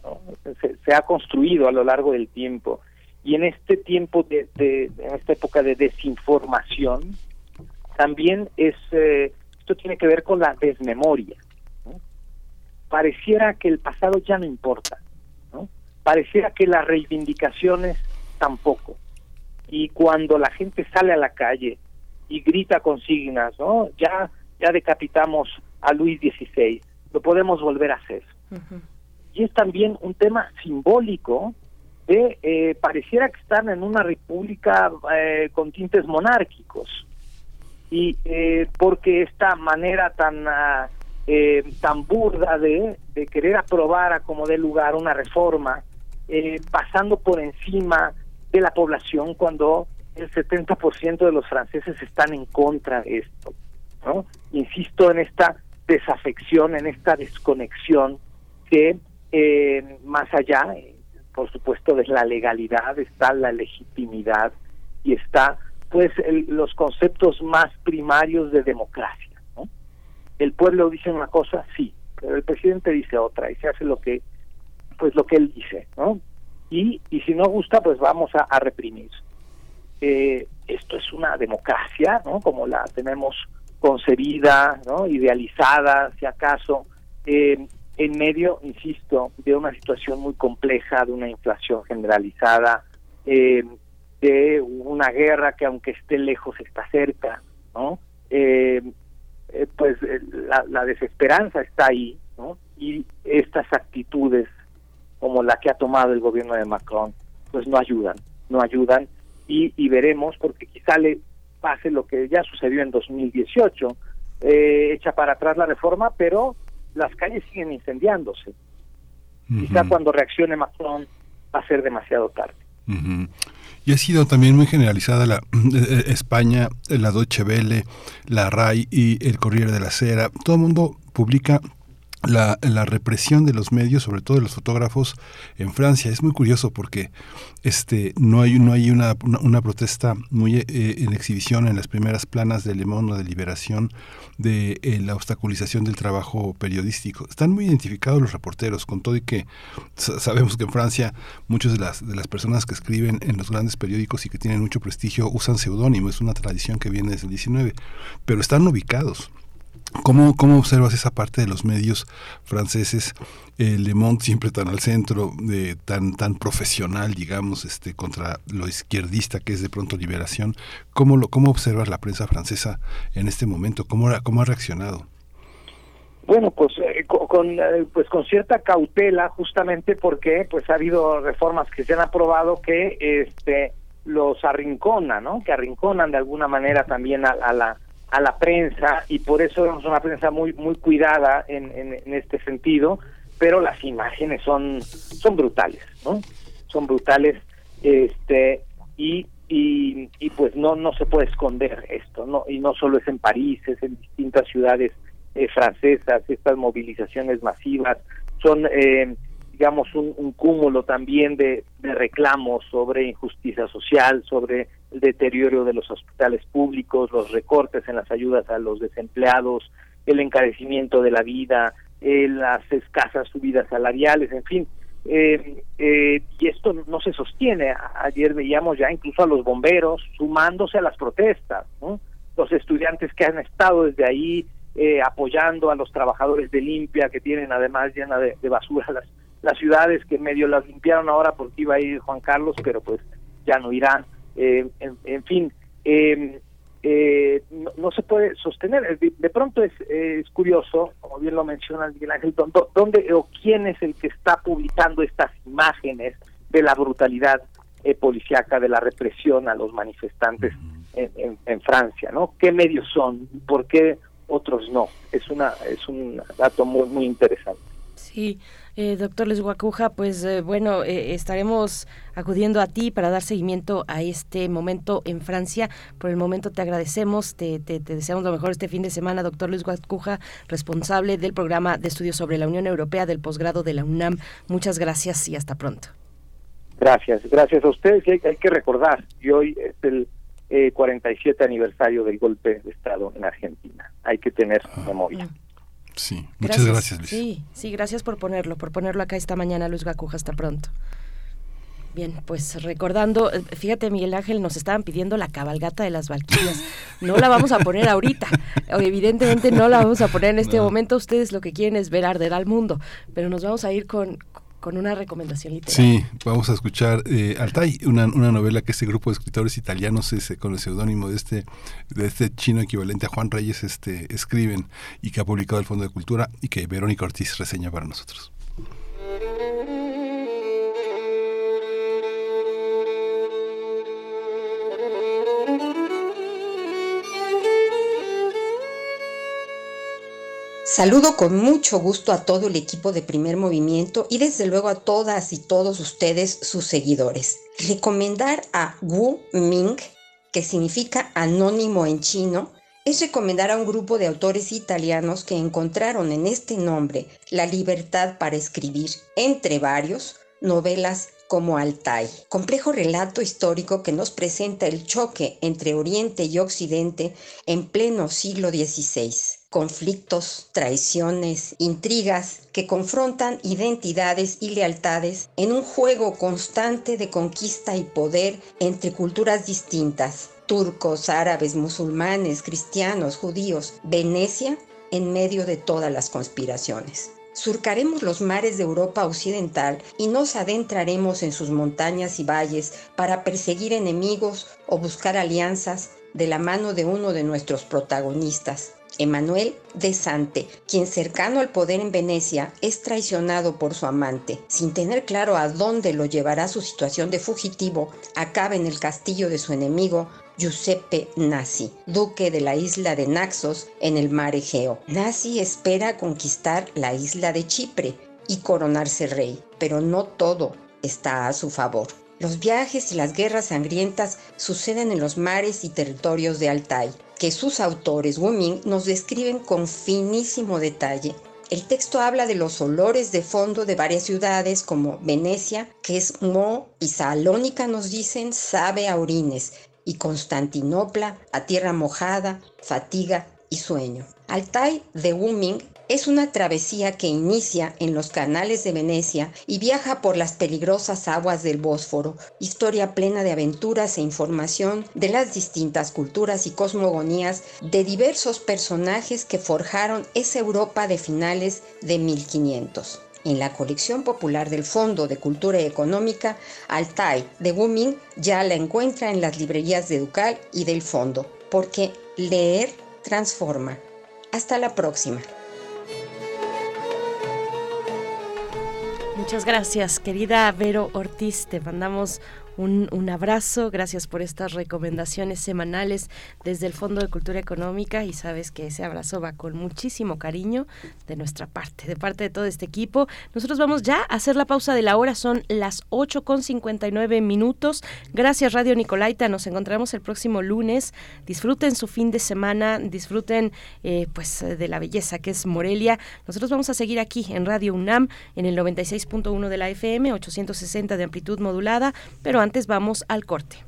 se ha construido a lo largo del tiempo y en este tiempo de, en esta época de desinformación también es eh, esto tiene que ver con la desmemoria pareciera que el pasado ya no importa ¿no? pareciera que las reivindicaciones tampoco y cuando la gente sale a la calle y grita consignas, ¿no? Ya, ya decapitamos a Luis XVI, lo podemos volver a hacer. Y es también un tema simbólico de, eh, pareciera que están en una república eh, con tintes monárquicos. Y eh, porque esta manera tan, ah, eh, tan burda de, querer aprobar a como dé lugar una reforma, eh, pasando por encima de la población cuando el 70% de los franceses están en contra de esto. ¿no? Insisto en esta desafección, en esta desconexión que más allá, por supuesto, de la legalidad está la legitimidad y está pues el- los conceptos más primarios de democracia. ¿no? El pueblo dice una cosa, sí, pero el presidente dice otra y se hace lo que pues lo que él dice, ¿no? Y, y si no gusta, pues vamos a, a reprimir. Eh, esto es una democracia, ¿no? Como la tenemos concebida, ¿no? Idealizada, si acaso, eh, en medio, insisto, de una situación muy compleja, de una inflación generalizada, eh, de una guerra que aunque esté lejos está cerca, ¿no? Eh, eh, pues eh, la, la desesperanza está ahí, ¿no? Y estas actitudes como la que ha tomado el gobierno de Macron, pues no ayudan, no ayudan y, y veremos, porque quizá le pase lo que ya sucedió en 2018, eh, echa para atrás la reforma, pero las calles siguen incendiándose. Quizá cuando reaccione Macron va a ser demasiado tarde. Y ha sido también muy generalizada la eh, España, la Deutsche Welle, la RAI y el Corriere de la Sera. Todo el mundo publica la, la represión de los medios, sobre todo de los fotógrafos en Francia. Es muy curioso porque este no hay no hay una, una, protesta muy eh, en exhibición en las primeras planas de Le Monde de Liberación de eh, la obstaculización del trabajo periodístico. Están muy identificados los reporteros, con todo y que sa- sabemos que en Francia muchas de las, de las personas que escriben en los grandes periódicos y que tienen mucho prestigio usan seudónimo, es una tradición que viene desde el 19, pero están ubicados. ¿Cómo, ¿Cómo observas esa parte de los medios franceses? Eh, Le Monde siempre tan al centro, de, tan, tan profesional, digamos, este, contra lo izquierdista que es de pronto liberación. ¿Cómo, lo, ¿Cómo observas la prensa francesa en este momento? ¿Cómo, cómo ha reaccionado? Bueno, pues eh, co- con, eh, pues con cierta cautela, justamente porque pues ha habido reformas que se han aprobado que este los arrinconan, ¿no? Que arrinconan de alguna manera también a, a la a la prensa y por eso vemos una prensa muy muy cuidada en, en, en este sentido, pero las imágenes son son brutales, ¿no? Son brutales, este y y, y pues no no se puede esconder esto, no y no solo es en París, es en distintas ciudades eh, francesas, estas movilizaciones masivas son, eh, digamos, un, un cúmulo también de, de reclamos sobre injusticia social, sobre el deterioro de los hospitales públicos, los recortes en las ayudas a los desempleados, el encarecimiento de la vida, eh, las escasas subidas salariales, en fin. Eh, eh, y esto no se sostiene. Ayer veíamos ya incluso a los bomberos sumándose a las protestas, ¿no? los estudiantes que han estado desde ahí eh, apoyando a los trabajadores de limpia que tienen además llena de, de basura las, las ciudades que medio las limpiaron ahora porque iba a ir Juan Carlos, pero pues ya no irá. Eh, en, en fin, eh, eh, no, no se puede sostener. De, de pronto es, eh, es curioso, como bien lo menciona Miguel Ángel, dó- dó- ¿dónde o quién es el que está publicando estas imágenes de la brutalidad eh, policíaca, de la represión a los manifestantes en, en- en Francia? ¿no? ¿Qué medios son? ¿Por qué otros no? Es, una, es un dato muy, muy interesante. Sí, eh, doctor Les Guacuja, pues eh, bueno, eh, estaremos acudiendo a ti para dar seguimiento a este momento en Francia. Por el momento te agradecemos, te, te- te deseamos lo mejor este fin de semana, doctor Luis Guacuja, responsable del programa de estudios sobre la Unión Europea del posgrado de la UNAM. Muchas gracias y hasta pronto. Gracias, gracias a ustedes. Y hay, hay que recordar, y hoy es el eh, 47 aniversario del golpe de Estado en Argentina. Hay que tener memoria. Sí, muchas gracias, Luis. Sí, sí, gracias por ponerlo, por ponerlo acá esta mañana, Luis Gacuja, hasta pronto. Bien, pues recordando, eh, fíjate Miguel Ángel, nos estaban pidiendo la cabalgata de las Valquirias. No la vamos a poner ahorita, evidentemente no la vamos a poner en este No. momento. Ustedes lo que quieren es ver arder al mundo, pero nos vamos a ir con, con una recomendación literaria. Sí, vamos a escuchar eh, Altai, una, una novela que este grupo de escritores italianos ese, con el seudónimo de este, de este chino equivalente a Juan Reyes este, escriben y que ha publicado el Fondo de Cultura y que Verónica Ortiz reseña para nosotros. Saludo con mucho gusto a todo el equipo de Primer Movimiento y desde luego a todas y todos ustedes, sus seguidores. Recomendar a Wu Ming, que significa anónimo en chino, es recomendar a un grupo de autores italianos que encontraron en este nombre la libertad para escribir, entre varios, novelas como Altai, complejo relato histórico que nos presenta el choque entre Oriente y Occidente en pleno siglo XVI conflictos, traiciones, intrigas que confrontan identidades y lealtades en un juego constante de conquista y poder entre culturas distintas, turcos, árabes, musulmanes, cristianos, judíos, Venecia en medio de todas las conspiraciones. Surcaremos los mares de Europa Occidental y nos adentraremos en sus montañas y valles para perseguir enemigos o buscar alianzas de la mano de uno de nuestros protagonistas, Emanuel de Sante, quien cercano al poder en Venecia es traicionado por su amante. Sin tener claro a dónde lo llevará su situación de fugitivo, acaba en el castillo de su enemigo, Giuseppe Nasi, duque de la isla de Naxos en el mar Egeo. Nasi espera conquistar la isla de Chipre y coronarse rey, pero no todo está a su favor. Los viajes y las guerras sangrientas suceden en los mares y territorios de Altai que sus autores, Wu nos describen con finísimo detalle. El texto habla de los olores de fondo de varias ciudades como Venecia, que es mo, y Salónica nos dicen sabe a orines, y Constantinopla a tierra mojada, fatiga y sueño. Altai de Wuming es una travesía que inicia en los canales de Venecia y viaja por las peligrosas aguas del Bósforo, historia plena de aventuras e información de las distintas culturas y cosmogonías de diversos personajes que forjaron esa Europa de finales de 1500 en la colección popular del Fondo de Cultura Económica, Altai de Wuming ya la encuentra en las librerías de Ducal y del Fondo, porque leer transforma. Hasta la próxima. Muchas gracias, querida Vero Ortiz. Te mandamos un, abrazo, gracias por estas recomendaciones semanales desde el Fondo de Cultura Económica y sabes que ese abrazo va con muchísimo cariño de nuestra parte, de parte de todo este equipo. Nosotros vamos ya a hacer la pausa de la hora, son las 8 con 59 minutos. Gracias Radio Nicolaita, nos encontramos el próximo lunes. Disfruten su fin de semana, disfruten eh, pues de la belleza que es Morelia. Nosotros vamos a seguir aquí en Radio UNAM en el 96.1 de la FM, 860 de amplitud modulada, pero antes vamos al corte.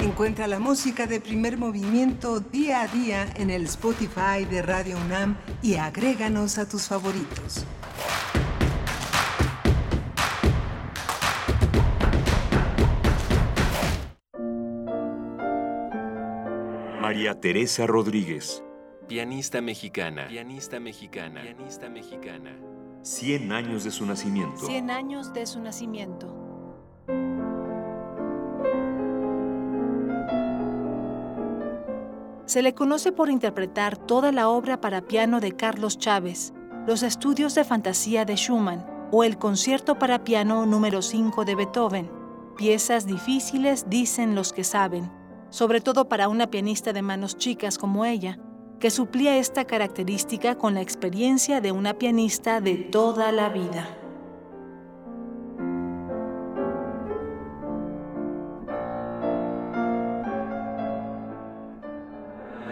Encuentra la música de primer movimiento día a día en el Spotify de Radio UNAM y agréganos a tus favoritos. María Teresa Rodríguez. Pianista mexicana. Pianista mexicana. Pianista mexicana. 100 años de su nacimiento. 100 años de su nacimiento. Se le conoce por interpretar toda la obra para piano de Carlos Chávez, los estudios de fantasía de Schumann o el concierto para piano número 5 de Beethoven. Piezas difíciles dicen los que saben, sobre todo para una pianista de manos chicas como ella, que suplía esta característica con la experiencia de una pianista de toda la vida.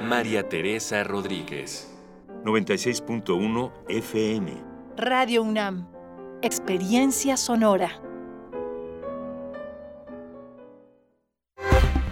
María Teresa Rodríguez. 96.1 FM. Radio UNAM. Experiencia sonora.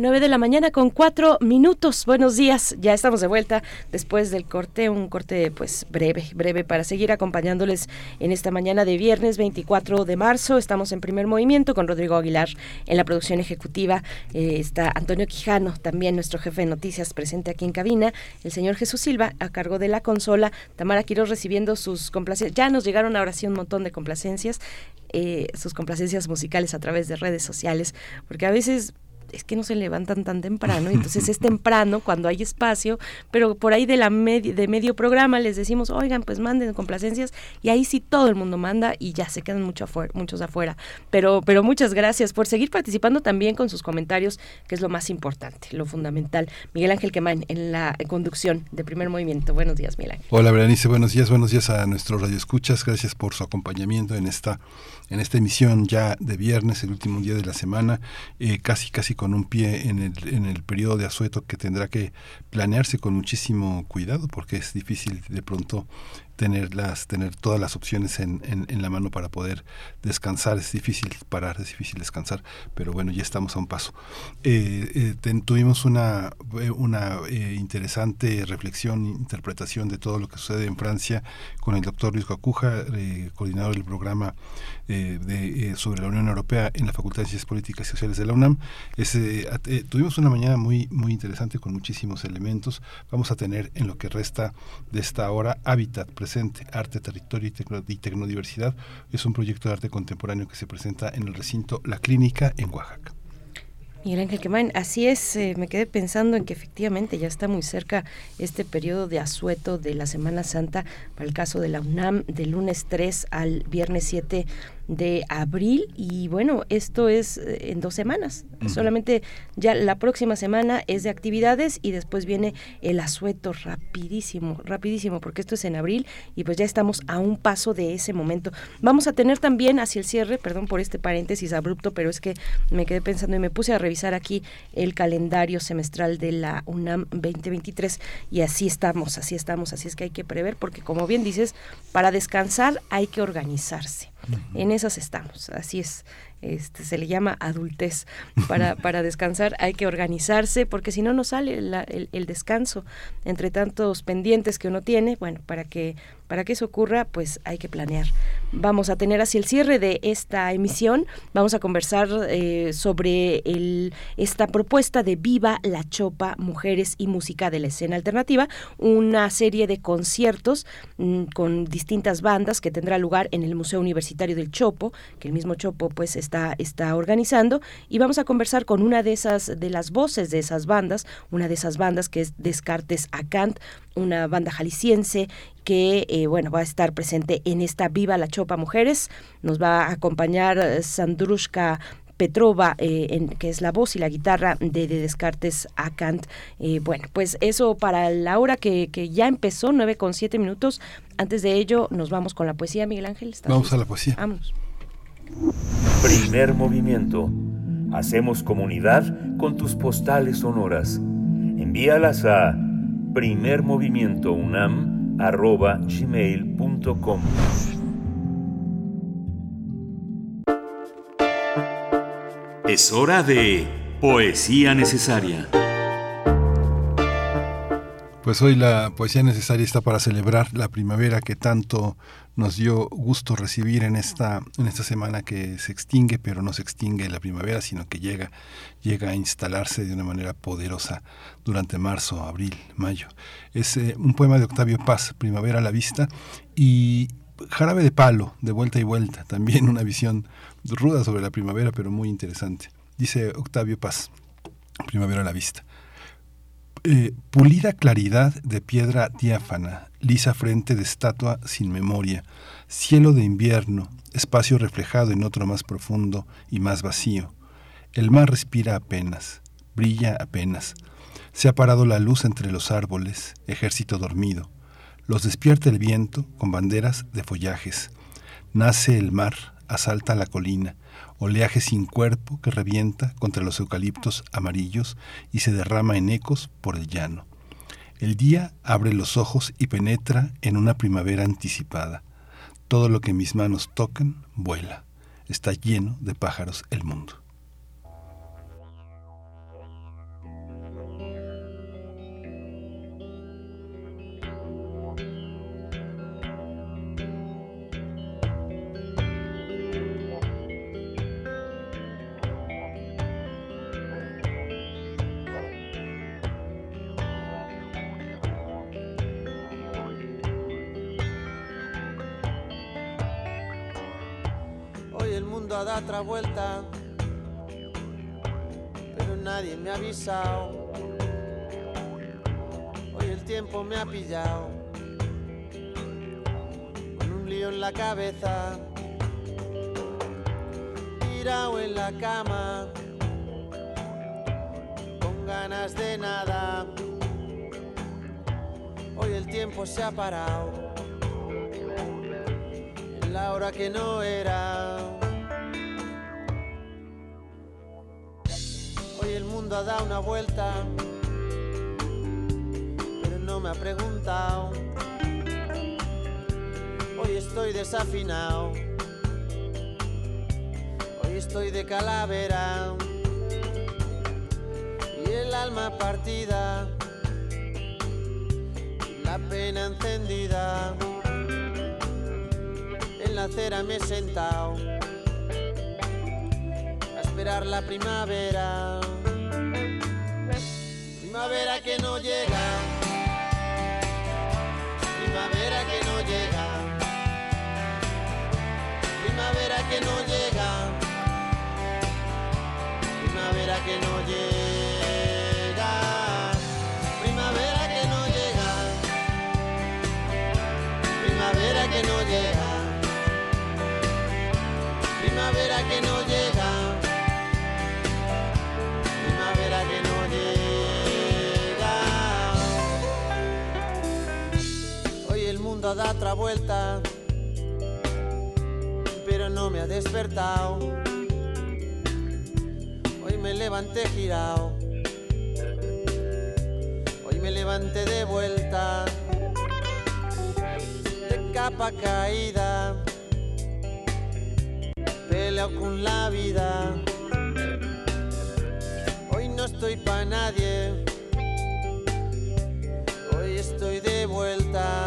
9 de la mañana con 4 minutos. Buenos días. Ya estamos de vuelta después del corte, un corte pues breve, breve para seguir acompañándoles en esta mañana de viernes 24 de marzo. Estamos en primer movimiento con Rodrigo Aguilar en la producción ejecutiva. Eh, está Antonio Quijano, también nuestro jefe de noticias presente aquí en cabina. El señor Jesús Silva a cargo de la consola. Tamara Quiroz recibiendo sus complacencias. Ya nos llegaron ahora sí un montón de complacencias. Eh, sus complacencias musicales a través de redes sociales, porque a veces es que no se levantan tan temprano, entonces es temprano cuando hay espacio, pero por ahí de la de medio programa les decimos, oigan, pues manden complacencias, y ahí sí todo el mundo manda y ya se quedan mucho afuera, muchos afuera. Pero, pero muchas gracias por seguir participando también con sus comentarios, que es lo más importante, lo fundamental. Miguel Ángel Quemán en la conducción de primer movimiento. Buenos días, Miguel Ángel. Hola, Berenice, buenos días, buenos días a nuestro Radio Escuchas, gracias por su acompañamiento en esta en esta emisión ya de viernes, el último día de la semana, eh, casi casi con un pie en el, en el periodo de asueto que tendrá que planearse con muchísimo cuidado porque es difícil de pronto tener las tener todas las opciones en, en, la mano para poder descansar. Es difícil parar es difícil descansar pero bueno ya estamos a un paso. Eh, eh, tuvimos una una interesante reflexión interpretación de todo lo que sucede en Francia con el doctor Luis Gacuja coordinador del programa de, sobre la Unión Europea en la Facultad de Ciencias Políticas y Sociales de la UNAM ese, tuvimos una mañana muy muy interesante con muchísimos elementos vamos a tener en lo que resta de esta hora Hábitat presente, Arte, Territorio y, Tecno, y Tecnodiversidad. Es un proyecto de arte contemporáneo que se presenta en el recinto La Clínica en Oaxaca. Miguel Ángel Quemain, así es, eh, me quedé pensando en que efectivamente ya está muy cerca este periodo de asueto de la Semana Santa para el caso de la UNAM, del lunes 3 al viernes 7 de abril y bueno, esto es eh, en dos semanas. Solamente ya la próxima semana es de actividades y después viene el asueto rapidísimo, rapidísimo, porque esto es en abril y pues ya estamos a un paso de ese momento. Vamos a tener también hacia el cierre, perdón por este paréntesis abrupto, pero es que me quedé pensando y me puse a revisar aquí el calendario semestral de la UNAM 2023 y así estamos, así estamos, así es que hay que prever porque como bien dices, para descansar hay que organizarse. En esas estamos, así es. Este, se le llama adultez. Para, para descansar hay que organizarse porque si no, no sale el, el, descanso entre tantos pendientes que uno tiene. Bueno, para que, para que eso ocurra, pues hay que planear. Vamos a tener así el cierre de esta emisión. Vamos a conversar eh, sobre esta propuesta de Viva la Chopa, Mujeres y Música de la Escena Alternativa, una serie de conciertos mm, con distintas bandas que tendrá lugar en el Museo Universitario del Chopo, que el mismo Chopo pues está, está organizando y vamos a conversar con una de esas, de las voces de esas bandas, una de esas bandas que es Descartes Acant, una banda jalisciense que eh, bueno va a estar presente en esta Viva la Chopa Mujeres. Nos va a acompañar eh, Sandrushka Petrova, eh, en, que es la voz y la guitarra de, Descartes Acant. bueno, pues eso para la hora que, que, ya empezó, 9 con 7 minutos. Antes de ello, nos vamos con la poesía, Miguel Ángel. Vamos a la poesía. Vamos. Primer movimiento. Hacemos comunidad con tus postales sonoras. Envíalas a primermovimientounam.gmail.com Es hora de Poesía Necesaria. Pues hoy la poesía necesaria está para celebrar la primavera que tanto nos dio gusto recibir en esta, en esta semana que se extingue, pero no se extingue la primavera, sino que llega, llega a instalarse de una manera poderosa durante marzo, abril, mayo. Es eh, un poema de Octavio Paz, Primavera a la vista, y Jarabe de Palo, de vuelta y vuelta, también una visión ruda sobre la primavera, pero muy interesante. Dice Octavio Paz, Primavera a la vista. Eh, pulida claridad de piedra diáfana, lisa frente de estatua sin memoria, cielo de invierno, espacio reflejado en otro más profundo y más vacío. El mar respira apenas, brilla apenas. Se ha parado la luz entre los árboles, ejército dormido. Los despierta el viento con banderas de follajes. Nace el mar, asalta la colina oleaje sin cuerpo que revienta contra los eucaliptos amarillos y se derrama en ecos por el llano. El día abre los ojos y penetra en una primavera anticipada. Todo lo que mis manos tocan vuela. Está lleno de pájaros el mundo. Otra vuelta, pero nadie me ha avisado. Hoy el tiempo me ha pillado con un lío en la cabeza, tirado en la cama, con ganas de nada. Hoy el tiempo se ha parado en la hora que no era. El mundo ha dado una vuelta, pero no me ha preguntado. Hoy estoy desafinado, hoy estoy de calavera y el alma partida, la pena encendida. En la acera me he sentado esperar la primavera. Primavera que no llega. Primavera que no llega. Primavera que no llega. Primavera que no llega. Primavera que no llega. Primavera que no llega. Primavera que no llega. Otra vuelta, pero no me ha despertado. Hoy me levanté girado, hoy me levanté de vuelta, de capa caída, peleo con la vida. Hoy no estoy pa' nadie, hoy estoy de vuelta,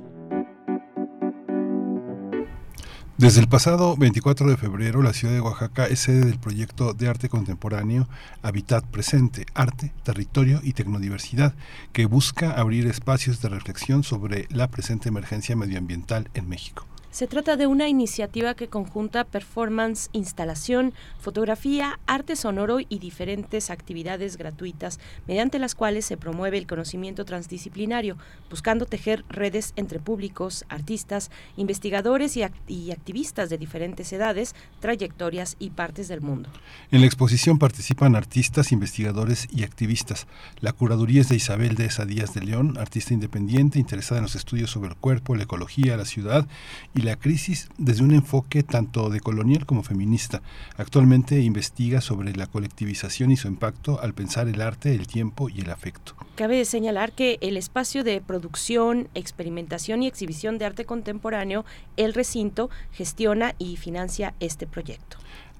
Desde el pasado 24 de febrero, la ciudad de Oaxaca es sede del proyecto de arte contemporáneo Habitat Presente, Arte, Territorio y Tecnodiversidad, que busca abrir espacios de reflexión sobre la presente emergencia medioambiental en México. Se trata de una iniciativa que conjunta performance, instalación, fotografía, arte sonoro y diferentes actividades gratuitas, mediante las cuales se promueve el conocimiento transdisciplinario, buscando tejer redes entre públicos, artistas, investigadores y, act y activistas de diferentes edades, trayectorias y partes del mundo. En la exposición participan artistas, investigadores y activistas. La curaduría es de Isabel de Esa Díaz de León, artista independiente interesada en los estudios sobre el cuerpo, la ecología, la ciudad y la crisis desde un enfoque tanto decolonial como feminista. Actualmente investiga sobre la colectivización y su impacto al pensar el arte, el tiempo y el afecto. Cabe señalar que el espacio de producción, experimentación y exhibición de arte contemporáneo, el recinto, gestiona y financia este proyecto.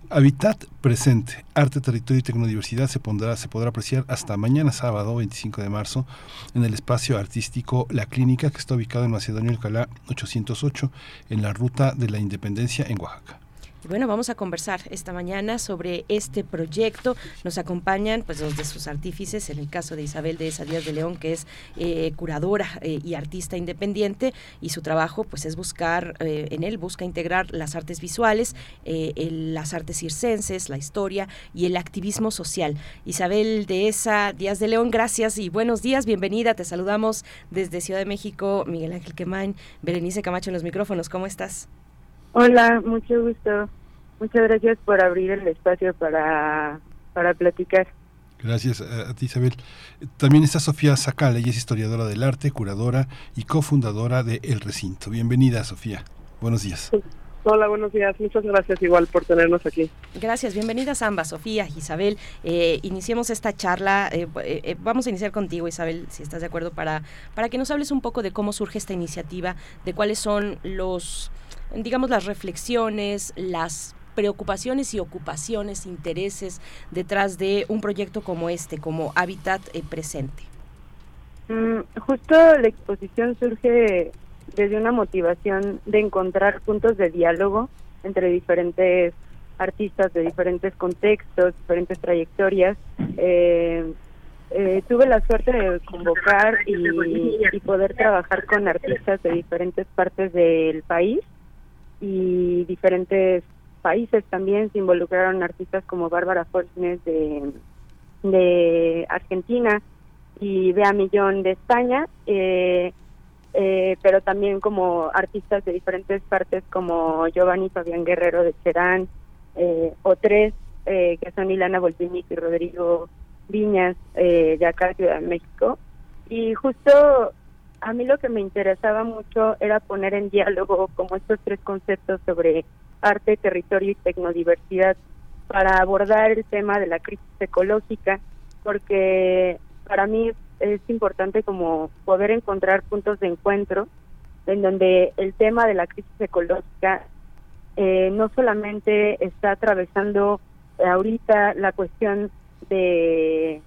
Habitat Presente, Arte, Territorio y Tecnodiversidad se, pondrá, se podrá apreciar hasta mañana sábado 25 de marzo en el espacio artístico La Clínica que está ubicado en Macedonio Alcalá 808 en la ruta de la Independencia en Oaxaca. Bueno, vamos a conversar esta mañana sobre este proyecto. Nos acompañan pues dos de sus artífices, en el caso de Isabel de Esa Díaz de León, que es eh, curadora eh, y artista independiente, y su trabajo pues es buscar, eh, en él busca integrar las artes visuales, el, las artes circenses, la historia y el activismo social. Isabel de Esa Díaz de León, gracias y buenos días, bienvenida, te saludamos desde Ciudad de México, Miguel Ángel Quemain, Berenice Camacho en los micrófonos, ¿cómo estás? Hola, mucho gusto. Muchas gracias por abrir el espacio para, para platicar. Gracias a, ti, Isabel. También está Sofía Sacala, ella es historiadora del arte, curadora y cofundadora de El Recinto. Bienvenida, Sofía. Buenos días. Hola, buenos días. Muchas gracias igual por tenernos aquí. Gracias, bienvenidas ambas, Sofía, Isabel. Eh, iniciemos esta charla. Eh, eh, vamos a iniciar contigo, Isabel, si estás de acuerdo, para, para que nos hables un poco de cómo surge esta iniciativa, de cuáles son los digamos las reflexiones, las preocupaciones y ocupaciones, intereses detrás de un proyecto como este, como Hábitat eh, Presente? Mm, justo la exposición surge desde una motivación de encontrar puntos de diálogo entre diferentes artistas de diferentes contextos, diferentes trayectorias. Eh, eh, tuve la suerte de convocar y, y, poder trabajar con artistas de diferentes partes del país y diferentes países también. Se involucraron artistas como Bárbara Fortnes de, de Argentina y Bea Millón de España. Eh, eh, pero también como artistas de diferentes partes como Giovanni Fabián Guerrero de Cherán, eh, o tres eh, que son Ilana Volpinic y Rodrigo Viñas eh, de acá Ciudad de México. Y justo a mí lo que me interesaba mucho era poner en diálogo como estos tres conceptos sobre arte, territorio y tecnodiversidad para abordar el tema de la crisis ecológica, porque para mí es importante como poder encontrar puntos de encuentro en donde el tema de la crisis ecológica eh, no solamente está atravesando ahorita la cuestión de,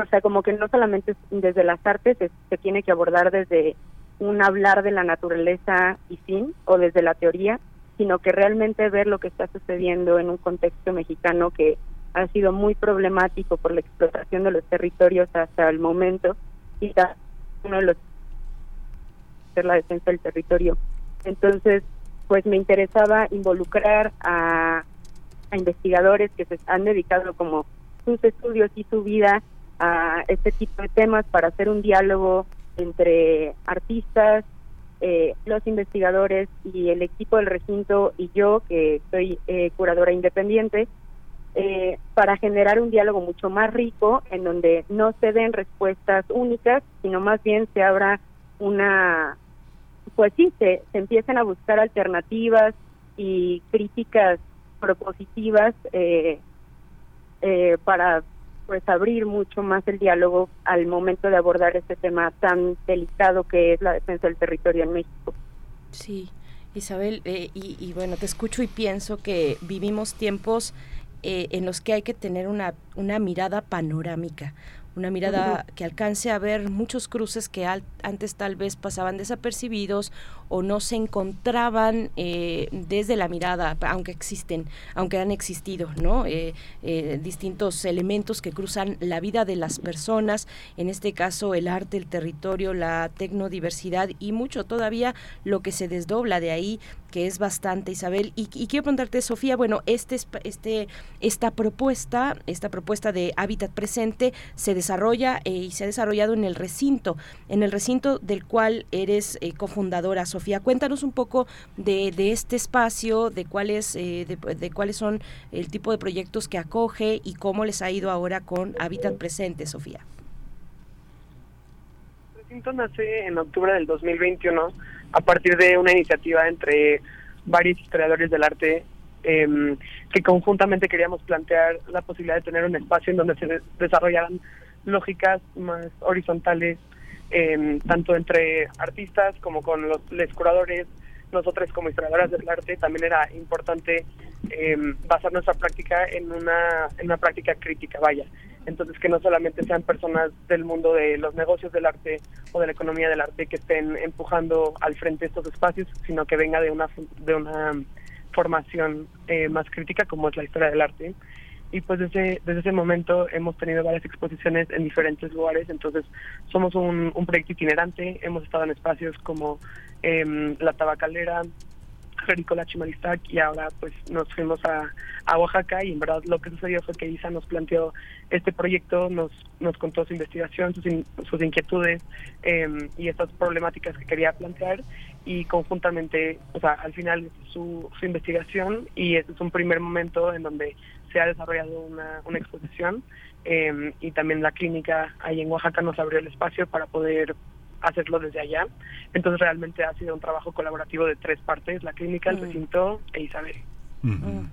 o sea, como que no solamente desde las artes se, se tiene que abordar desde un hablar de la naturaleza y fin, o desde la teoría, sino que realmente ver lo que está sucediendo en un contexto mexicano que ha sido muy problemático por la explotación de los territorios hasta el momento y uno de los ser la defensa del territorio. Entonces, pues me interesaba involucrar a investigadores que se han dedicado como sus estudios y su vida a este tipo de temas para hacer un diálogo entre artistas, eh, los investigadores y el equipo del recinto y yo, que soy eh, curadora independiente, eh, para generar un diálogo mucho más rico en donde no se den respuestas únicas, sino más bien se abra una, pues sí, se, se empiecen a buscar alternativas y críticas propositivas eh, eh, para pues abrir mucho más el diálogo al momento de abordar este tema tan delicado que es la defensa del territorio en México. Sí, Isabel, eh, y, y, bueno, te escucho y pienso que vivimos tiempos eh, en los que hay que tener una, una mirada panorámica, una mirada que alcance a ver muchos cruces que al, antes tal vez pasaban desapercibidos o no se encontraban eh, desde la mirada, aunque existen, aunque han existido, ¿no? Eh, eh, distintos elementos que cruzan la vida de las personas, en este caso el arte, el territorio, la tecnodiversidad y mucho todavía lo que se desdobla de ahí que es bastante, Isabel. Y, quiero preguntarte, Sofía, bueno, este, este, esta propuesta, esta propuesta de Hábitat Presente se desarrolla y se ha desarrollado en el recinto, en el recinto del cual eres cofundadora, Sofía. Cuéntanos un poco de, de este espacio, de cuáles, eh, de, de, cuáles son el tipo de proyectos que acoge y cómo les ha ido ahora con Hábitat Presente, Sofía. El recinto nace en octubre del 2021 a partir de una iniciativa entre varios historiadores del arte eh, que conjuntamente queríamos plantear la posibilidad de tener un espacio en donde se de desarrollaran lógicas más horizontales, eh, tanto entre artistas como con los, curadores, nosotros como historiadoras del arte, también era importante eh, basar nuestra práctica en una, en una práctica crítica, vaya. Entonces, que no solamente sean personas del mundo de los negocios del arte o de la economía del arte que estén empujando al frente estos espacios, sino que venga de una, de una formación eh, más crítica como es la historia del arte. Y pues desde, desde ese momento hemos tenido varias exposiciones en diferentes lugares, entonces somos un, proyecto itinerante, hemos estado en espacios como eh, La Tabacalera, Jericola Chimalistac y ahora pues nos fuimos a, a Oaxaca. Y en verdad lo que sucedió fue que Isa nos planteó este proyecto, nos, nos contó su investigación, sus, in, sus inquietudes eh, y estas problemáticas que quería plantear. Y conjuntamente, o sea, al final su, su investigación y este es un primer momento en donde se ha desarrollado una, una exposición eh, y también la clínica ahí en Oaxaca nos abrió el espacio para poder hacerlo desde allá. Entonces realmente ha sido un trabajo colaborativo de tres partes, la clínica, el recinto e Isabel. Uh -huh.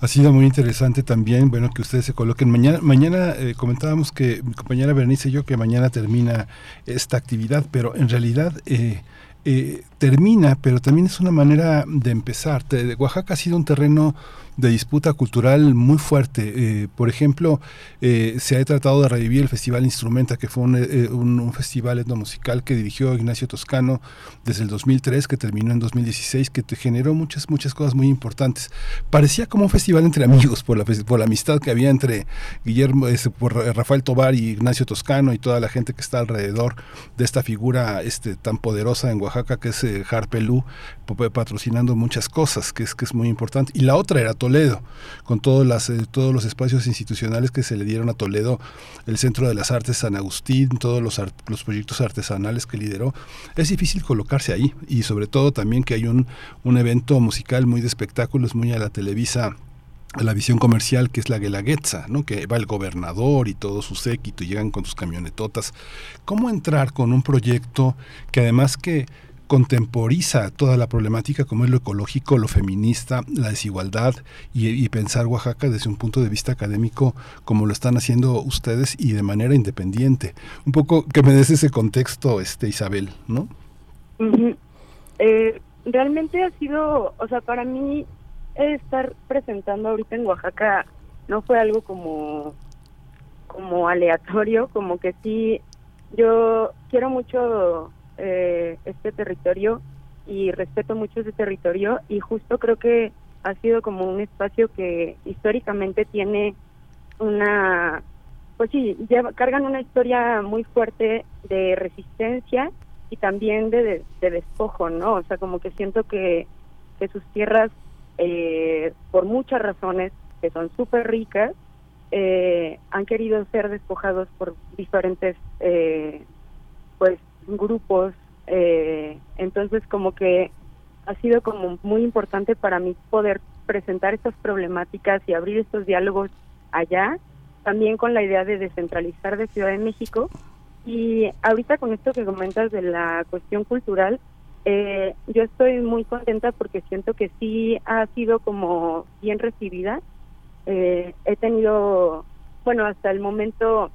Ha sido muy interesante también, bueno, que ustedes se coloquen. Mañana, mañana eh, comentábamos que mi compañera Berenice y yo que mañana termina esta actividad, pero en realidad eh, eh, termina, pero también es una manera de empezar. Oaxaca ha sido un terreno de disputa cultural muy fuerte. Eh, por ejemplo, eh, se ha tratado de revivir el Festival Instrumenta, que fue un, eh, un, festival etnomusical que dirigió Ignacio Toscano desde el 2003, que terminó en 2016, que te generó muchas, muchas cosas muy importantes. Parecía como un festival entre amigos, por la, por la amistad que había entre Guillermo, por Rafael Tobar y Ignacio Toscano y toda la gente que está alrededor de esta figura este, tan poderosa en Oaxaca, que es Harpelú, patrocinando muchas cosas, que es, que es muy importante. Y la otra era Toledo, con todos, las, eh, todos los espacios institucionales que se le dieron a Toledo, el Centro de las Artes San Agustín, todos los, los proyectos artesanales que lideró. Es difícil colocarse ahí y sobre todo también que hay un, un evento musical muy de espectáculos, muy a la Televisa a la visión comercial que es la Guelaguetza, ¿no? que va el gobernador y todo su séquito y llegan con sus camionetotas. ¿Cómo entrar con un proyecto que además que contemporiza toda la problemática como es lo ecológico, lo feminista, la desigualdad y, pensar Oaxaca desde un punto de vista académico como lo están haciendo ustedes y de manera independiente. Un poco que me des ese contexto, este Isabel, ¿no? Eh, realmente ha sido, o sea, para mí estar presentando ahorita en Oaxaca no fue algo como como aleatorio, como que sí, yo quiero mucho eh, este territorio y respeto mucho ese territorio y justo creo que ha sido como un espacio que históricamente tiene una pues sí lleva, cargan una historia muy fuerte de resistencia y también de, despojo no o sea como que siento que que sus tierras eh, por muchas razones que son súper ricas eh, han querido ser despojados por diferentes eh, pues grupos. Eh, entonces, como que ha sido como muy importante para mí poder presentar estas problemáticas y abrir estos diálogos allá, también con la idea de descentralizar de Ciudad de México. Y ahorita con esto que comentas de la cuestión cultural, eh, yo estoy muy contenta porque siento que sí ha sido como bien recibida. Eh, he tenido, bueno, hasta el momento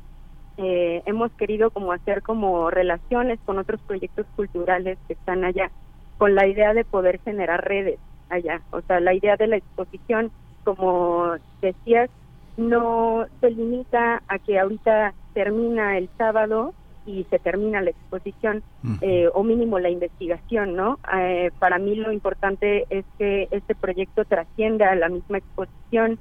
eh, hemos querido como hacer como relaciones con otros proyectos culturales que están allá, con la idea de poder generar redes allá. O sea, la idea de la exposición, como decías, no se limita a que ahorita termina el sábado y se termina la exposición, eh, o mínimo la investigación, ¿no? Eh, para mí lo importante es que este proyecto trascienda a la misma exposición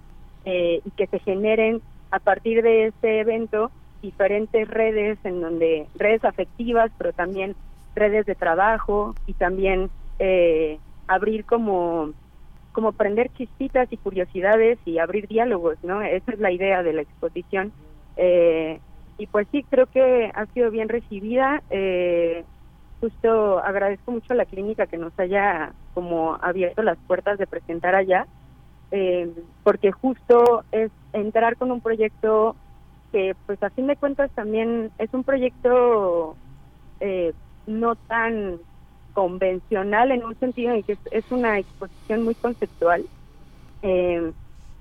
y que se generen a partir de este evento diferentes redes en donde redes afectivas pero también redes de trabajo y también eh, abrir como como prender chispitas y curiosidades y abrir diálogos no esa es la idea de la exposición. Eh, y pues sí creo que ha sido bien recibida. Eh, justo agradezco mucho a la clínica que nos haya como abierto las puertas de presentar allá porque justo es entrar con un proyecto que pues a fin de cuentas también es un proyecto eh, no tan convencional en un sentido en que es, una exposición muy conceptual, eh,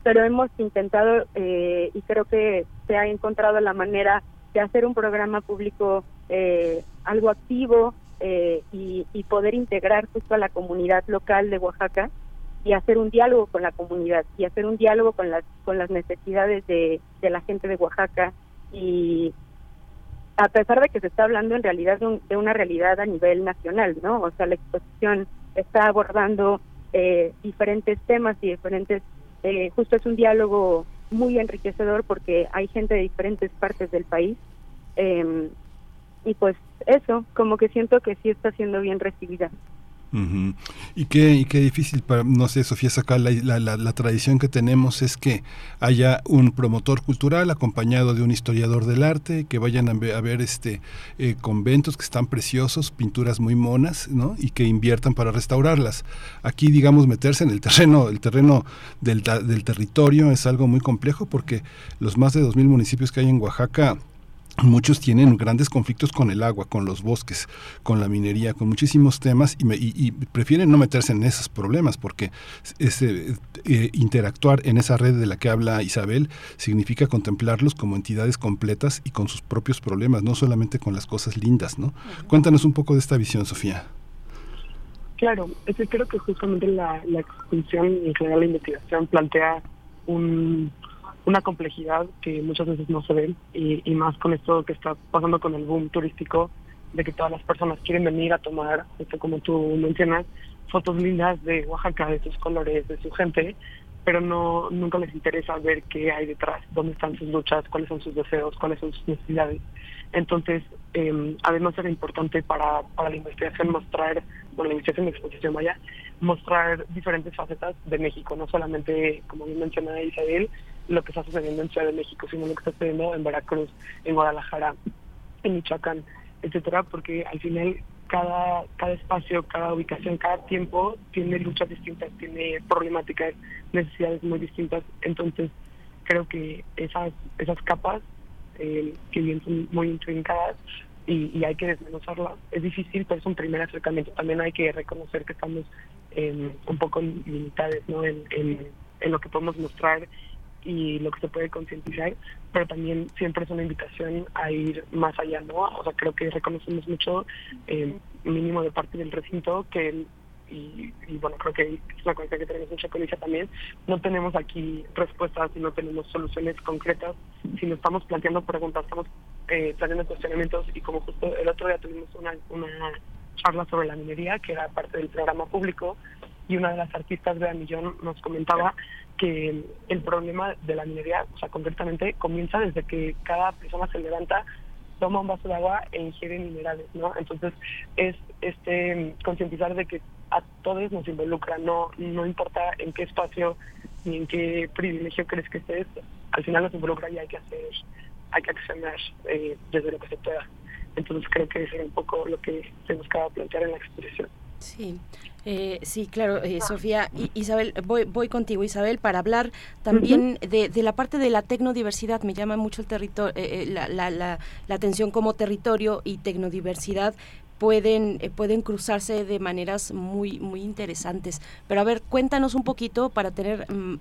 pero hemos intentado eh, y creo que se ha encontrado la manera de hacer un programa público algo activo y, y, poder integrar justo a la comunidad local de Oaxaca y hacer un diálogo con la comunidad y hacer un diálogo con las con las necesidades de, de la gente de Oaxaca y a pesar de que se está hablando en realidad de, una realidad a nivel nacional, ¿no? O sea, la exposición está abordando eh, diferentes temas y diferentes, eh, justo es un diálogo muy enriquecedor porque hay gente de diferentes partes del país eh, y pues eso, como que siento que sí está siendo bien recibida. Y qué, y qué difícil para, no sé, Sofía, sacar la, la, tradición que tenemos es que haya un promotor cultural acompañado de un historiador del arte, que vayan a ver, este eh, conventos que están preciosos, pinturas muy monas, ¿no? Y que inviertan para restaurarlas. Aquí, digamos, meterse en el terreno, el terreno del, del territorio es algo muy complejo porque los más de 2.000 municipios que hay en Oaxaca, Muchos tienen grandes conflictos con el agua, con los bosques, con la minería, con muchísimos temas y, prefieren no meterse en esos problemas porque ese, eh, interactuar en esa red de la que habla Isabel significa contemplarlos como entidades completas y con sus propios problemas, no solamente con las cosas lindas. ¿no? Cuéntanos un poco de esta visión, Sofía. Claro, es que creo que justamente la, la exposición y en general la investigación plantea un, una complejidad que muchas veces no se ve y, más con esto que está pasando con el boom turístico de que todas las personas quieren venir a tomar, como tú mencionas, fotos lindas de Oaxaca, de sus colores, de su gente, pero no nunca les interesa ver qué hay detrás, dónde están sus luchas, cuáles son sus deseos, cuáles son sus necesidades. Entonces, eh, además era importante para, para la investigación mostrar, bueno, la investigación de exposición, vaya, mostrar diferentes facetas de México, no solamente, como bien mencionaba Isabel, lo que está sucediendo en Ciudad de México, sino lo que está sucediendo en Veracruz, en Guadalajara, en Michoacán, etcétera, porque al final cada, cada espacio, cada ubicación, cada tiempo tiene luchas distintas, tiene problemáticas, necesidades muy distintas. Entonces, creo que esas, esas capas, eh, que bien son muy intrincadas y, y hay que desmenuzarlas, es difícil, pero es un primer acercamiento. También hay que reconocer que estamos eh, un poco limitados ¿no? en, en, en lo que podemos mostrar y lo que se puede concientizar, pero también siempre es una invitación a ir más allá, ¿no? O sea, creo que reconocemos mucho, eh, mínimo de parte del recinto, que, y, bueno, creo que es una cosa que tenemos mucha Chacolisa también, no tenemos aquí respuestas y no tenemos soluciones concretas, sino estamos planteando preguntas, estamos eh, planteando cuestionamientos y como justo el otro día tuvimos una, una charla sobre la minería, que era parte del programa público, y una de las artistas, Bea Millón, nos comentaba que el problema de la minería, o sea, concretamente, comienza desde que cada persona se levanta, toma un vaso de agua e ingiere minerales, ¿no? Entonces, es este concientizar de que a todos nos involucra, no, no importa en qué espacio ni en qué privilegio crees que estés, al final nos involucra y hay que hacer, hay que accionar eh, desde lo que se pueda. Entonces creo que ese es un poco lo que se buscaba plantear en la exposición. Sí, eh, sí, claro, eh, Sofía. I Isabel, voy, voy contigo, Isabel, para hablar también uh -huh. de, de, la parte de la tecnodiversidad. Me llama mucho el territorio, eh, la, la, la, la, atención como territorio y tecnodiversidad pueden, eh, pueden cruzarse de maneras muy, muy interesantes. Pero a ver, cuéntanos un poquito para tener mm,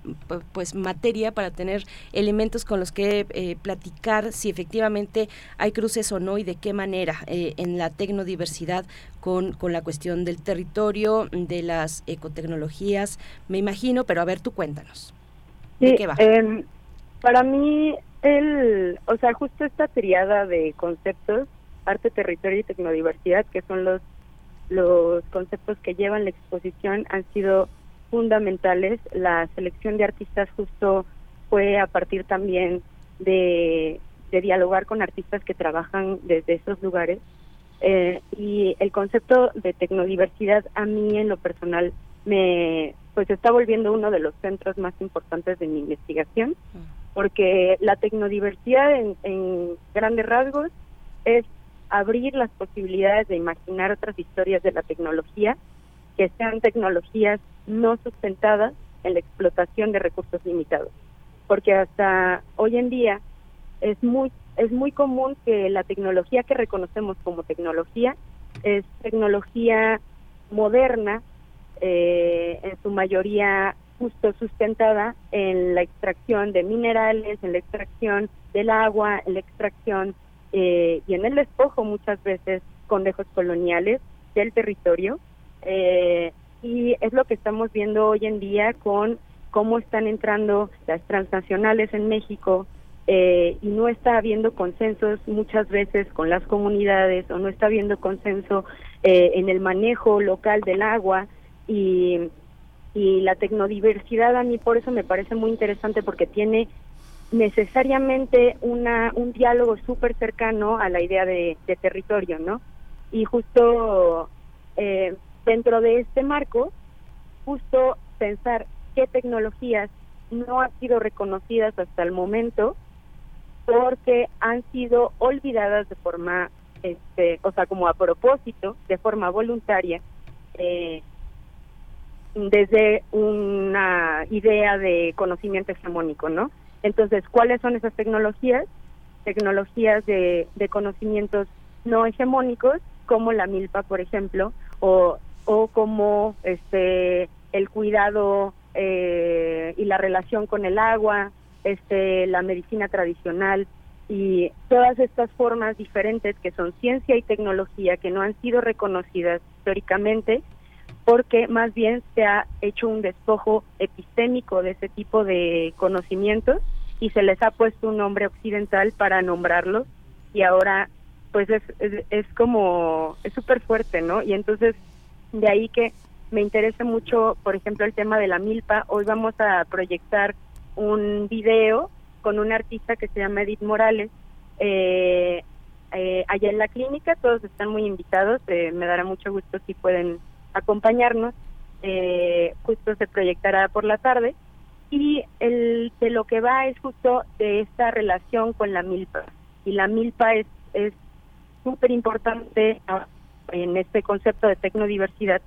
pues materia, para tener elementos con los que eh, platicar si efectivamente hay cruces o no y de qué manera eh, en la tecnodiversidad con, con la cuestión del territorio, de las ecotecnologías, me imagino, pero a ver, tú cuéntanos. Sí, ¿De qué va? Eh, para mí, el, o sea, justo esta triada de conceptos arte, territorio y tecnodiversidad, que son los, los conceptos que llevan la exposición, han sido fundamentales. La selección de artistas justo fue a partir también de, de dialogar con artistas que trabajan desde esos lugares. Eh, y el concepto de tecnodiversidad a mí en lo personal me pues está volviendo uno de los centros más importantes de mi investigación porque la tecnodiversidad en, en grandes rasgos es abrir las posibilidades de imaginar otras historias de la tecnología que sean tecnologías no sustentadas en la explotación de recursos limitados. Porque hasta hoy en día es muy es muy común que la tecnología que reconocemos como tecnología es tecnología moderna eh, en su mayoría justo sustentada en la extracción de minerales en la extracción del agua en la extracción eh, y en el despojo muchas veces con lejos coloniales del territorio. Eh, y es lo que estamos viendo hoy en día con cómo están entrando las transnacionales en México eh, y no está habiendo consensos muchas veces con las comunidades o no está habiendo consenso eh, en el manejo local del agua y, y la tecnodiversidad a mí por eso me parece muy interesante porque tiene necesariamente una un diálogo súper cercano a la idea de, de, territorio, ¿no? Y justo eh, dentro de este marco, justo pensar qué tecnologías no han sido reconocidas hasta el momento porque han sido olvidadas de forma, este, o sea, como a propósito, de forma voluntaria, eh, desde una idea de conocimiento hegemónico, ¿no? Entonces, ¿cuáles son esas tecnologías? Tecnologías de, conocimientos no hegemónicos, como la milpa, por ejemplo, o, o como este el cuidado eh, y la relación con el agua, este la medicina tradicional y todas estas formas diferentes que son ciencia y tecnología que no han sido reconocidas históricamente porque más bien se ha hecho un despojo epistémico de ese tipo de conocimientos y se les ha puesto un nombre occidental para nombrarlos y ahora pues es, es, como, es súper fuerte, ¿no? Y entonces de ahí que me interesa mucho, por ejemplo, el tema de la milpa. Hoy vamos a proyectar un video con un artista que se llama Edith Morales, eh, eh, allá en la clínica, todos están muy invitados, eh, me dará mucho gusto si pueden acompañarnos, eh, justo se proyectará por la tarde, y el, de lo que va es justo de esta relación con la milpa, y la milpa es es súper importante en este concepto de tecnodiversidad,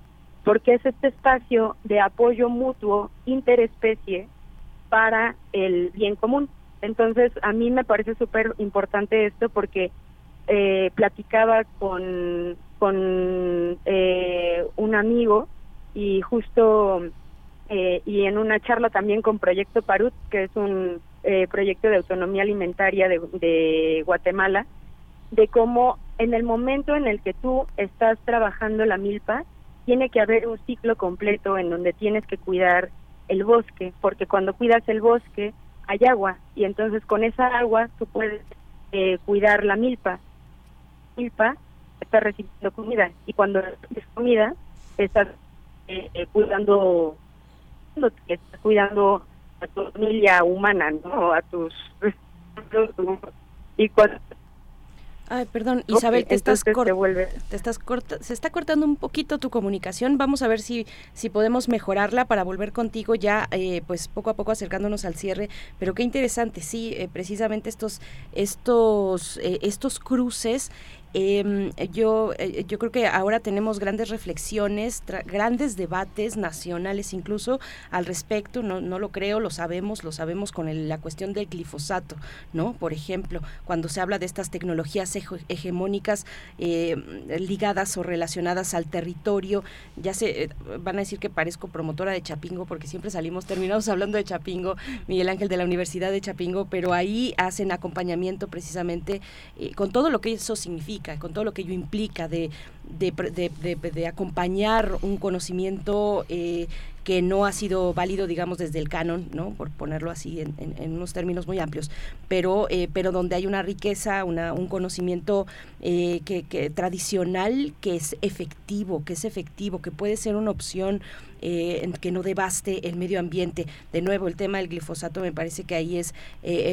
porque es este espacio de apoyo mutuo interespecie para el bien común. Entonces, a mí me parece súper importante esto porque eh, platicaba con, con eh, un amigo y justo eh, y en una charla también con Proyecto Parut, que es un eh, proyecto de autonomía alimentaria de, Guatemala, de cómo en el momento en el que tú estás trabajando la milpa, tiene que haber un ciclo completo en donde tienes que cuidar el bosque, porque cuando cuidas el bosque hay agua y entonces con esa agua tú puedes eh, cuidar la milpa. Milpa está recibiendo comida y cuando recibes comida estás eh, eh, cuidando estás cuidando a tu familia humana, ¿no? A tus y cuando Ay, perdón, Isabel, te estás, te, te estás corta se está cortando un poquito tu comunicación. Vamos a ver si si podemos mejorarla para volver contigo ya, eh, pues poco a poco acercándonos al cierre. Pero qué interesante, sí, eh, precisamente estos estos eh, estos cruces eh, yo, eh, yo creo que ahora tenemos grandes reflexiones, grandes debates nacionales incluso al respecto, no, no lo creo, lo sabemos, lo sabemos con el, la cuestión del glifosato, ¿no? Por ejemplo, cuando se habla de estas tecnologías hegemónicas eh, ligadas o relacionadas al territorio, ya se eh, van a decir que parezco promotora de Chapingo porque siempre salimos terminados hablando de Chapingo, Miguel Ángel de la Universidad de Chapingo, pero ahí hacen acompañamiento precisamente eh, con todo lo que eso significa con todo lo que ello implica de, de, de, de acompañar un conocimiento eh, que no ha sido válido, digamos, desde el canon, ¿no? Por ponerlo así en, en, en unos términos muy amplios, pero, eh, pero donde hay una riqueza, una, un conocimiento eh, que, tradicional que es efectivo, que es efectivo, que puede ser una opción que no devaste el medio ambiente. De nuevo, el tema del glifosato me parece que ahí es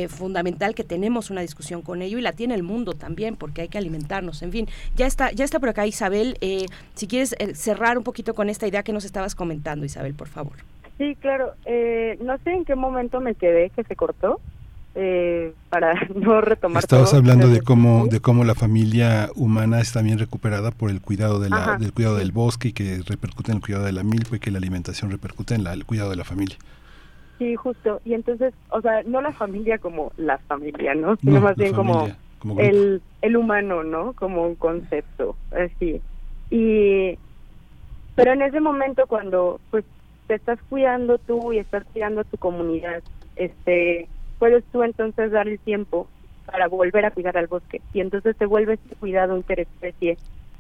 fundamental que tenemos una discusión con ello y la tiene el mundo también, porque hay que alimentarnos. En fin, ya está, ya está por acá Isabel. Eh, si quieres cerrar un poquito con esta idea que nos estabas comentando, Isabel, por favor. Sí, claro. no sé en qué momento me quedé que se cortó. Eh, para no retomar estabas todo, hablando de cómo de cómo la familia humana está bien recuperada por el cuidado de la, del cuidado del bosque y que repercute en el cuidado de la milpa y que la alimentación repercute en la, el cuidado de la familia sí justo y entonces o sea no la familia como la familia no sino no, más bien familia, como, como el el humano no como un concepto así. Y pero en ese momento cuando pues te estás cuidando tú y estás cuidando a tu comunidad este puedes tú entonces dar el tiempo para volver a cuidar al bosque. Y entonces se vuelve este cuidado interespecie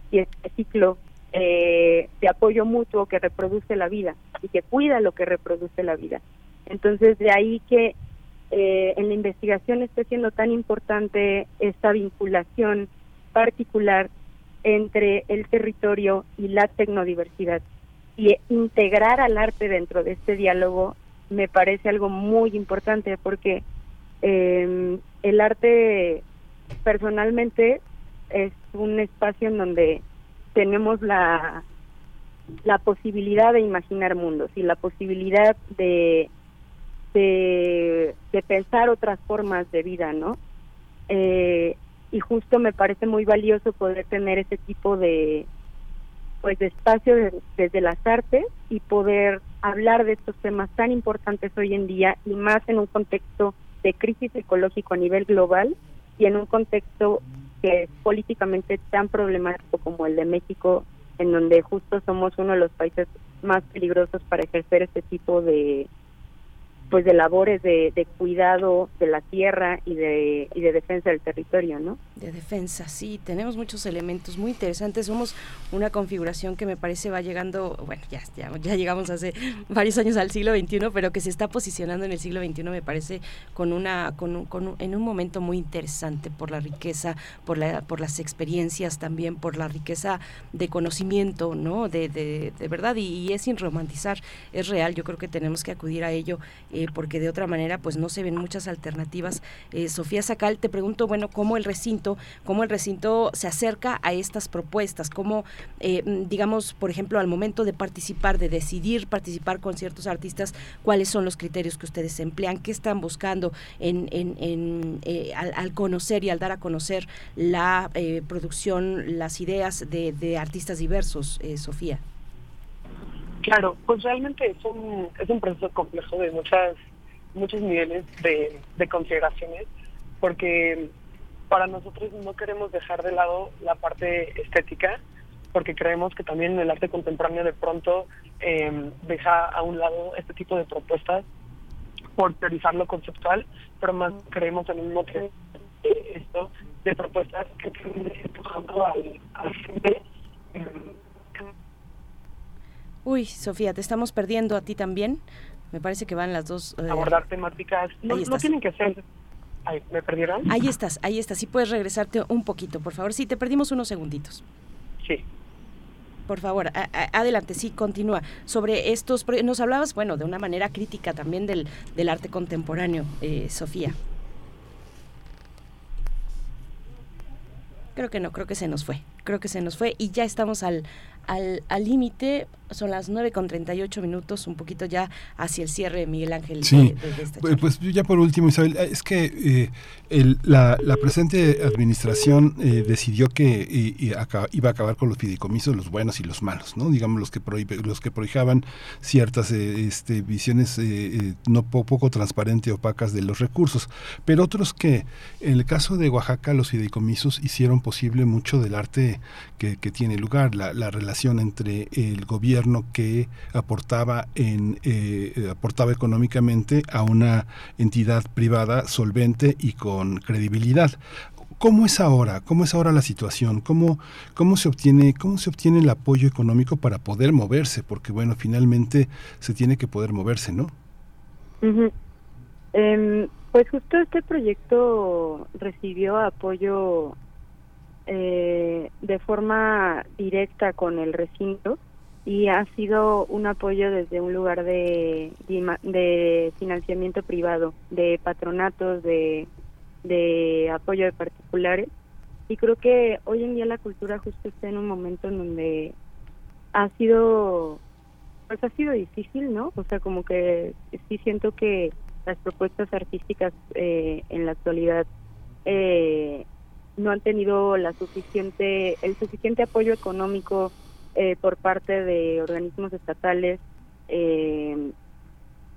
y este ciclo eh, de apoyo mutuo que reproduce la vida y que cuida lo que reproduce la vida. Entonces de ahí que eh, en la investigación esté siendo tan importante esta vinculación particular entre el territorio y la tecnodiversidad. Y integrar al arte dentro de este diálogo me parece algo muy importante porque eh, el arte personalmente es un espacio en donde tenemos la la posibilidad de imaginar mundos y la posibilidad de de, pensar otras formas de vida, ¿no? Eh, y justo me parece muy valioso poder tener ese tipo de pues de espacio de, desde las artes y poder hablar de estos temas tan importantes hoy en día y más en un contexto de crisis ecológico a nivel global y en un contexto que es políticamente tan problemático como el de México, en donde justo somos uno de los países más peligrosos para ejercer este tipo de pues de labores de, de, cuidado de la tierra y de, y de defensa del territorio, ¿no? De defensa, sí, tenemos muchos elementos muy interesantes. Somos una configuración que me parece va llegando, bueno, ya, ya, ya llegamos hace varios años al siglo XXI, pero que se está posicionando en el siglo XXI, me parece, con una, con, con en un momento muy interesante por la riqueza, por, la, por las experiencias también, por la riqueza de conocimiento, ¿no? De, de, de verdad, y, es sin romantizar, es real, yo creo que tenemos que acudir a ello. Porque de otra manera pues no se ven muchas alternativas. Eh, Sofía Sacal, te pregunto, bueno, cómo el recinto, cómo el recinto se acerca a estas propuestas, cómo, eh, digamos, por ejemplo, al momento de participar, de decidir participar con ciertos artistas, cuáles son los criterios que ustedes emplean, qué están buscando en, en, en eh, al, al, conocer y al dar a conocer la producción, las ideas de, de artistas diversos, Sofía. Claro, pues realmente es un, es un proceso complejo de muchas muchos niveles de, de consideraciones, porque para nosotros no queremos dejar de lado la parte estética, porque creemos que también el arte contemporáneo de pronto eh, deja a un lado este tipo de propuestas por priorizar lo conceptual, pero más creemos en un modo esto de propuestas que están empujando al, al gente Uy, Sofía, te estamos perdiendo a ti también. Me parece que van las dos. Eh... Abordar temáticas. No, no, tienen que ser. Ay, ¿Me perdieron? Ahí estás, ahí estás. Si puedes regresarte un poquito, por favor. Sí, te perdimos unos segunditos. Sí. Por favor, a, a, adelante, sí, continúa. Sobre estos. Nos hablabas, bueno, de una manera crítica también del, del arte contemporáneo, eh, Sofía. Creo que no, creo que se nos fue. Creo que se nos fue y ya estamos al al límite son las 9 con 38 minutos, un poquito ya hacia el cierre, Miguel Ángel. Sí, de, de esta pues ya por último, Isabel, es que eh, el, la, la, presente administración eh, decidió que iba a acabar con los fideicomisos, los buenos y los malos, ¿no? Digamos, los que, prohíbe, los que prohijaban ciertas eh, este, visiones eh, no po poco transparentes, opacas de los recursos, pero otros que, en el caso de Oaxaca, los fideicomisos hicieron posible mucho del arte que, que tiene lugar, la, la relación entre el gobierno que aportaba en eh, aportaba económicamente a una entidad privada solvente y con credibilidad. ¿Cómo es ahora? ¿Cómo es ahora la situación? ¿Cómo, cómo, se obtiene, ¿Cómo se obtiene el apoyo económico para poder moverse? Porque, bueno, finalmente se tiene que poder moverse, ¿no? Uh -huh. eh, pues justo este proyecto recibió apoyo eh, de forma directa con el recinto y ha sido un apoyo desde un lugar de, de financiamiento privado, de patronatos, de, de apoyo de particulares. Y creo que hoy en día la cultura justo está en un momento en donde ha sido, pues ha sido difícil, ¿no? O sea, como que sí siento que las propuestas artísticas eh, en la actualidad eh, no han tenido la suficiente, el suficiente apoyo económico eh, por parte de organismos estatales eh,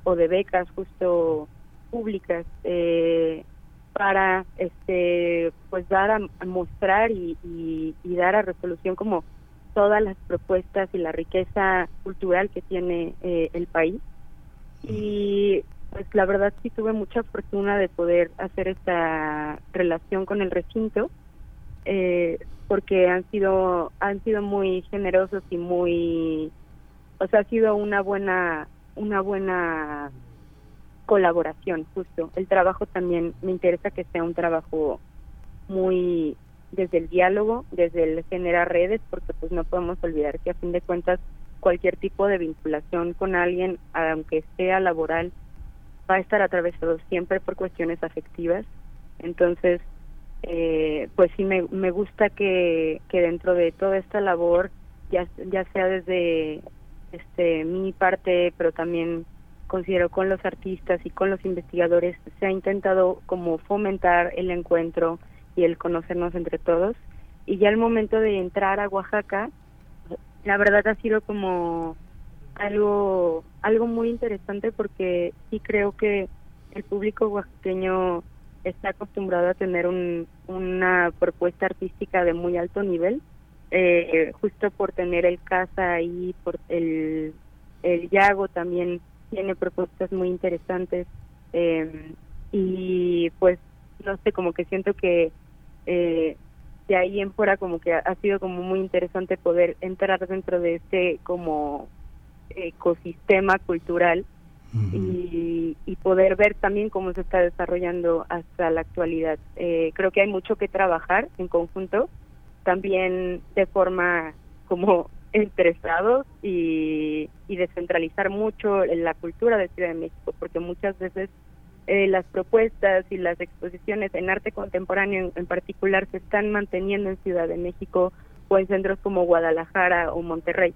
o de becas justo públicas eh, para este pues dar a, mostrar y, y, y, dar a resolución como todas las propuestas y la riqueza cultural que tiene eh, el país. Y pues la verdad sí tuve mucha fortuna de poder hacer esta relación con el recinto eh, porque han sido han sido muy generosos y muy o sea ha sido una buena una buena colaboración justo. El trabajo también me interesa que sea un trabajo muy desde el diálogo desde el generar redes porque pues no podemos olvidar que a fin de cuentas cualquier tipo de vinculación con alguien aunque sea laboral va a estar atravesado siempre por cuestiones afectivas entonces eh, pues sí me, me gusta que, que dentro de toda esta labor, ya, ya sea desde este mi parte, pero también considero con los artistas y con los investigadores, se ha intentado como fomentar el encuentro y el conocernos entre todos. Y ya el momento de entrar a Oaxaca, la verdad ha sido como algo algo muy interesante porque sí creo que el público oaxaqueño está acostumbrado a tener un, una propuesta artística de muy alto nivel, eh, justo por tener el casa ahí, por el, el Yago también tiene propuestas muy interesantes eh, y pues no sé, como que siento que eh, de ahí en fuera como que ha, sido como muy interesante poder entrar dentro de este como ecosistema cultural y, y poder ver también cómo se está desarrollando hasta la actualidad. Eh, creo que hay mucho que trabajar en conjunto, también de forma como entre estados y, y descentralizar mucho la cultura de Ciudad de México, porque muchas veces eh, las propuestas y las exposiciones en arte contemporáneo en, en particular se están manteniendo en Ciudad de México o en centros como Guadalajara o Monterrey.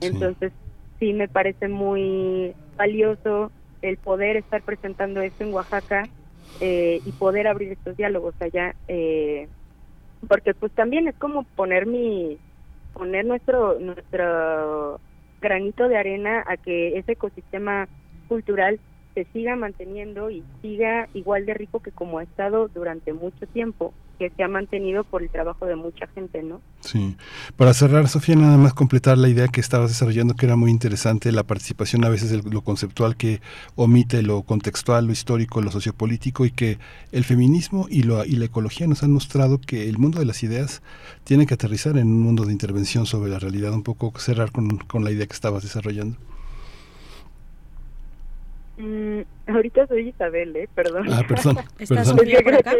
Entonces, sí me parece muy valioso el poder estar presentando esto en Oaxaca eh, y poder abrir estos diálogos allá, eh, porque pues también es como poner mi, poner nuestro, nuestro granito de arena a que ese ecosistema cultural se siga manteniendo y siga igual de rico que como ha estado durante mucho tiempo, que se ha mantenido por el trabajo de mucha gente, ¿no? Sí. Para cerrar, Sofía, nada más completar la idea que estabas desarrollando, que era muy interesante, la participación a veces de lo conceptual que omite lo contextual, lo histórico, lo sociopolítico, y que el feminismo y, lo, y la ecología nos han mostrado que el mundo de las ideas tiene que aterrizar en un mundo de intervención sobre la realidad, un poco cerrar con, con la idea que estabas desarrollando. Mm, ahorita soy Isabel, ¿eh? Perdón. Ah, perdón. ¿Está perdón. Sofía por acá?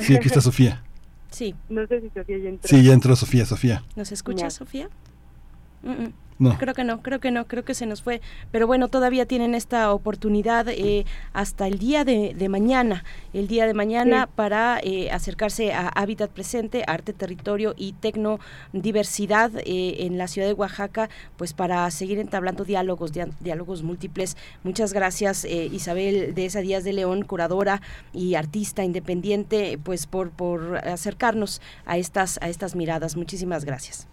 Sí, aquí está Sofía. Sí. No sé si Sofía ya entró. Sí, ya entró Sofía, Sofía. ¿Nos escucha, Sofía? Mm, mm. No. Creo que no, creo que no, creo que se nos fue. Pero bueno, todavía tienen esta oportunidad eh, hasta el día de, de mañana, el día de mañana Sí. para eh, acercarse a Hábitat Presente, Arte, Territorio y Tecnodiversidad eh, en la ciudad de Oaxaca, pues para seguir entablando diálogos, diálogos múltiples. Muchas gracias eh, Isabel de esa Díaz de León, curadora y artista independiente, pues por, por acercarnos a estas, a estas miradas. Muchísimas gracias.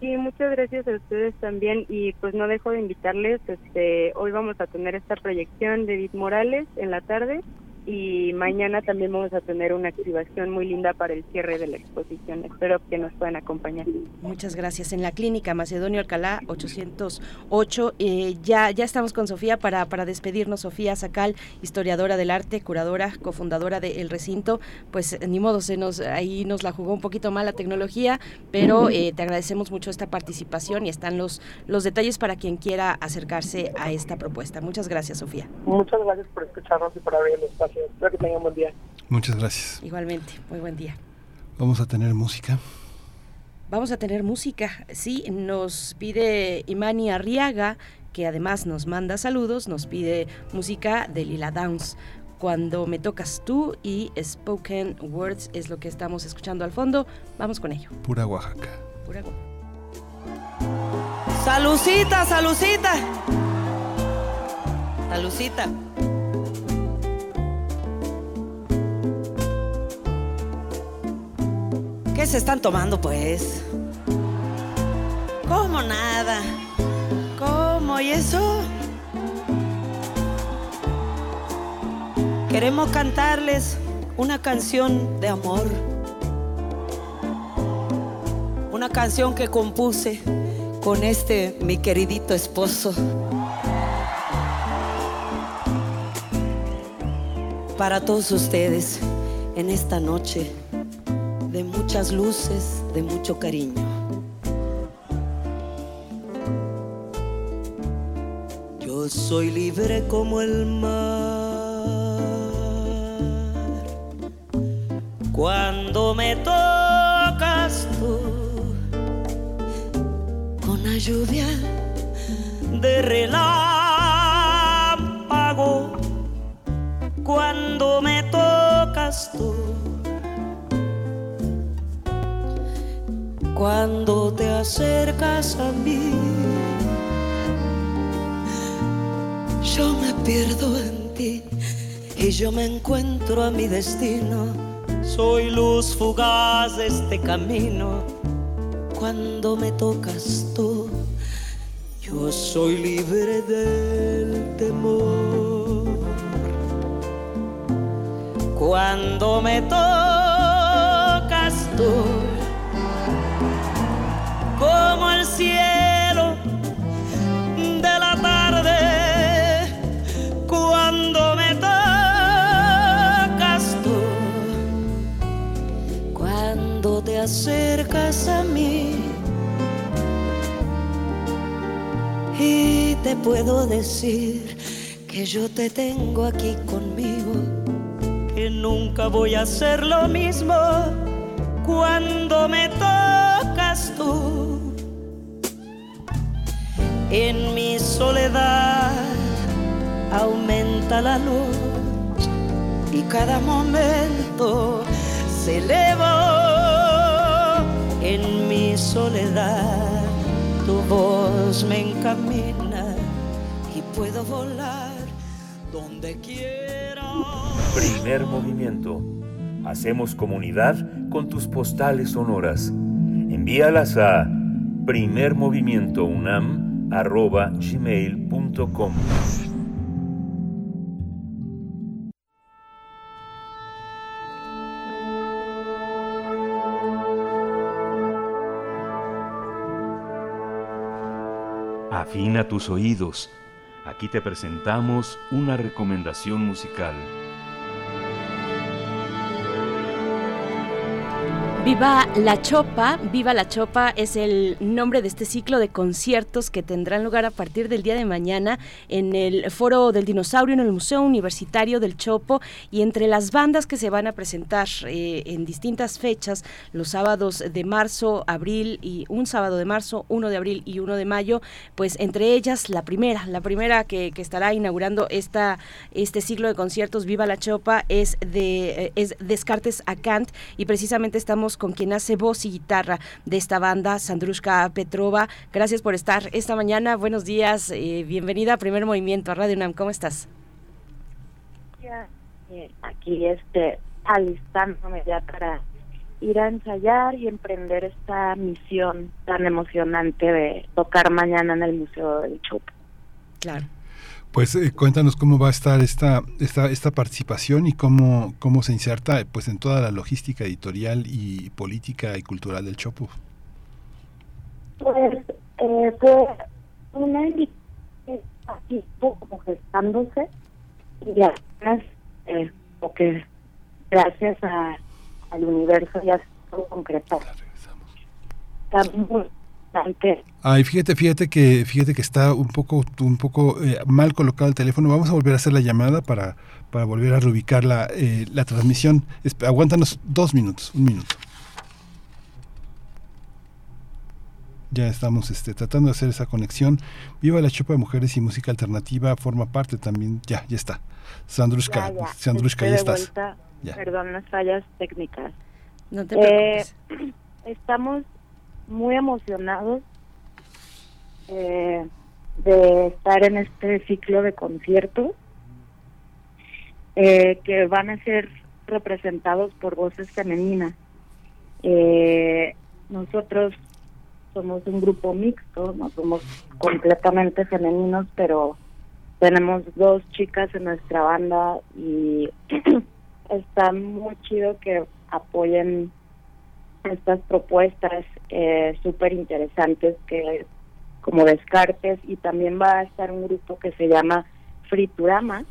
Sí, muchas gracias a ustedes también y pues no dejo de invitarles, este, hoy vamos a tener esta proyección de Edith Morales en la tarde y mañana también vamos a tener una activación muy linda para el cierre de la exposición. Espero que nos puedan acompañar. Muchas gracias. En la clínica Macedonio Alcalá 808. eh, ya, ya estamos con Sofía para, para despedirnos. Sofía Sacal, historiadora del arte, curadora, cofundadora del recinto. Pues eh, ni modo, se nos, ahí nos la jugó un poquito mal la tecnología, pero eh, te agradecemos mucho esta participación y están los, los detalles para quien quiera acercarse a esta propuesta. Muchas gracias, Sofía. Muchas gracias por escucharnos y por abrir el espacio. Espero que tengan buen día. Muchas gracias. Igualmente, muy buen día. Vamos a tener música. Vamos a tener música, sí, nos pide Imani Arriaga, que además nos manda saludos, nos pide música de Lila Downs. Cuando me tocas tú y Spoken Words es lo que estamos escuchando al fondo. Vamos con ello. Pura Oaxaca. Pura Oaxaca. Salucita, salucita. Salucita. ¿Qué se están tomando, pues? ¿Cómo nada? ¿Cómo? ¿Y eso? Queremos cantarles una canción de amor. Una canción que compuse con este mi queridito esposo. Para todos ustedes en esta noche de muchas luces, de mucho cariño. Yo soy libre como el mar. Cuando me tocas tú con la lluvia de relámpago. Cuando me tocas tú. Cuando te acercas a mí, yo me pierdo en ti y yo me encuentro a mi destino. Soy luz fugaz de este camino. Cuando me tocas tú, yo soy libre del temor. Cuando me tocas tú, como el cielo de la tarde cuando me tocas tú, cuando te acercas a mí. Y te puedo decir que yo te tengo aquí conmigo, que nunca voy a hacer lo mismo cuando me tocas tú. En mi soledad aumenta la luz y cada momento se eleva en mi soledad. Tu voz me encamina y puedo volar donde quiera. Primer movimiento. Hacemos comunidad con tus postales sonoras. Envíalas a primermovimientounam.gmail.com Afina tus oídos. Aquí te presentamos una recomendación musical. Viva la Chopa, Viva la Chopa es el nombre de este ciclo de conciertos que tendrán lugar a partir del día de mañana en el Foro del Dinosaurio, en el Museo Universitario del Chopo y entre las bandas que se van a presentar eh, en distintas fechas, los sábados de marzo, abril y un sábado de marzo, uno de abril y uno de mayo, pues entre ellas la primera, la primera que, que estará inaugurando esta, este ciclo de conciertos Viva la Chopa es de eh, es Descartes a Kant y precisamente estamos con quien hace voz y guitarra de esta banda, Sandrushka Petrova. Gracias por estar esta mañana. Buenos días. Eh, bienvenida a Primer Movimiento, a Radio UNAM. ¿Cómo estás? Eh, aquí este alistándome ya para ir a ensayar y emprender esta misión tan emocionante de tocar mañana en el Museo del Chopo. Claro. Pues eh, cuéntanos cómo va a estar esta, esta, esta participación y cómo, cómo se inserta pues en toda la logística editorial y política y cultural del Chopo. Pues eh, fue una invitación así como gestándose y apenas eh, porque gracias a, al universo ya se pudo concretar. Está muy bastante Ay, fíjate, fíjate que, fíjate que está un poco, un poco eh, mal colocado el teléfono. Vamos a volver a hacer la llamada para, para volver a reubicar la, eh, la transmisión. Aguántanos dos minutos, un minuto. Ya estamos este, tratando de hacer esa conexión. Viva la Chopa de Mujeres y Música Alternativa forma parte también. Ya, ya está. Sandrushka, Ya, ya. Sandrushka, estás. Ya. Perdón las fallas técnicas. No te Eh, preocupes. estamos muy emocionados eh, de estar en este ciclo de conciertos eh, que van a ser representados por voces femeninas. Eh, nosotros somos un grupo mixto, no somos completamente femeninos, pero tenemos dos chicas en nuestra banda y está muy chido que apoyen estas propuestas eh, súper interesantes que como Descartes y también va a estar un grupo que se llama Friturama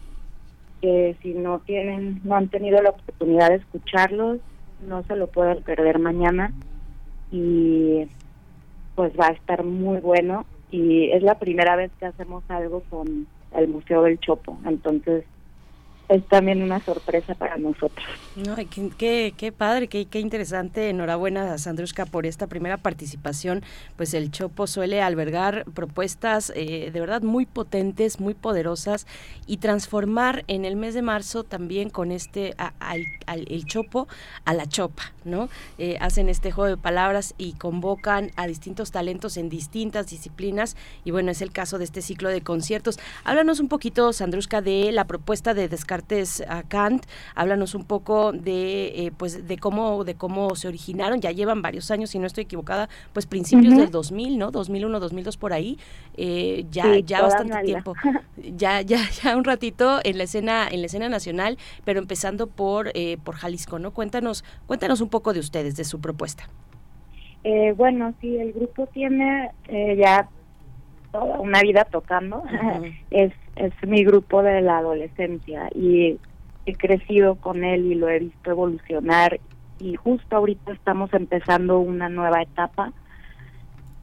que si no tienen no han tenido la oportunidad de escucharlos no se lo pueden perder mañana. Y pues va a estar muy bueno y es la primera vez que hacemos algo con el Museo del Chopo. Entonces es también una sorpresa para nosotros No, qué, qué, qué padre, qué, qué interesante. Enhorabuena a Sandrushka por esta primera participación. Pues el Chopo suele albergar propuestas eh, de verdad muy potentes, muy poderosas y transformar en el mes de marzo también con este a- al, al- el Chopo a la Chopa, ¿no? Eh, hacen este juego de palabras y convocan a distintos talentos en distintas disciplinas y bueno, es el caso de este ciclo de conciertos. Háblanos un poquito, Sandrushka, de la propuesta de Descartes a Kant. Háblanos un poco de eh, pues de cómo de cómo se originaron. Ya llevan varios años, si no estoy equivocada, pues principios Ujú. del 2000, ¿no? 2001, 2002 por ahí. Eh, ya Sí, ya bastante tiempo. Ya ya ya un ratito en la escena en la escena nacional, pero empezando por eh, por Jalisco, ¿no? Cuéntanos cuéntanos un poco de ustedes, de su propuesta. Eh, bueno, sí, el grupo tiene eh, ya toda una vida tocando. es, es mi grupo de la adolescencia y he crecido con él y lo he visto evolucionar y justo ahorita estamos empezando una nueva etapa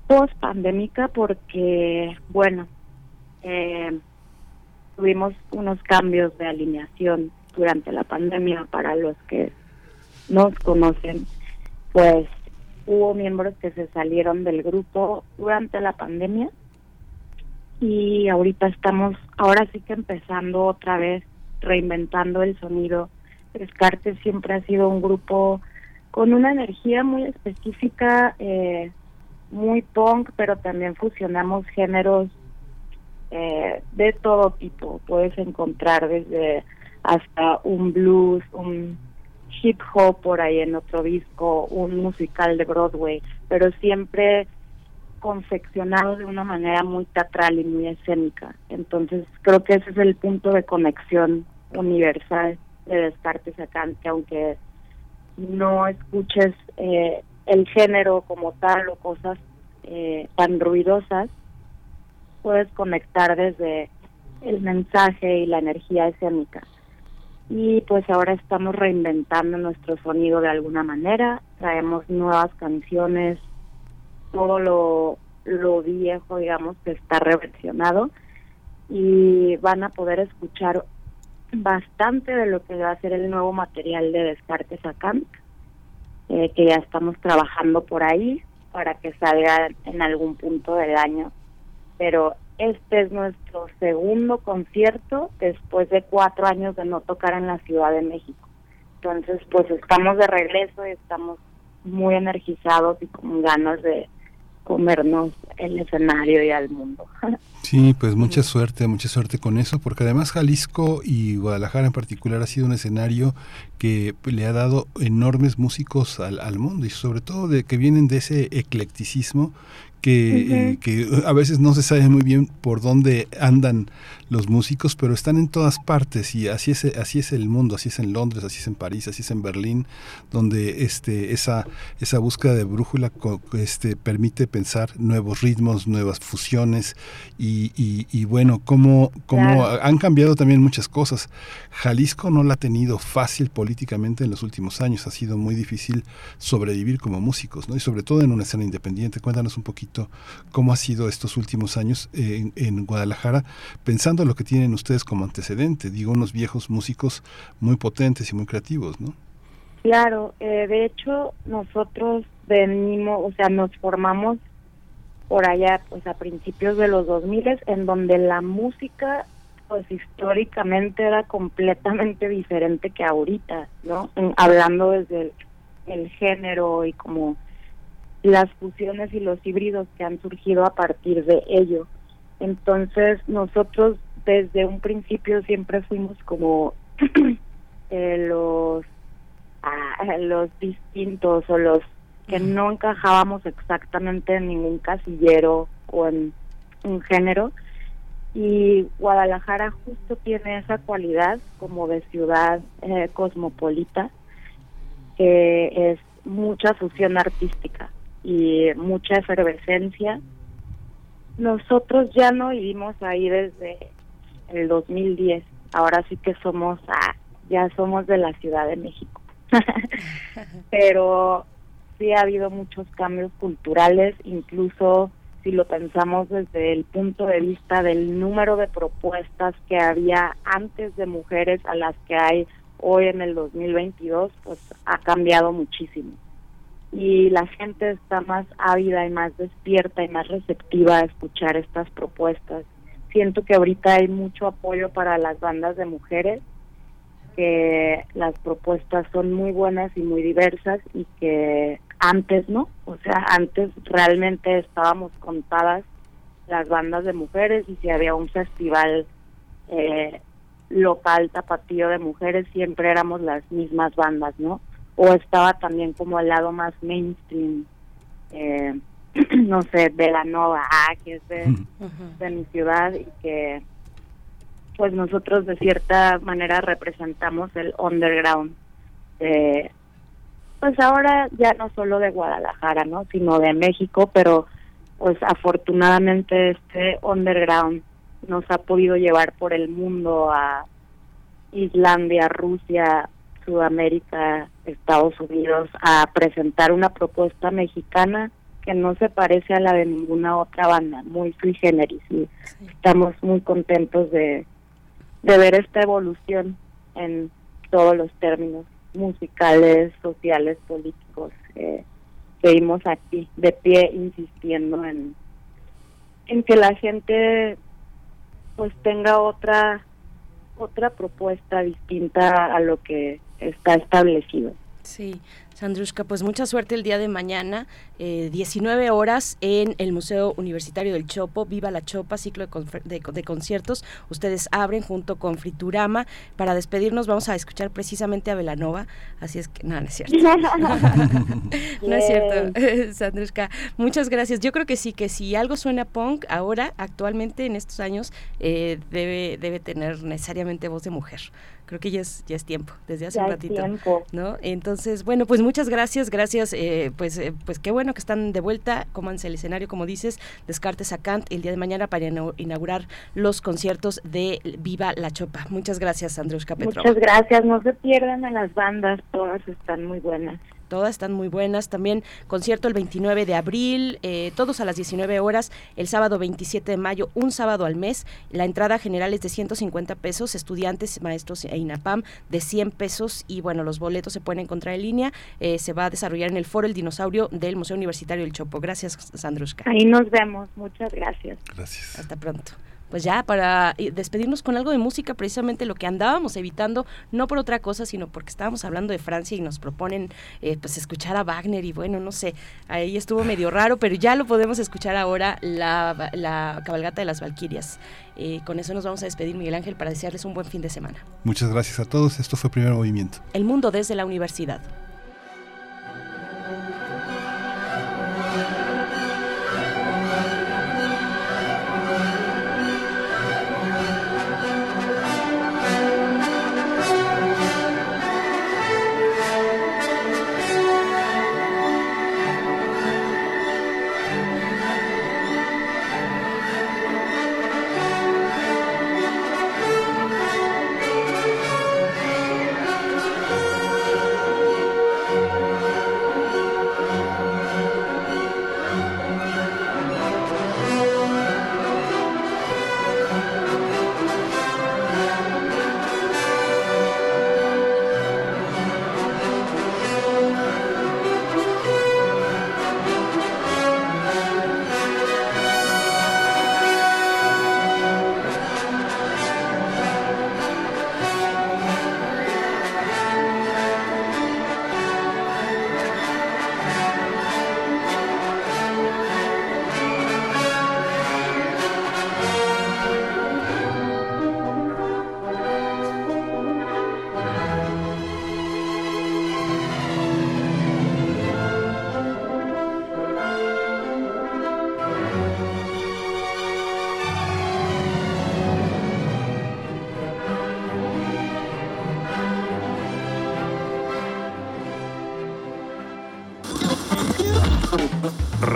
post pandémica porque, bueno, eh, tuvimos unos cambios de alineación durante la pandemia para los que nos conocen, pues hubo miembros que se salieron del grupo durante la pandemia y ahorita estamos, ahora sí que empezando otra vez, reinventando el sonido. Descartes siempre ha sido un grupo con una energía muy específica, eh, muy punk, pero también fusionamos géneros eh, de todo tipo. Puedes encontrar desde hasta un blues, un hip hop por ahí en otro disco, un musical de Broadway, pero siempre confeccionado de una manera muy teatral y muy escénica. Entonces creo que ese es el punto de conexión universal de Descartes acá, que aunque no escuches eh, el género como tal o cosas eh, tan ruidosas, puedes conectar desde el mensaje y la energía escénica. Y pues ahora estamos reinventando nuestro sonido de alguna manera, traemos nuevas canciones, todo lo, lo viejo, digamos, que está reversionado y van a poder escuchar bastante de lo que va a ser el nuevo material de Descartes acá, eh, que ya estamos trabajando por ahí para que salga en algún punto del año. Pero este es nuestro segundo concierto después de cuatro años de no tocar en la Ciudad de México. Entonces, pues estamos de regreso y estamos muy energizados y con ganas de, comernos el escenario y al mundo. Sí, pues mucha suerte, mucha suerte con eso, porque además Jalisco y Guadalajara en particular ha sido un escenario que le ha dado enormes músicos al, al mundo y sobre todo de que vienen de ese eclecticismo que, eh, que a veces no se sabe muy bien por dónde andan los músicos, pero están en todas partes y así es, así es el mundo, así es en Londres, así es en París, así es en Berlín, donde este, esa, esa búsqueda de brújula este, permite pensar nuevos ritmos, nuevas fusiones y, y, bueno, cómo, cómo han cambiado también muchas cosas. Jalisco no la ha tenido fácil políticamente en los últimos años, ha sido muy difícil sobrevivir como músicos, ¿no? y sobre todo en una escena independiente. Cuéntanos un poquito cómo ha sido estos últimos años en, en, Guadalajara, pensando lo que tienen ustedes como antecedente, digo, unos viejos músicos muy potentes y muy creativos, ¿no? Claro, eh, de hecho nosotros venimos, o sea, nos formamos por allá, pues a principios de los 2000 en donde la música, pues históricamente era completamente diferente que ahorita, ¿no? hablando desde el, el género y como las fusiones y los híbridos que han surgido a partir de ello. Entonces nosotros desde un principio siempre fuimos como eh, los ah, los distintos o los que no encajábamos exactamente en ningún casillero o en un género y Guadalajara justo tiene esa cualidad como de ciudad eh, cosmopolita que es mucha fusión artística y mucha efervescencia. Nosotros ya no vivimos ahí desde el 2010. Ahora sí que somos, ah, ya somos de la Ciudad de México. Pero sí ha habido muchos cambios culturales, incluso si lo pensamos desde el punto de vista del número de propuestas que había antes de mujeres a las que hay hoy en el 2022, pues ha cambiado muchísimo y la gente está más ávida y más despierta y más receptiva a escuchar estas propuestas. Siento que ahorita hay mucho apoyo para las bandas de mujeres, que las propuestas son muy buenas y muy diversas y que antes no, o sea, antes realmente estábamos contadas las bandas de mujeres y si había un festival eh, local tapatío de mujeres siempre éramos las mismas bandas, ¿no? o estaba también como al lado más mainstream, eh, no sé, de la Nova, ah, que es de, de mi ciudad y que pues nosotros de cierta manera representamos el underground de pues ahora ya no solo de Guadalajara, ¿no? sino de México, pero pues afortunadamente este underground nos ha podido llevar por el mundo a Islandia, Rusia, Sudamérica, Estados Unidos, a presentar una propuesta mexicana que no se parece a la de ninguna otra banda, muy sui generis. Y estamos muy contentos de, de ver esta evolución en todos los términos musicales, sociales, políticos. Eh, seguimos aquí de pie insistiendo en, en que la gente pues tenga otra otra propuesta distinta a lo que está establecido. Sí, Sandrushka, pues mucha suerte el día de mañana, 19 eh, horas en el Museo Universitario del Chopo, Viva la Chopa, ciclo de, de, conciertos. Ustedes abren junto con Friturama. Para despedirnos vamos a escuchar precisamente a Velanova, así es que, no, no es cierto. no es cierto, Sandrushka. Muchas gracias. Yo creo que sí, que si algo suena punk ahora, actualmente, en estos años, eh, debe, debe tener necesariamente voz de mujer creo que ya es, ya es tiempo, desde hace un ratito. ¿no? Entonces, bueno, pues muchas gracias, gracias, eh, pues, eh, pues qué bueno que están de vuelta, cómanse el escenario, como dices, Descartes a Kant el día de mañana para inaugurar los conciertos de Viva la Chopa. Muchas gracias, Andrés Capetro. Muchas gracias, no se pierdan a las bandas, todas están muy buenas todas están muy buenas. También concierto el 29 de abril, eh, todos a las 19 horas, el sábado 27 de mayo, un sábado al mes. La entrada general es de 150 pesos, estudiantes, maestros e INAPAM de 100 pesos y bueno, los boletos se pueden encontrar en línea. Eh, se va a desarrollar en el foro El Dinosaurio del Museo Universitario del Chopo. Gracias, Sandruska. Ahí nos vemos. Muchas gracias. Gracias. Hasta pronto pues ya para eh, despedirnos con algo de música, precisamente lo que andábamos evitando, no por otra cosa, sino porque estábamos hablando de Francia y nos proponen eh, pues escuchar a Wagner y bueno, no sé, ahí estuvo medio raro, pero ya lo podemos escuchar ahora, la, la cabalgata de las Valquirias. Eh, con eso nos vamos a despedir, Miguel Ángel, para desearles un buen fin de semana. Muchas gracias a todos, esto fue Primer Movimiento. El mundo desde la universidad.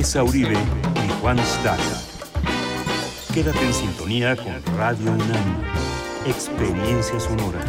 Tessa Uribe y Juan Staca. Quédate en sintonía con Radio UNAM. Experiencia sonora.